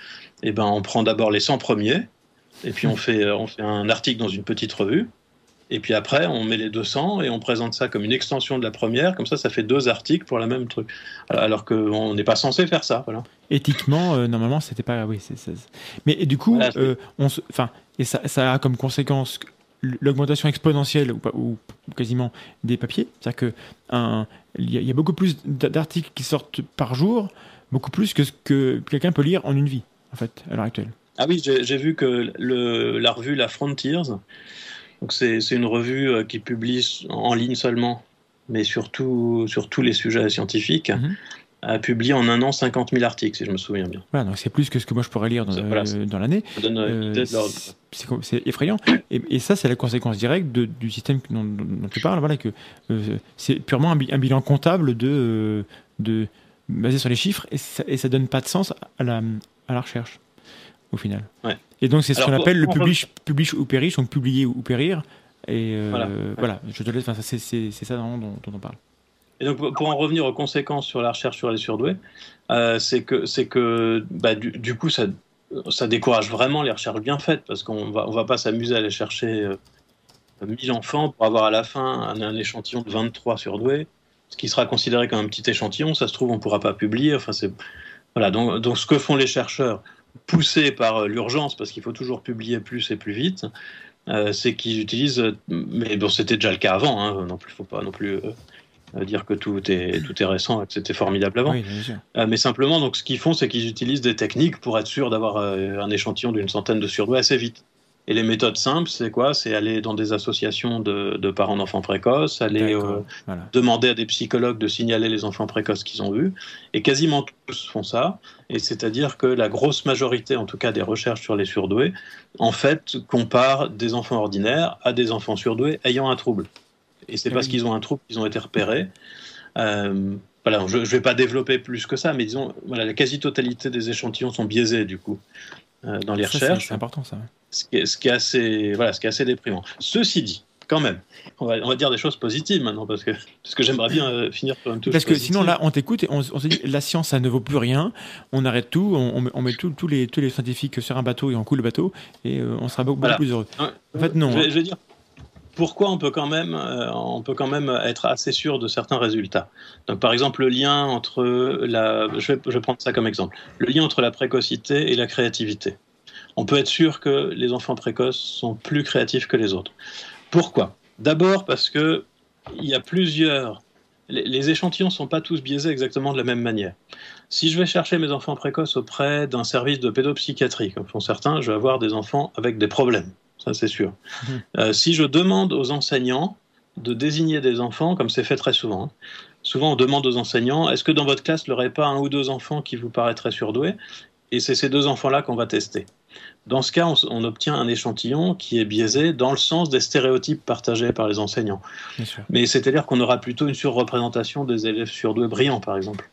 eh ben, on prend d'abord les 100 premiers, et puis on fait, on fait un article dans une petite revue, et puis après, on met les 200 et on présente ça comme une extension de la première. Comme ça, ça fait deux articles pour la même truc. Alors qu'on n'est pas censé faire ça. Voilà. Éthiquement, euh, normalement, c'était pas. Oui, c'est, Mais du coup, euh, on enfin, et ça, ça, a comme conséquence l'augmentation exponentielle ou, ou, quasiment des papiers. C'est-à-dire qu'il y, y, a beaucoup plus d'articles qui sortent par jour, beaucoup plus que ce que quelqu'un peut lire en une vie, en fait, à l'heure actuelle. Ah oui, j'ai, vu que le, la revue La Frontiers donc c'est une revue euh, qui publie en ligne seulement, mais surtout sur tous les sujets scientifiques. Mhm. a publié en un an 50 000 articles, si je me souviens bien. Voilà, donc c'est plus que ce que moi je pourrais lire dans, euh, l'année. Euh, c'est effrayant. Et, ça, c'est la conséquence directe du système dont, tu parles. Voilà, que c'est purement un, bilan comptable de, de, basé sur les chiffres et ça, ça donne pas de sens à la, à la recherche au final. Et donc c'est ce qu'on appelle le publish, publish ou perish, donc publier ou périr. Et euh, voilà. je te laisse, c'est ça dont, dont, on parle. Et donc pour en revenir aux conséquences sur la recherche sur les surdoués, euh, c'est que, c'est que bah, du, coup ça, ça décourage vraiment les recherches bien faites parce qu'on va, on va pas s'amuser à aller chercher euh, 1000 enfants pour avoir à la fin un, un, échantillon de 23 surdoués, ce qui sera considéré comme un petit échantillon. Ça se trouve, on pourra pas publier. Enfin, c'est voilà. Donc, donc ce que font les chercheurs, poussé par euh, l'urgence, parce qu'il faut toujours publier plus et plus vite, euh, c'est qu'ils utilisent, mais bon, c'était déjà le cas avant, hein, non plus, faut pas non plus euh, dire que tout est, tout est récent et que c'était formidable avant. mais simplement, donc, ce qu'ils font, c'est qu'ils utilisent des techniques pour être sûr d'avoir un échantillon d'une centaine de surdoués assez vite. Et les méthodes simples, c'est quoi? C'est aller dans des associations de, parents d'enfants précoces, aller euh, demander à des psychologues de signaler les enfants précoces qu'ils ont vus. Et quasiment tous font ça. Et c'est-à-dire que la grosse majorité, en tout cas des recherches sur les surdoués, en fait, compare des enfants ordinaires à des enfants surdoués ayant un trouble. Et c'est parce qu'ils ont un trouble qu'ils ont été repérés. Euh, voilà, je ne vais pas développer plus que ça, mais disons, voilà, la quasi-totalité des échantillons sont biaisés du coup dans les recherches. C'est important ça ce qui, est, assez, voilà, ce qui est assez déprimant. Ceci dit, quand même, on va, on va dire des choses positives maintenant, parce que, parce que j'aimerais bien euh, finir sur une touche Parce que sinon, là, on t'écoute et on, se dit, la science, ça ne vaut plus rien, on arrête tout, on, on met tous les, tous les scientifiques sur un bateau et on coule le bateau, et euh, on sera beaucoup, plus heureux. En fait, non. Je vais, hein. dire pourquoi on peut quand même, euh, on peut quand même être assez sûr de certains résultats. Donc, par exemple, le lien entre la, je vais, je vais prendre ça comme exemple, le lien entre la précocité et la créativité on peut être sûr que les enfants précoces sont plus créatifs que les autres. Pourquoi? D'abord parce que il y a plusieurs les, échantillons ne sont pas tous biaisés exactement de la même manière. Si je vais chercher mes enfants précoces auprès d'un service de pédopsychiatrie, comme font certains, je vais avoir des enfants avec des problèmes, ça c'est sûr. Mhm. Euh, si je demande aux enseignants de désigner des enfants, comme c'est fait très souvent, hein, souvent on demande aux enseignants, est-ce que dans votre classe, il n'y aurait pas un ou deux enfants qui vous paraîtraient surdoués? Et c'est ces deux enfants-là qu'on va tester. Dans ce cas, on, on obtient un échantillon qui est biaisé dans le sens des stéréotypes partagés par les enseignants. Mais c'est-à-dire qu'on aura plutôt une surreprésentation des élèves surdoués brillants, par exemple.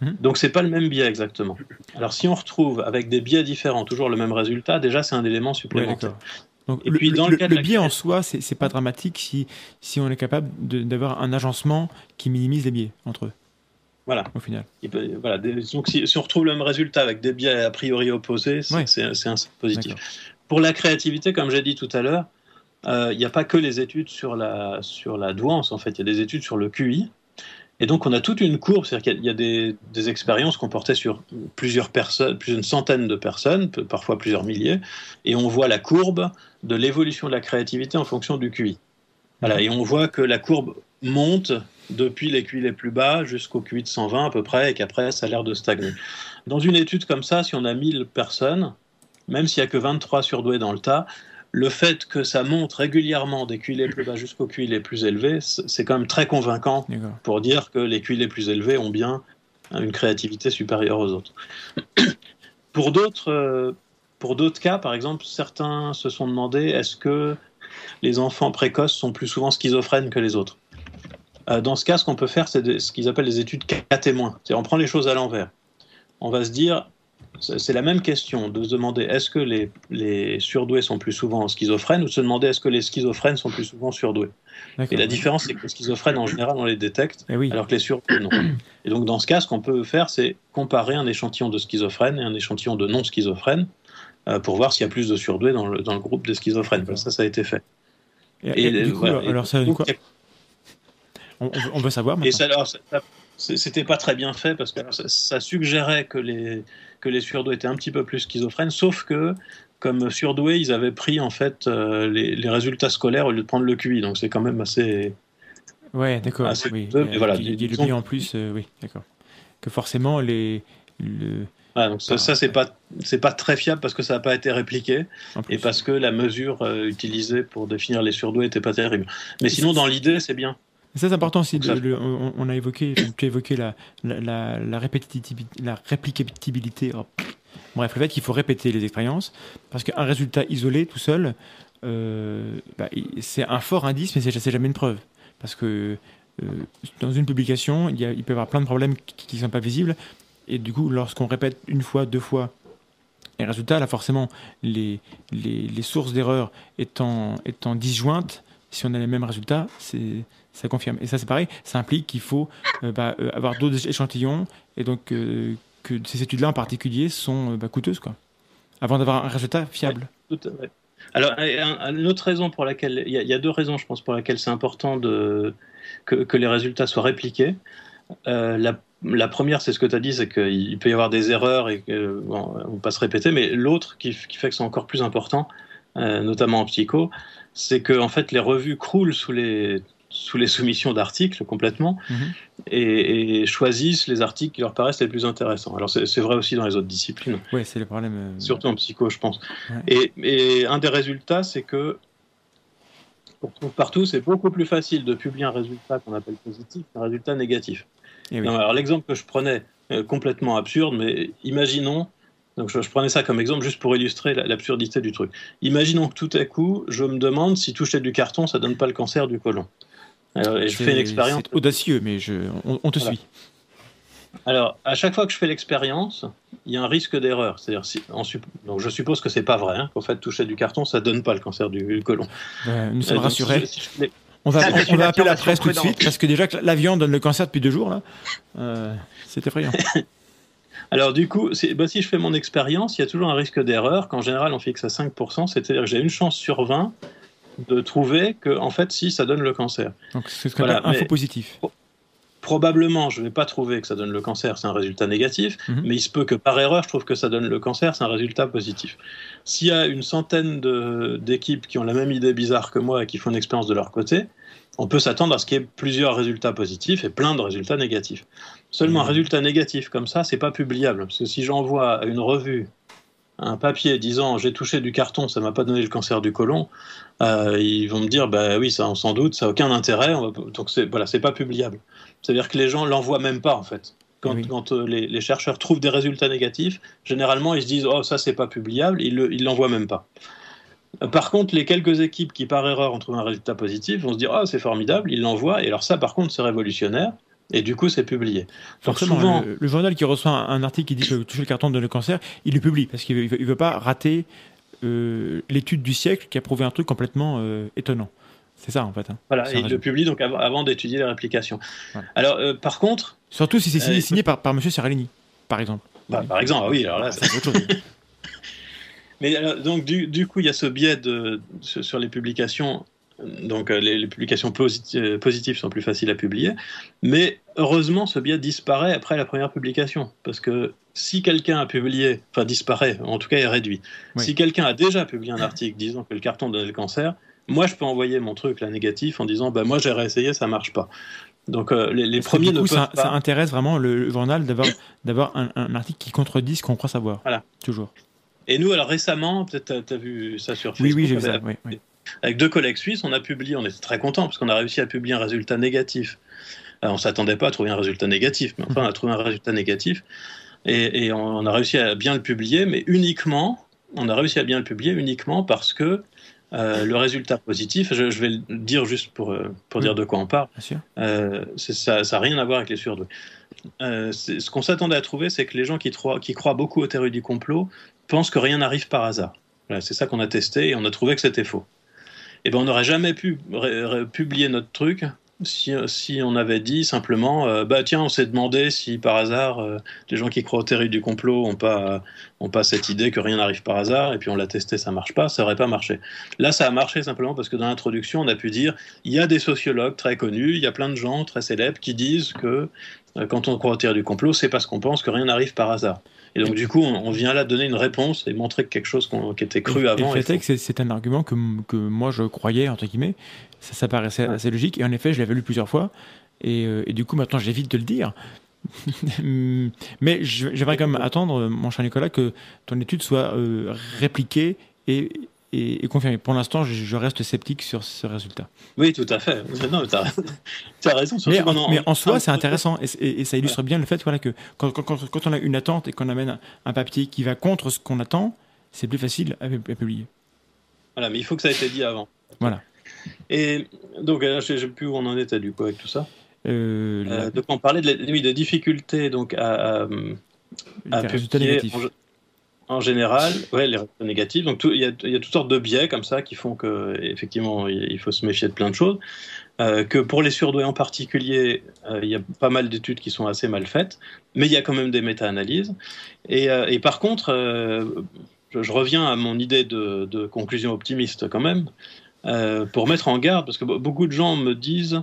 Mhm. Donc c'est pas le même biais exactement. Alors si on retrouve avec des biais différents toujours le même résultat, déjà c'est un élément supplémentaire. Donc, Et le, puis, dans le- le cas de le biais en soi, c'est pas dramatique si, si on est capable d'avoir un agencement qui minimise les biais entre eux, Voilà. au final. Voilà. Donc si, si on retrouve le même résultat avec des biais a priori opposés, c'est Ouais. un positif. Pour la créativité, comme j'ai dit tout à l'heure, euh, il n'y a pas que les études sur la, sur la douance, en fait, il y a des études sur le QI. Et donc, on a toute une courbe, c'est-à-dire qu'il y a des, expériences qu'on portait sur plusieurs personnes, plus d'une centaine de personnes, parfois plusieurs milliers, et on voit la courbe de l'évolution de la créativité en fonction du QI. Voilà, et on voit que la courbe monte depuis les QI les plus bas jusqu'au QI de 120 à peu près, et qu'après, ça a l'air de stagner. Dans une étude comme ça, si on a 1000 personnes, même s'il n'y a que 23 surdoués dans le tas, le fait que ça monte régulièrement des QI les plus bas jusqu'aux QI les plus élevés, c'est quand même très convaincant pour dire que les QI les plus élevés ont bien une créativité supérieure aux autres. pour d'autres euh, pour d'autres cas, par exemple, certains se sont demandé est-ce que les enfants précoces sont plus souvent schizophrènes que les autres? Euh, Dans ce cas, ce qu'on peut faire, c'est ce qu'ils appellent les études cas témoins. On prend les choses à l'envers. On va se dire c'est la même question de se demander est-ce que les, les surdoués sont plus souvent schizophrènes ou de se demander est-ce que les schizophrènes sont plus souvent surdoués. Et la différence, c'est que les schizophrènes, en général, on les détecte, Eh oui. alors que les surdoués, non. Et donc, dans ce cas, ce qu'on peut faire, c'est comparer un échantillon de schizophrènes et un échantillon de non-schizophrènes euh, pour voir s'il y a plus de surdoués dans le, dans le groupe des schizophrènes. Ça, ça a été fait. Et, et du coup, voilà. Et alors ça donc, quoi on, on veut- savoir Et maintenant. ça, alors, ça- ça- c'était pas très bien fait parce que alors, ça, ça suggérait que les, que les surdoués étaient un petit peu plus schizophrènes, sauf que comme surdoués, ils avaient pris en fait euh, les, les résultats scolaires au lieu de prendre le QI. Donc c'est quand même assez. Ouais, d'accord. Oui. mais voilà, il le biais en plus, euh, oui, d'accord. Que forcément, les. Le, donc ça, ça, c'est pas c'est pas très fiable parce que ça n'a pas été répliqué et parce que la mesure euh, utilisée pour définir les surdoués était pas terrible. Mais sinon, dans l'idée, c'est bien. Et Ça, c'est important aussi. Le- on, on a évoqué, tu as évoqué la, la, la, la répétitivité, la réplicabilité. oh. Bref, le fait qu'il faut répéter les expériences, parce qu'un résultat isolé, tout seul, euh, bah, c'est un fort indice, mais c'est jamais une preuve. Parce que euh, dans une publication, il, y a, il peut y avoir plein de problèmes qui ne sont pas visibles. Et du coup, lorsqu'on répète une fois, deux fois, les résultats, là, forcément, les, les, les sources d'erreur étant, étant disjointes, si on a les mêmes résultats, c'est ça confirme. Et ça, c'est pareil, ça implique qu'il faut euh, bah, euh, avoir d'autres échantillons, et donc euh, que ces études-là en particulier sont bah, coûteuses, quoi, avant d'avoir un résultat fiable. Alors, un- un- une autre raison pour laquelle, il y, a, deux raisons, je pense, pour lesquelles c'est important de, que, que les résultats soient répliqués. La, première, c'est ce que tu as dit, c'est qu'il peut y avoir des erreurs et qu'on bon, on pas se répéter. Mais l'autre, qui, fait que c'est encore plus important, notamment en psycho, c'est que en fait, les revues croulent sous les, sous les soumissions d'articles complètement Mhm. et, et choisissent les articles qui leur paraissent les plus intéressants. Alors, c'est vrai aussi dans les autres disciplines Ouais, c'est le problème. euh, surtout en psycho, je pense. Ouais. Et, et un des résultats, c'est que partout, c'est beaucoup plus facile de publier un résultat qu'on appelle positif qu'un résultat négatif. eh oui. Non, alors l'exemple que je prenais, euh, complètement absurde, mais imaginons, donc je, je prenais ça comme exemple juste pour illustrer la- l'absurdité du truc. Imaginons que tout à coup, je me demande si toucher du carton, ça donne pas le cancer du côlon. Alors, et je fais une expérience. C'est audacieux, mais je, on, on te Voilà. suit. Alors, à chaque fois que je fais l'expérience, il y a un risque d'erreur. C'est-à-dire, si, donc je suppose que c'est pas vrai, hein, qu'en fait, toucher du carton, ça donne pas le cancer du côlon. Euh, nous Euh, sommes donc, rassurés. si je- si je fais- On va, on, on appeler la presse tout de suite, parce que déjà la viande donne le cancer depuis deux jours, là, euh, c'est effrayant. Alors, du coup, bah, si je fais mon expérience, il y a toujours un risque d'erreur, qu'en général, on fixe à 5%, c'est-à-dire que j'ai une chance sur 20 de trouver que, en fait, si, ça donne le cancer. Donc c'est ce qu'on Voilà, faux positif. Probablement, je ne vais pas trouver que ça donne le cancer, c'est un résultat négatif, Mhm. mais il se peut que par erreur, je trouve que ça donne le cancer, c'est un résultat positif. S'il y a une centaine d'équipes qui ont la même idée bizarre que moi et qui font une expérience de leur côté, on peut s'attendre à ce qu'il y ait plusieurs résultats positifs et plein de résultats négatifs. Seulement un résultat négatif comme ça, c'est pas publiable. Parce que si j'envoie à une revue un papier disant j'ai touché du carton, ça m'a pas donné le cancer du côlon, euh, ils vont me dire bah oui, ça on s'en doute, ça n'a aucun intérêt, donc c'est voilà, c'est pas publiable. C'est-à-dire que les gens l'envoient même pas en fait. Quand, euh, les, chercheurs trouvent des résultats négatifs, généralement ils se disent oh ça c'est pas publiable, ils l'envoient même pas. Par contre, les quelques équipes qui par erreur ont trouvé un résultat positif vont se dire oh c'est formidable, ils l'envoient et alors ça par contre c'est révolutionnaire. Et du coup, c'est publié. Forcément, le, journal qui reçoit un, article qui dit que toucher le carton de le cancer, il le publie parce qu'il ne veut, pas rater euh, l'étude du siècle qui a prouvé un truc complètement euh, étonnant. C'est ça en fait. Hein. Voilà, il le publie donc avant, d'étudier les réplications. Alors, euh, par contre. Surtout si c'est signé, par, par M. Seralini, par exemple. Bah, par exemple, ah oui, alors là, c'est autre chose. Mais donc, du, du, coup, il y a ce biais de, sur les publications donc euh, les, publications euh, positives sont plus faciles à publier. Mais heureusement, ce biais disparaît après la première publication. Parce que si quelqu'un a publié, enfin disparaît, en tout cas est réduit. Si quelqu'un a déjà publié un article disant que le carton donnait le cancer, moi je peux envoyer mon truc là négatif en disant bah moi j'ai réessayé, ça marche pas. Donc euh, les, premiers du coup, ça, intéresse vraiment le, journal d'avoir un, article qui contredit ce qu'on croit savoir. Voilà. Toujours. Et nous, alors récemment, peut-être tu as, vu ça sur Facebook. Oui, oui, j'ai vu ça. Oui, avec deux collègues suisses, on a publié, on était très contents parce qu'on a réussi à publier un résultat négatif. On on s'attendait pas à trouver un résultat négatif, mais enfin, on a trouvé un résultat négatif. Et, on a réussi à bien le publier, mais uniquement, on a réussi à bien le publier uniquement parce que euh, le résultat positif, je, vais le dire juste pour, euh, pour dire de quoi on parle, euh, ça n'a rien à voir avec les surdoués. ce qu'on s'attendait à trouver, c'est que les gens qui, qui, croient beaucoup aux théories du complot pensent que rien n'arrive par hasard. c'est ça qu'on a testé et on a trouvé que c'était faux eh ben, on n'aurait jamais pu publier notre truc si, on avait dit simplement, euh, bah tiens, on s'est demandé si par hasard euh, les gens qui croient aux théories du complot n'ont pas, ont pas cette idée que rien n'arrive par hasard, et puis on l'a testé, ça marche pas, ça n'aurait pas marché. Là, ça a marché simplement parce que dans l'introduction, on a pu dire, il y a des sociologues très connus, il y a plein de gens très célèbres qui disent que euh, quand on croit aux théories du complot, c'est parce qu'on pense que rien n'arrive par hasard. Et donc, du coup, on, vient là donner une réponse et montrer que quelque chose qui était cru avant. Et le fait c'est un argument que, que, moi je croyais, entre guillemets. Ça, ça paraissait assez logique. Et en effet, je l'avais lu plusieurs fois. Et, euh, et du coup, maintenant, j'évite de le dire. Mais j'aimerais quand même attendre, mon cher Nicolas, que ton étude soit euh, répliquée et, et, confirmée. Pour l'instant, je, reste sceptique sur ce résultat. Oui, tout à fait. Non, tu as, raison. Mais en, mais en, soi, c'est intéressant et, ça illustre bien le fait voilà, que quand, quand, quand, on a une attente et qu'on amène un, papier qui va contre ce qu'on attend, c'est plus facile à, publier. Voilà, mais il faut que ça ait été dit avant. Voilà. Et donc, je ne sais plus où on en était du coup avec tout ça? Euh, euh, donc on parlait de, oui, de difficultés donc à, à, publier en, général, ouais, les résultats négatifs. Donc il y, a toutes sortes de biais comme ça qui font que effectivement il faut se méfier de plein de choses. Euh, que pour les surdoués en particulier, il y a pas mal d'études qui sont assez mal faites, mais il y a quand même des méta-analyses. Et, et, par contre, je, reviens à mon idée de, conclusion optimiste quand même, pour mettre en garde, parce que beaucoup de gens me disent euh,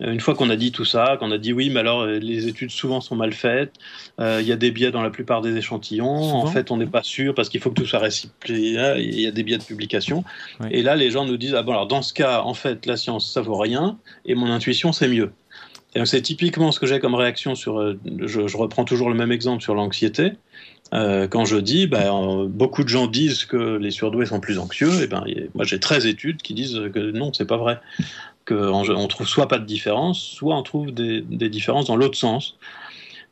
une fois qu'on a dit tout ça, qu'on a dit oui, mais alors euh, les études souvent sont mal faites, euh, il y a des biais dans la plupart des échantillons, en fait on n'est pas sûr parce qu'il faut que tout soit réciplié, il y a des biais de publication. Et là les gens nous disent, ah bon alors dans ce cas, en fait la science ça vaut rien et mon intuition c'est mieux. Et c'est typiquement ce que j'ai comme réaction sur, je, reprends toujours le même exemple sur l'anxiété. quand je dis, ben, beaucoup de gens disent que les surdoués sont plus anxieux, et ben, moi j'ai 13 études qui disent que non, c'est pas vrai qu'on trouve soit pas de différence, soit on trouve des, différences dans l'autre sens.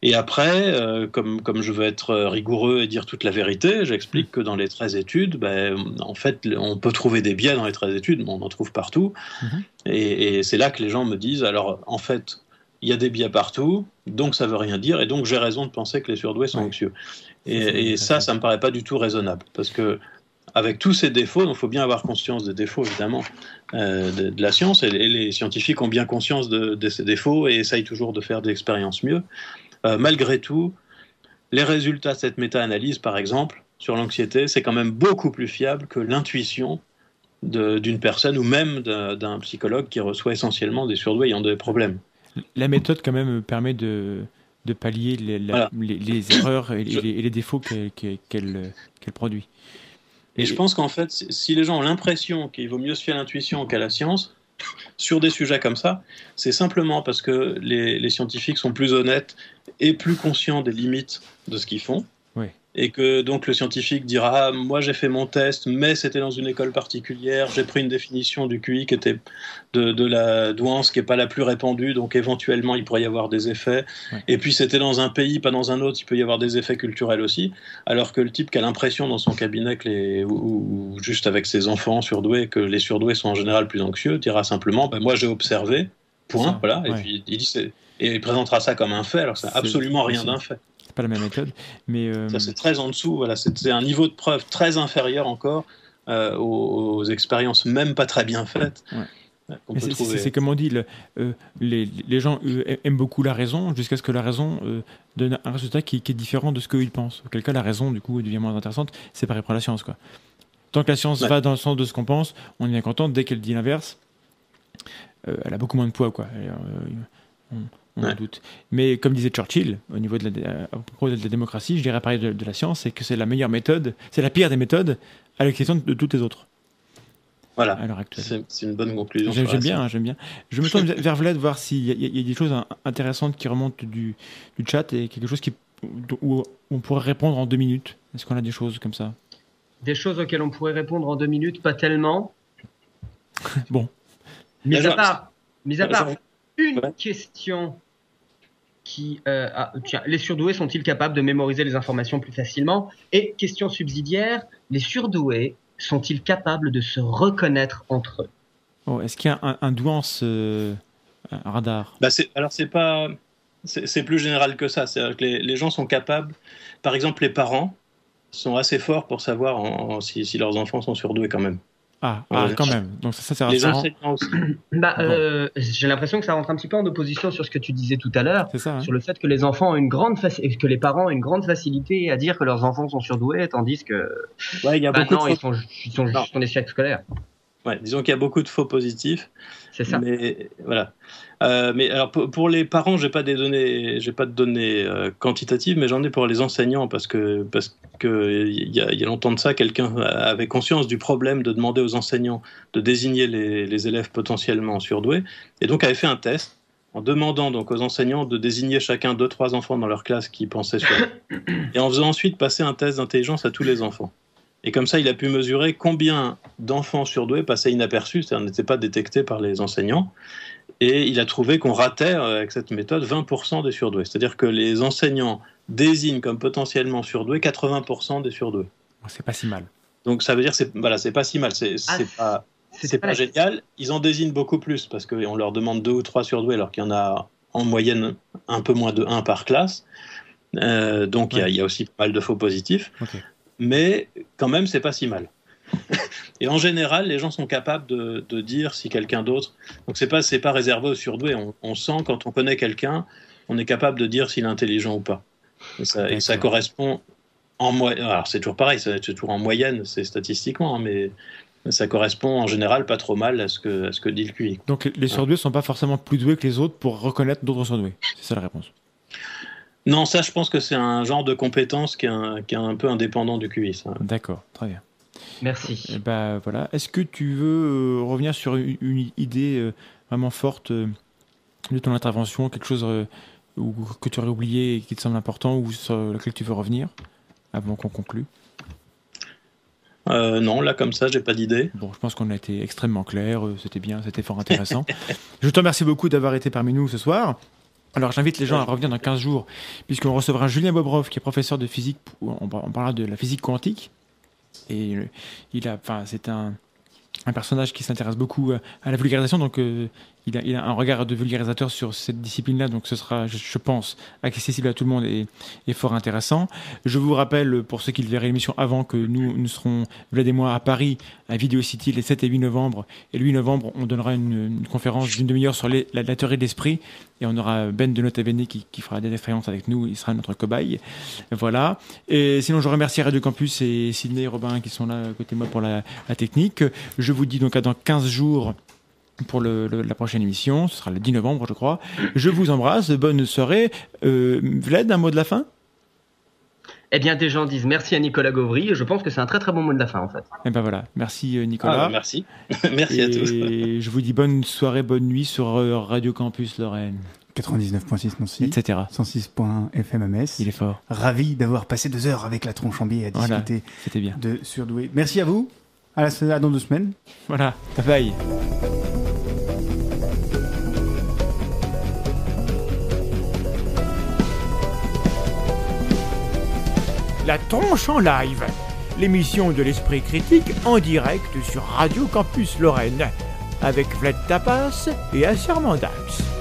Et après, euh, comme, comme je veux être rigoureux et dire toute la vérité, j'explique que dans les 13 études, ben, en fait, on peut trouver des biais dans les 13 études, mais on en trouve partout. Mhm. Et, c'est là que les gens me disent, alors en fait, il y a des biais partout, donc ça veut rien dire, et donc j'ai raison de penser que les surdoués sont anxieux. Et, et ça, ça me paraît pas du tout raisonnable, parce que avec tous ces défauts, il faut bien avoir conscience des défauts, évidemment, euh, de, la science, et, les scientifiques ont bien conscience de, ces défauts et essayent toujours de faire des expériences mieux. Euh, malgré tout, les résultats de cette méta-analyse, par exemple, sur l'anxiété, c'est quand même beaucoup plus fiable que l'intuition d'une personne ou même d'un psychologue qui reçoit essentiellement des surdoués ayant des problèmes. La méthode, quand même, permet de, pallier les, erreurs et, les, défauts qu'elle produit. Et, je pense qu'en fait, si les gens ont l'impression qu'il vaut mieux se fier à l'intuition qu'à la science, sur des sujets comme ça, c'est simplement parce que les, les, scientifiques sont plus honnêtes et plus conscients des limites de ce qu'ils font et que donc le scientifique dira ah, moi j'ai fait mon test mais c'était dans une école particulière. J'ai pris une définition du QI qui était de, de la douance qui est pas la plus répandue. Donc éventuellement il pourrait y avoir des effets. Et puis c'était dans un pays pas dans un autre. Il peut y avoir des effets culturels aussi. Alors que le type qui a l'impression dans son cabinet que les, ou, juste avec ses enfants surdoués que les surdoués sont en général plus anxieux dira simplement ben, moi j'ai observé. Point. Voilà. Et puis il dit et il présentera ça comme un fait. Alors c'est absolument rien d'un fait pas la même méthode. Mais, euh, Ça, c'est très en dessous. Voilà, c'est un niveau de preuve très inférieur encore euh, aux, expériences même pas très bien faites. C'est comme on dit, le, euh, les, les, gens aiment beaucoup la raison jusqu'à ce que la raison donne un résultat qui, est différent de ce qu'ils pensent. Auquel cas, la raison, du coup, devient moins intéressante. C'est pareil pour la science. Quoi. Tant que la science va dans le sens de ce qu'on pense, on est bien content. Dès qu'elle dit l'inverse, elle a beaucoup moins de poids. Quoi. on, on doute. Mais comme disait Churchill, au niveau de la, euh, de la démocratie, je dirais pareil de, la science, c'est que c'est la meilleure méthode, c'est la pire des méthodes, à l'exception de, toutes les autres. Voilà. À l'heure actuelle. C'est une bonne conclusion. J'aime bien, j'aime bien. Je me tourne vers Vlad voir s'il y, a des choses intéressantes qui remontent du, du chat et quelque chose qui, où on pourrait répondre en deux minutes. Est-ce qu'on a des choses comme ça? Des choses auxquelles on pourrait répondre en deux minutes, pas tellement. bon. Mis à part, mis à part une question qui, euh, tiens, les surdoués sont-ils capables de mémoriser les informations plus facilement? Et question subsidiaire, les surdoués sont-ils capables de se reconnaître entre eux? Oh, Est-ce qu'il y a un, un douance euh, radar? Bah Alors c'est pas, c'est plus général que ça. C'est-à-dire que les, gens sont capables, par exemple les parents sont assez forts pour savoir si, si leurs enfants sont surdoués quand même. Ah, ah quand même. Donc ça, c'est Les enseignants aussi. Bah, euh, j'ai l'impression que ça rentre un petit peu en opposition sur ce que tu disais tout à l'heure, hein. sur le fait que les enfants ont une grande que les parents ont une grande facilité à dire que leurs enfants sont surdoués, tandis que ouais, il y a beaucoup de ils sont, ils sont juste en échec scolaire. Ouais, disons qu'il y a beaucoup de faux positifs. C'est ça. Mais voilà. Euh, mais alors pour, les parents, j'ai pas des données, j'ai pas de données euh, quantitatives, mais j'en ai pour les enseignants parce que parce que il y, a, longtemps de ça, quelqu'un avait conscience du problème de demander aux enseignants de désigner les, élèves potentiellement surdoués, et donc avait fait un test en demandant donc aux enseignants de désigner chacun deux trois enfants dans leur classe qui pensaient sur et en faisant ensuite passer un test d'intelligence à tous les enfants. Et comme ça, il a pu mesurer combien d'enfants surdoués passaient inaperçus, c'est-à-dire n'étaient pas détectés par les enseignants. Et il a trouvé qu'on ratait euh, avec cette méthode 20% des surdoués. C'est-à-dire que les enseignants désignent comme potentiellement surdoués 80% des surdoués. C'est pas si mal. Donc ça veut dire c'est voilà, c'est pas si mal. C'est ah, pas, génial. Ils en désignent beaucoup plus parce qu'on leur demande deux ou trois surdoués alors qu'il y en a en moyenne un peu moins de 1 par classe. Euh, donc il y, a aussi pas mal de faux positifs. Mais quand même, c'est pas si mal. Et en général, les gens sont capables de, dire si quelqu'un d'autre. Donc c'est pas c'est pas réservé aux surdoués. On, sent quand on connaît quelqu'un, on est capable de dire s'il est intelligent ou pas. Et ça, correspond en moyenne. Alors c'est toujours pareil, c'est toujours en moyenne, c'est statistiquement, hein, mais ça correspond en général pas trop mal à ce que, à ce que dit le QI. Donc les surdoués ne sont pas forcément plus doués que les autres pour reconnaître d'autres surdoués. C'est ça la réponse. Non, ça je pense que c'est un genre de compétence qui est un, qui est un peu indépendant du QI. D'accord, très bien. Merci. bah, voilà. Est-ce que tu veux euh, revenir sur une, idée euh, vraiment forte euh, de ton intervention, quelque chose que tu aurais oublié et qui te semble important ou sur lequel tu veux revenir avant qu'on conclue? Non, là comme ça, j'ai pas d'idée. Bon, je pense qu'on a été extrêmement clair, c'était bien, c'était fort intéressant. je te remercie beaucoup d'avoir été parmi nous ce soir. Alors j'invite les gens à revenir dans 15 jours, puisqu'on recevra Julien Bobrov, qui est professeur de physique, on parlera de la physique quantique, et il a, enfin, c'est un, personnage qui s'intéresse beaucoup à la vulgarisation, donc euh, il a, un regard de vulgarisateur sur cette discipline-là, donc ce sera, je, pense, accessible à tout le monde et, fort intéressant. Je vous rappelle, pour ceux qui verraient l'émission avant, que nous, nous serons, Vlad et moi, à Paris, à Video City, les 7 et 8 novembre. Et le 8 novembre, on donnera une, conférence d'une demi-heure sur la, théorie de l'esprit. Et on aura Ben de Notavene qui, qui fera des expériences avec nous. Il sera notre cobaye. Voilà. Et sinon, je remercie Radio Campus et Sydney et Robin qui sont là à côté de moi pour la, la technique. Je vous dis donc à dans 15 jours pour le, la prochaine émission. Ce sera le 10 novembre, je crois. Je vous embrasse. Bonne soirée. Euh, Vlad, un mot de la fin? Eh bien, des gens disent merci à Nicolas Gauvry, je pense que c'est un très très bon mot de la fin en fait. Et ben voilà, merci euh, Ah, Nicolas. bah, merci. merci à tous. Et je vous dis bonne soirée, bonne nuit sur euh, Radio Campus Lorraine, 99.6 Nancy, etc. 106.fm MS. Il est fort. Ravi d'avoir passé deux heures avec la tronche en biais à Voilà. discuter C'était bien. de Surdoué. Merci à vous. À, la, à dans deux semaines. Voilà, bye bye. La tronche en live, l'émission de l'esprit critique en direct sur Radio Campus Lorraine, avec Vlad Tapas et Assermandax.